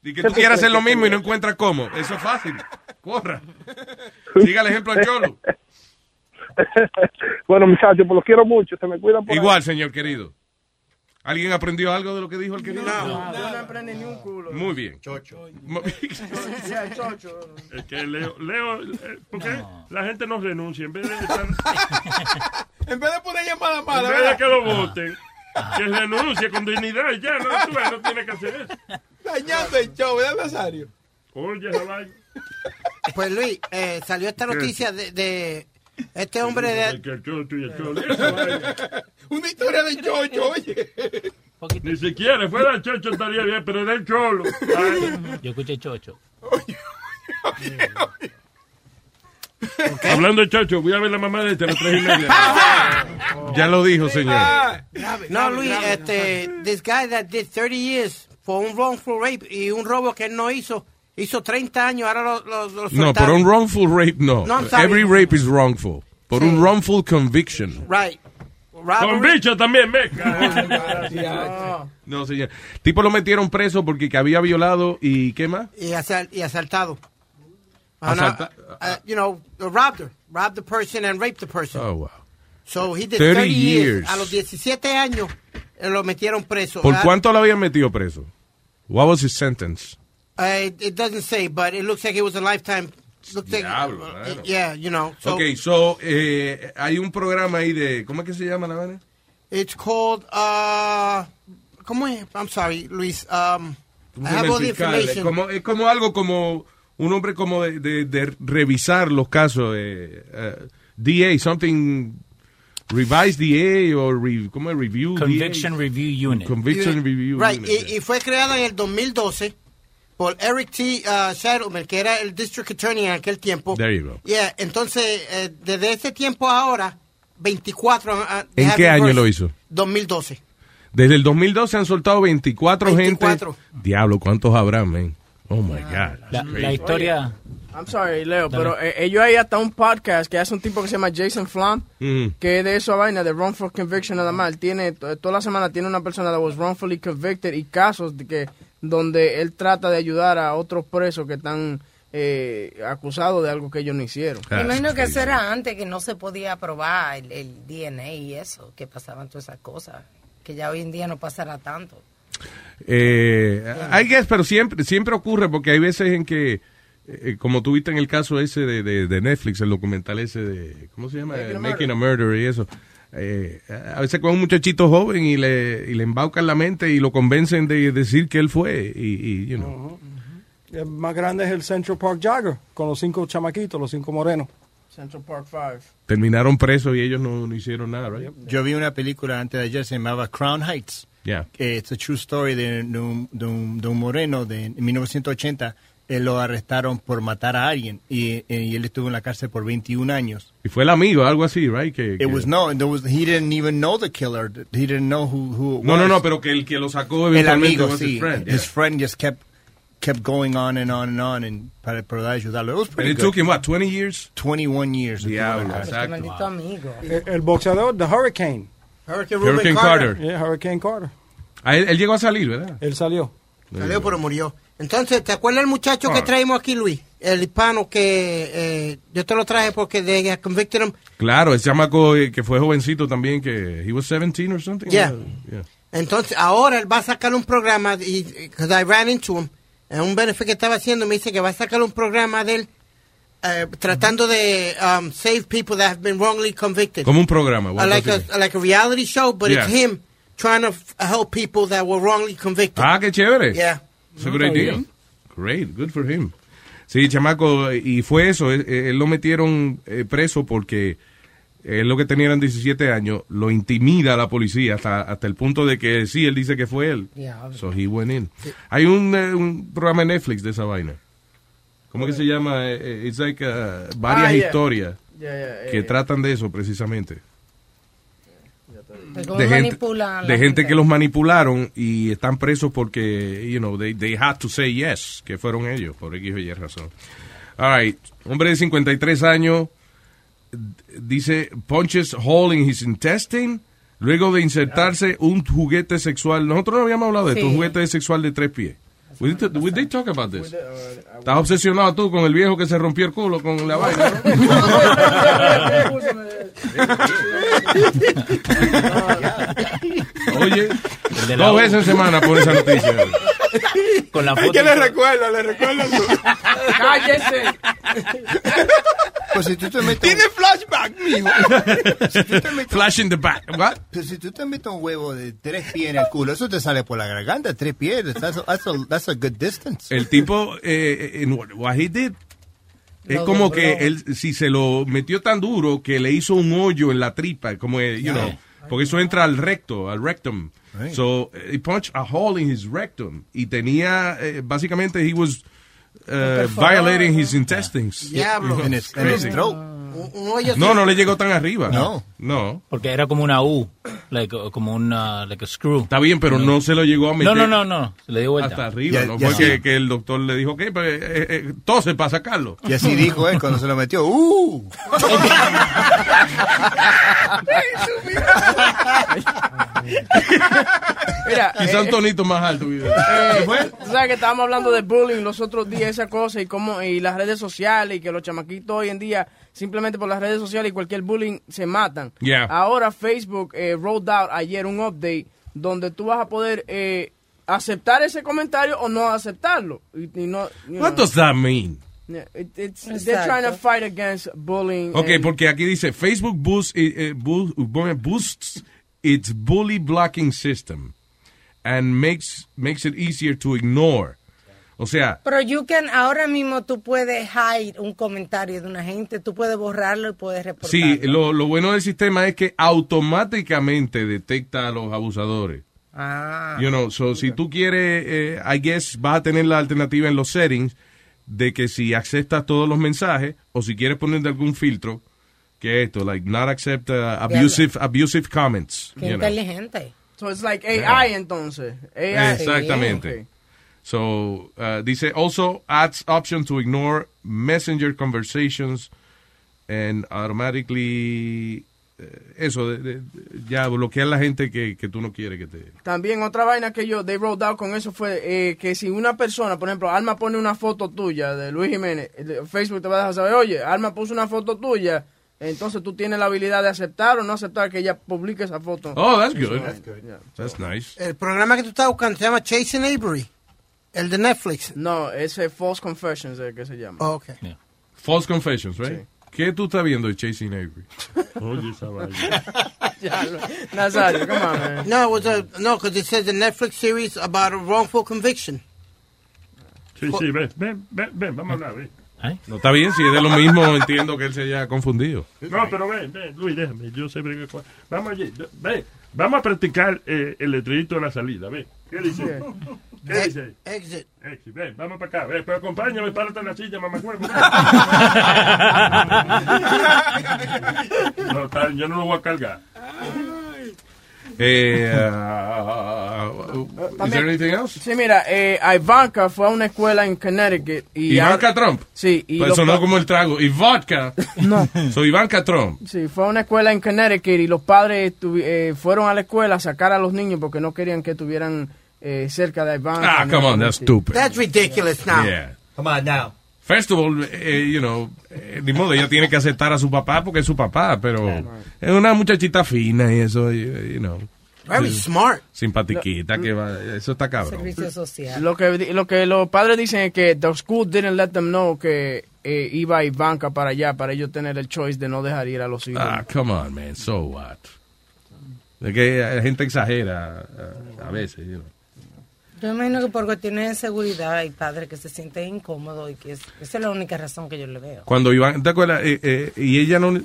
Y que ¿Qué tú quieras hacer lo que mismo y no encuentras cómo. Eso es fácil. Corra. Siga el ejemplo al cholo. bueno, muchachos, pues los quiero mucho. Se me cuidan por ahí. Igual, señor querido. ¿Alguien aprendió algo de lo que dijo el querido? No, no aprendí ni un culo. Muy bien. Chocho. Es que Leo, Leo eh, ¿por qué la gente no renuncia? En vez de estar, En vez de poner llamada en mala, vez de que lo voten, que renuncie con dignidad ya, no, tú no tiene que hacer eso. Dañando el show, ¿verdad, Nazario? Oye, vaina. Pues Luis, eh, salió esta noticia de, de este hombre de... Una historia de chocho, oye. Ni siquiera fuera el chocho estaría bien, pero era el cholo. Ay. Yo escuché chocho. Hablando de chocho, voy a ver la mamá de este a las tres y media. Ya lo dijo, señor. No, Luis, este, this guy that did 30 years for un wrongful rape y un robo que él no hizo, hizo 30 años, ahora lo, lo, lo No, por un wrongful rape, no. No. Every rape is wrongful. Por un wrongful conviction. Right. Con bicho también, me. No, señor. Tipo lo metieron preso porque que había violado y ¿qué más? y, asal- y asaltado. Asalta- uh, you know, robbed her, robbed the person and raped the person. Oh, wow. So he did 30 30, years. years. A los 17 años eh, lo metieron preso. ¿Por Ah, cuánto lo habían metido preso? What was his sentence? Uh, it, it doesn't say, but it looks like it was a lifetime. Looks like, Diablo, uh, mano. yeah, you know. So ok, so, eh, hay un programa ahí de, ¿cómo es que se llama la vaina? It's called, uh, ¿cómo es? I'm sorry, Luis. Um, I have all the information. Es como, es como algo como un hombre como de, de- de revisar los casos. Eh, eh, DA, something, revised DA o re, ¿cómo es? Review Conviction DA? Review Unit. Conviction Review Right, Unit. y, y fue creado en el 2012 por Eric T. Uh, Shettleman, que era el District Attorney en aquel tiempo. There you go. Yeah, entonces, eh, desde ese tiempo a ahora, 24... uh, they ¿En qué año lo hizo? 2012. Desde el 2012 han soltado 24, 24. gente. Diablo, ¿cuántos habrá, man? Oh, my God. La, la historia... I'm sorry, Leo, Dale. pero eh, ellos hay hasta un podcast que hace un tipo que se llama Jason Flom, Mm. que de eso vaina, de wrongful conviction nada más. Él tiene, toda la semana tiene una persona that was wrongfully convicted y casos de que donde él trata de ayudar a otros presos que están eh, acusados de algo que ellos no hicieron. Me imagino que eso era antes que no se podía probar el, el DNA y eso, que pasaban todas esas cosas, que ya hoy en día no pasará tanto. Eh, I guess, pero siempre, siempre ocurre porque hay veces en que, eh, como tuviste en el caso ese de, de, de Netflix, el documental ese de, ¿cómo se llama? Making a Making a Murder y eso. Eh, a veces con un muchachito joven y le, y le embaucan la mente y lo convencen de decir que él fue y, y, you know. El más grande es el Central Park Jagger, con los cinco chamaquitos, los cinco morenos. Central Park 5. terminaron presos y ellos no, no hicieron nada, right? Yo vi una película antes de ayer, se llamaba Crown Heights. Yeah. que it's a true story de, de un, de un- de un moreno de en 1980. Él lo arrestaron por matar a alguien y, y él estuvo en la cárcel por 21 años. Y fue el amigo, algo así, right? Que, que- It was no, there was, he didn't even know the killer. He didn't know who, who it no, no, was. no, pero que el que lo sacó el eventualmente amigo, was sí. his friend. His friend just kept kept going on and on and on and para poder ayudarlo. It was And pretty it good. took him, what, 20 years? 21 years. Este exacto. maldito amigo. El, el boxeador, The Hurricane. Hurricane Hurricane Carter. Yeah, Hurricane Carter. Ah, él, él llegó a salir, ¿verdad? Él salió. Salió, pero murió. Entonces, ¿te acuerdas el muchacho que Ah. traímos aquí, Luis? El hispano que eh, yo te lo traje porque de convicted him. Claro, ese chamaco eh, que fue jovencito también, que he was 17 or something. Yeah. Yeah. Entonces, ahora él va a sacar un programa, y because I ran into him, en un benefit que estaba haciendo, me dice que va a sacar un programa de él eh, tratando de um, save people that have been wrongly convicted. Como un programa. Like, a, like a reality show, but it's Yeah. him trying to help people that were wrongly convicted. Ah, qué chévere. Yeah. It's a great deal. Great, good for him. Sí, chamaco, y fue eso, él, él lo metieron eh, preso porque él lo que tenía eran 17 años, lo intimida a la policía hasta, hasta el punto de que sí, él dice que fue él. Diablo. So he went in. Hay un, eh, un programa en Netflix de esa vaina. ¿Cómo que se llama? Eh, It's like uh, varias Ah, yeah. historias Yeah, yeah, que tratan de eso precisamente. De gente, de que los manipularon y están presos porque, you know, they, they had to say yes, que fueron ellos, por X o Y razón. All right, hombre de 53 años, dice, punches hole in his intestine, luego de insertarse un juguete sexual. Nosotros no habíamos hablado de esto, Sí. un juguete sexual de tres pies. We did, we did talk about this. Estás obsesionado tú con el viejo que se rompió el culo con la vaina, ¿no? Oye, dos veces en semana por esa noticia. Con la Es foto. que le recuerda, le recuerda. ¡Cállese! Pues si tú te metes Tiene flashback, mijo. si tú te metes, Flash in the back. What? pues si tú te metes un huevo de tres pies en el culo, eso te sale por la garganta, tres pies. That's a, that's a, that's a good distance. El tipo, eh, en what what he did, es Lo como que él, si se lo metió tan duro que le hizo un hoyo en la tripa, como, eh, you know, porque eso entra al recto, al rectum. Right. So, he punched a hole in his rectum. Y tenía, eh, básicamente, he was uh, violating his intestines. En his, en his Crazy. throat. Un, un hoyo No, no le llegó tan arriba. No. No. Porque era como una U, like, como una, like a screw. Está bien, pero no se lo llegó a meter. No, no, no, no, se le dio vuelta. Hasta arriba, Ya- ¿no? ya Fue sí. que, que el doctor le dijo, ok, pues, eh, eh, tose para sacarlo. Y así dijo él cuando se lo metió. ¡Uh! Mira, Quizá un eh, tonito más alto. eh, tú sabes que estábamos hablando de bullying los otros días, esa cosa, y cómo, y las redes sociales, y que los chamaquitos hoy en día, simplemente por las redes sociales y cualquier bullying, se matan. Yeah. Ahora Facebook eh, rolled out ayer un update donde tú vas a poder eh, aceptar ese comentario o no aceptarlo. Y, y no, What know. does that mean? It- it's- they're trying to fight against bullying. Ok, and- porque aquí dice Facebook boosts, eh, boosts its bully blocking system and makes makes it easier to ignore. O sea, Pero you can, ahora mismo tú puedes hide un comentario de una gente, tú puedes borrarlo y puedes reportarlo. sí, lo, lo bueno del sistema es que automáticamente detecta a los abusadores. Ah. You know, so si tú quieres, eh, I guess vas a tener la alternativa en los settings de que si aceptas todos los mensajes o si quieres poner algún filtro, que es esto, like not accept uh, abusive abusive comments. Qué know. inteligente. So it's like AI entonces. AI. Exactamente. So, uh, dice, also adds option to ignore messenger conversations and automatically, eh, eso, de, de- ya bloquear la gente que, que tú no quieres que te... También otra vaina que yo, they rolled out con eso fue eh, que si una persona, por ejemplo, Alma pone una foto tuya de Luis Jiménez, el- Facebook te va a dejar saber, oye, Alma puso una foto tuya, entonces tú tienes la habilidad de aceptar o no aceptar que ella publique esa foto. Oh, that's good. That's yeah. That's nice. El programa que tú estás buscando se llama Chasing Avery. El de Netflix. No, ese False Confessions es que se llama. Oh, ok. False confessions, right? ¿Qué tú estás viendo de Chasing Avery? Oye, esa vaina. Ya, lo- Nazario, come on, man. No, it was a, no, because it says the Netflix series about a wrongful conviction. Sí, sí, ven, ven, ven, ven, vamos a hablar, ven. No está bien, si es de lo mismo, entiendo que él se haya confundido. No, pero ven, ven, Luis, déjame, yo sé con- Vamos allí, ven, vamos a practicar eh, el letrerito de la salida, ven. ¿Qué dice? ¿Qué dice? Exit. Exit, ven, vamos para acá, ven, pero acompáñame, párate en la silla, mamá No, bien, yo no lo voy a cargar. Eh, uh, is there anything else? Sí, mira, eh, Ivanka fue a una escuela en Connecticut. Y Ivanka Trump. Sí. Y Pues los sonó pa- como el trago. Y vodka. No. Soy Ivanka Trump. Sí, fue a una escuela en Connecticut y los padres eh, fueron a la escuela a sacar a los niños porque no querían que estuvieran eh, cerca de Ivanka. Ah, come on, that's stupid. That's ridiculous now. Yeah. Come on now. First of all, eh, you know, eh, ni modo, ella tiene que aceptar a su papá porque es su papá, pero es una muchachita fina y eso, you, you know. Very Sí. smart. Simpatiquita, que va, eso está cabrón. Servicio social. Lo que, lo que los padres dicen es que the school didn't let them know que eh, iba Ivanka para allá para ellos tener el choice de no dejar ir a los hijos. Ah, come on, man, so what? Es que la gente exagera a, a veces, you know. Yo imagino que por cuestiones de seguridad hay padres que se sienten incómodos y que es- esa es la única razón que yo le veo. Cuando Iván, ¿te acuerdas? Eh, eh, y ella no,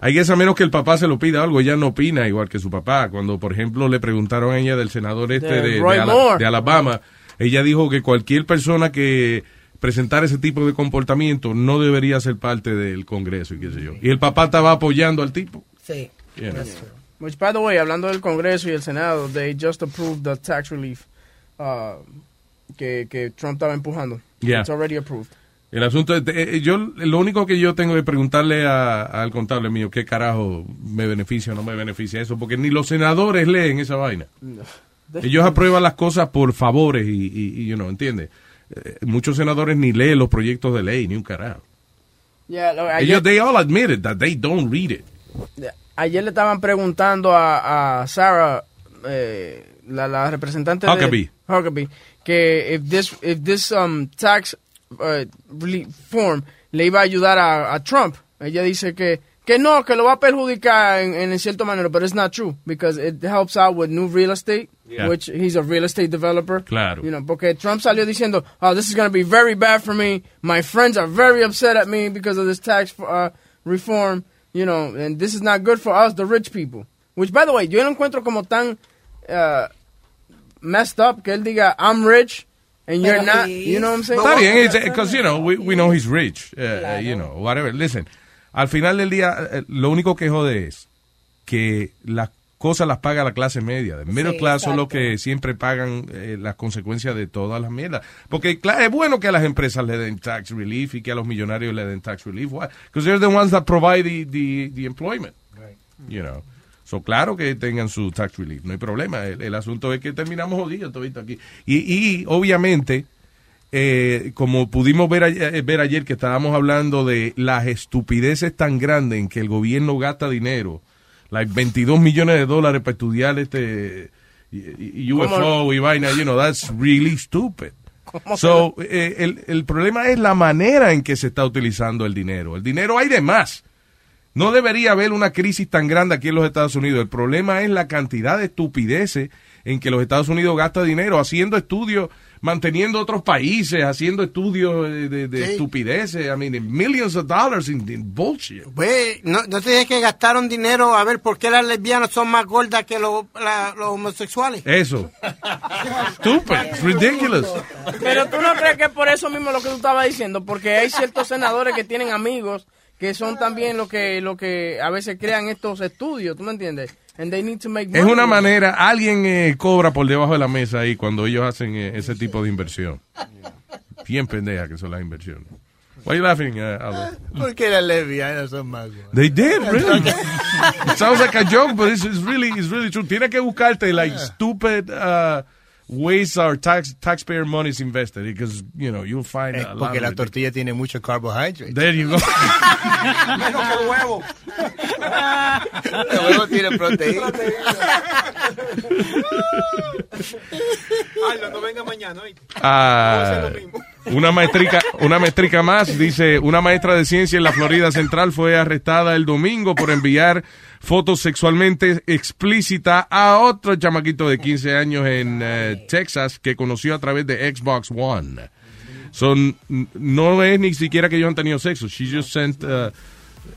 hay que a menos que el papá se lo pida algo, ella no opina igual que su papá. Cuando, por ejemplo, le preguntaron a ella del senador este De de, de Roy Ala- Moore. de Alabama, ella dijo que cualquier persona que presentara ese tipo de comportamiento no debería ser parte del Congreso y qué sé yo. Y el papá estaba apoyando al tipo. Sí. Know. Which, by the way, hablando del Congreso y el Senado, they just approved the tax relief uh, que, que Trump estaba empujando. Yeah. It's already approved. El asunto es, eh, yo, lo único que yo tengo que preguntarle a- al contable mío, ¿qué carajo me beneficia o no me beneficia eso? Porque ni los senadores leen esa vaina. Ellos aprueban las cosas por favores y, y, y, you know, ¿entiendes? Eh, muchos senadores ni leen los proyectos de ley, ni un carajo. Yeah, ayer, Ellos, they all admitted that they don't read it. ayer le estaban preguntando a, a Sarah, eh, la, la representante Huckabee. de Huckabee, que if this, if this um, tax uh, reform le iba a ayudar a, a Trump. Ella dice que, que no, que lo va a perjudicar en, en cierta manera, pero it's not true, because it helps out with new real estate, Yeah. which he's a real estate developer. Claro. You know, porque Trump salió diciendo, oh, this is going to be very bad for me. My friends are very upset at me because of this tax uh, reform. You know, and this is not good for us, the rich people. Which, by the way, yo lo encuentro como tan uh, messed up que él diga, I'm rich and you're Pero not. You know what I'm saying? Está bien, because, you know, we, we know he's rich, uh, you know, whatever. Listen, al final del día, eh, lo único que jode es que las cosas las paga la clase media. The middle Sí, class son los que siempre pagan eh, las consecuencias de todas las mierdas. Porque claro, es bueno que a las empresas le den tax relief y que a los millonarios le den tax relief. Why? Because they're the ones that provide the, the, the employment. You know. So, claro que tengan su tax relief, no hay problema. El, el asunto es que terminamos jodidos todito aquí. Y, y obviamente, eh, como pudimos ver ayer, eh, ver ayer que estábamos hablando de las estupideces tan grandes en que el gobierno gasta dinero, like 22 millones de dólares para estudiar este UFO y vaina, you know, that's really stupid. So, eh, el, el problema es la manera en que se está utilizando el dinero. El dinero hay de más. No debería haber una crisis tan grande aquí en los Estados Unidos. El problema es la cantidad de estupideces en que los Estados Unidos gasta dinero haciendo estudios, manteniendo otros países, haciendo estudios de, de- de Sí. estupideces. I mean, millions of dollars in, in bullshit. Pues, no, no te dije que gastaron dinero a ver por qué las lesbianas son más gordas que los, la- los homosexuales. Eso. Stupid. It's ridiculous. Pero tú no crees que es por eso mismo lo que tú estabas diciendo, porque hay ciertos senadores que tienen amigos que son también lo que lo que a veces crean estos estudios, ¿tú me entiendes? And they need to make Es money. una manera, alguien eh, cobra por debajo de la mesa ahí cuando ellos hacen eh, ese tipo de inversión. Bien pendeja que son las inversiones. Why you laughing, uh, Albert? Porque las lesbianas son más. They did, really. It sounds like a joke, but it's, it's really, it's really true. Tienes que buscarte like stupid uh, ways our tax taxpayer money is invested because you know you'll find Eh, a lot porque of la it. tortilla tiene mucho carbohydrate. There you go. Menos que el huevo. El huevo tiene proteína. Ay, no venga mañana. Ah, una maestrica, una maestrica más, dice, una maestra de ciencia en la Florida Central fue arrestada el domingo por enviar fotos sexualmente explícitas a otro chamaquito de 15 años en eh, Texas que conoció a través de Xbox One. Son, no es ni siquiera que ellos han tenido sexo. She just sent uh,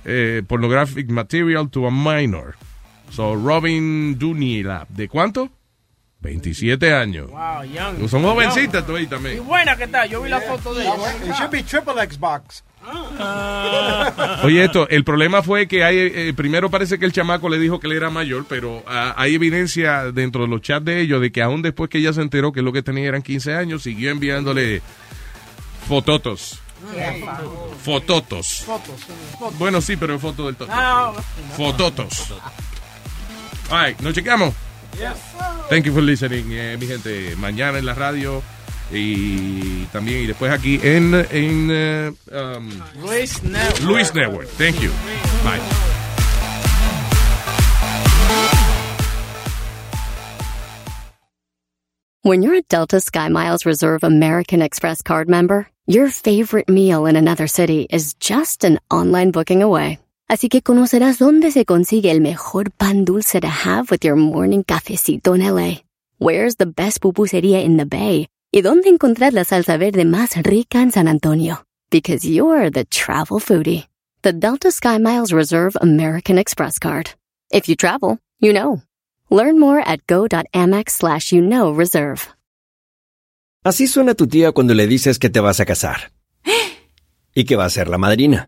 eh, pornographic material to a minor. So, Robin Dunlap, ¿de cuánto? 27 años. Wow, young. Son jovencitas tú ahí Y también. buena que está, yo vi la foto de ella. It should be triple Xbox. Oye, esto, el problema fue que hay, eh, primero parece que el chamaco le dijo que él era mayor, pero ah, hay evidencia dentro de los chats de ellos de que aún después que ella se enteró que lo que tenía eran 15 años, siguió enviándole fototos. Fototos. Fotos, fotos. Bueno, sí, pero es foto del toto. Ah, Fototos. All right, nos checamos. Thank you for listening, eh, mi gente. Mañana en la radio y también y después aquí en, en eh, um, Luis Network. Luis Network. Thank you. Bye. When you're a Delta SkyMiles Reserve American Express card member, your favorite meal in another city is just an online booking away. Así que conocerás dónde se consigue el mejor pan dulce to have with your morning cafecito en LA. Where's the best pupusería in the Bay? Y dónde encontrar la salsa verde más rica en San Antonio. Because you're the travel foodie. The Delta SkyMiles Reserve American Express card. If you travel, you know. Learn more at go.amex slash you know reserve. Así suena tu tía cuando le dices que te vas a casar. Y que va a ser la madrina.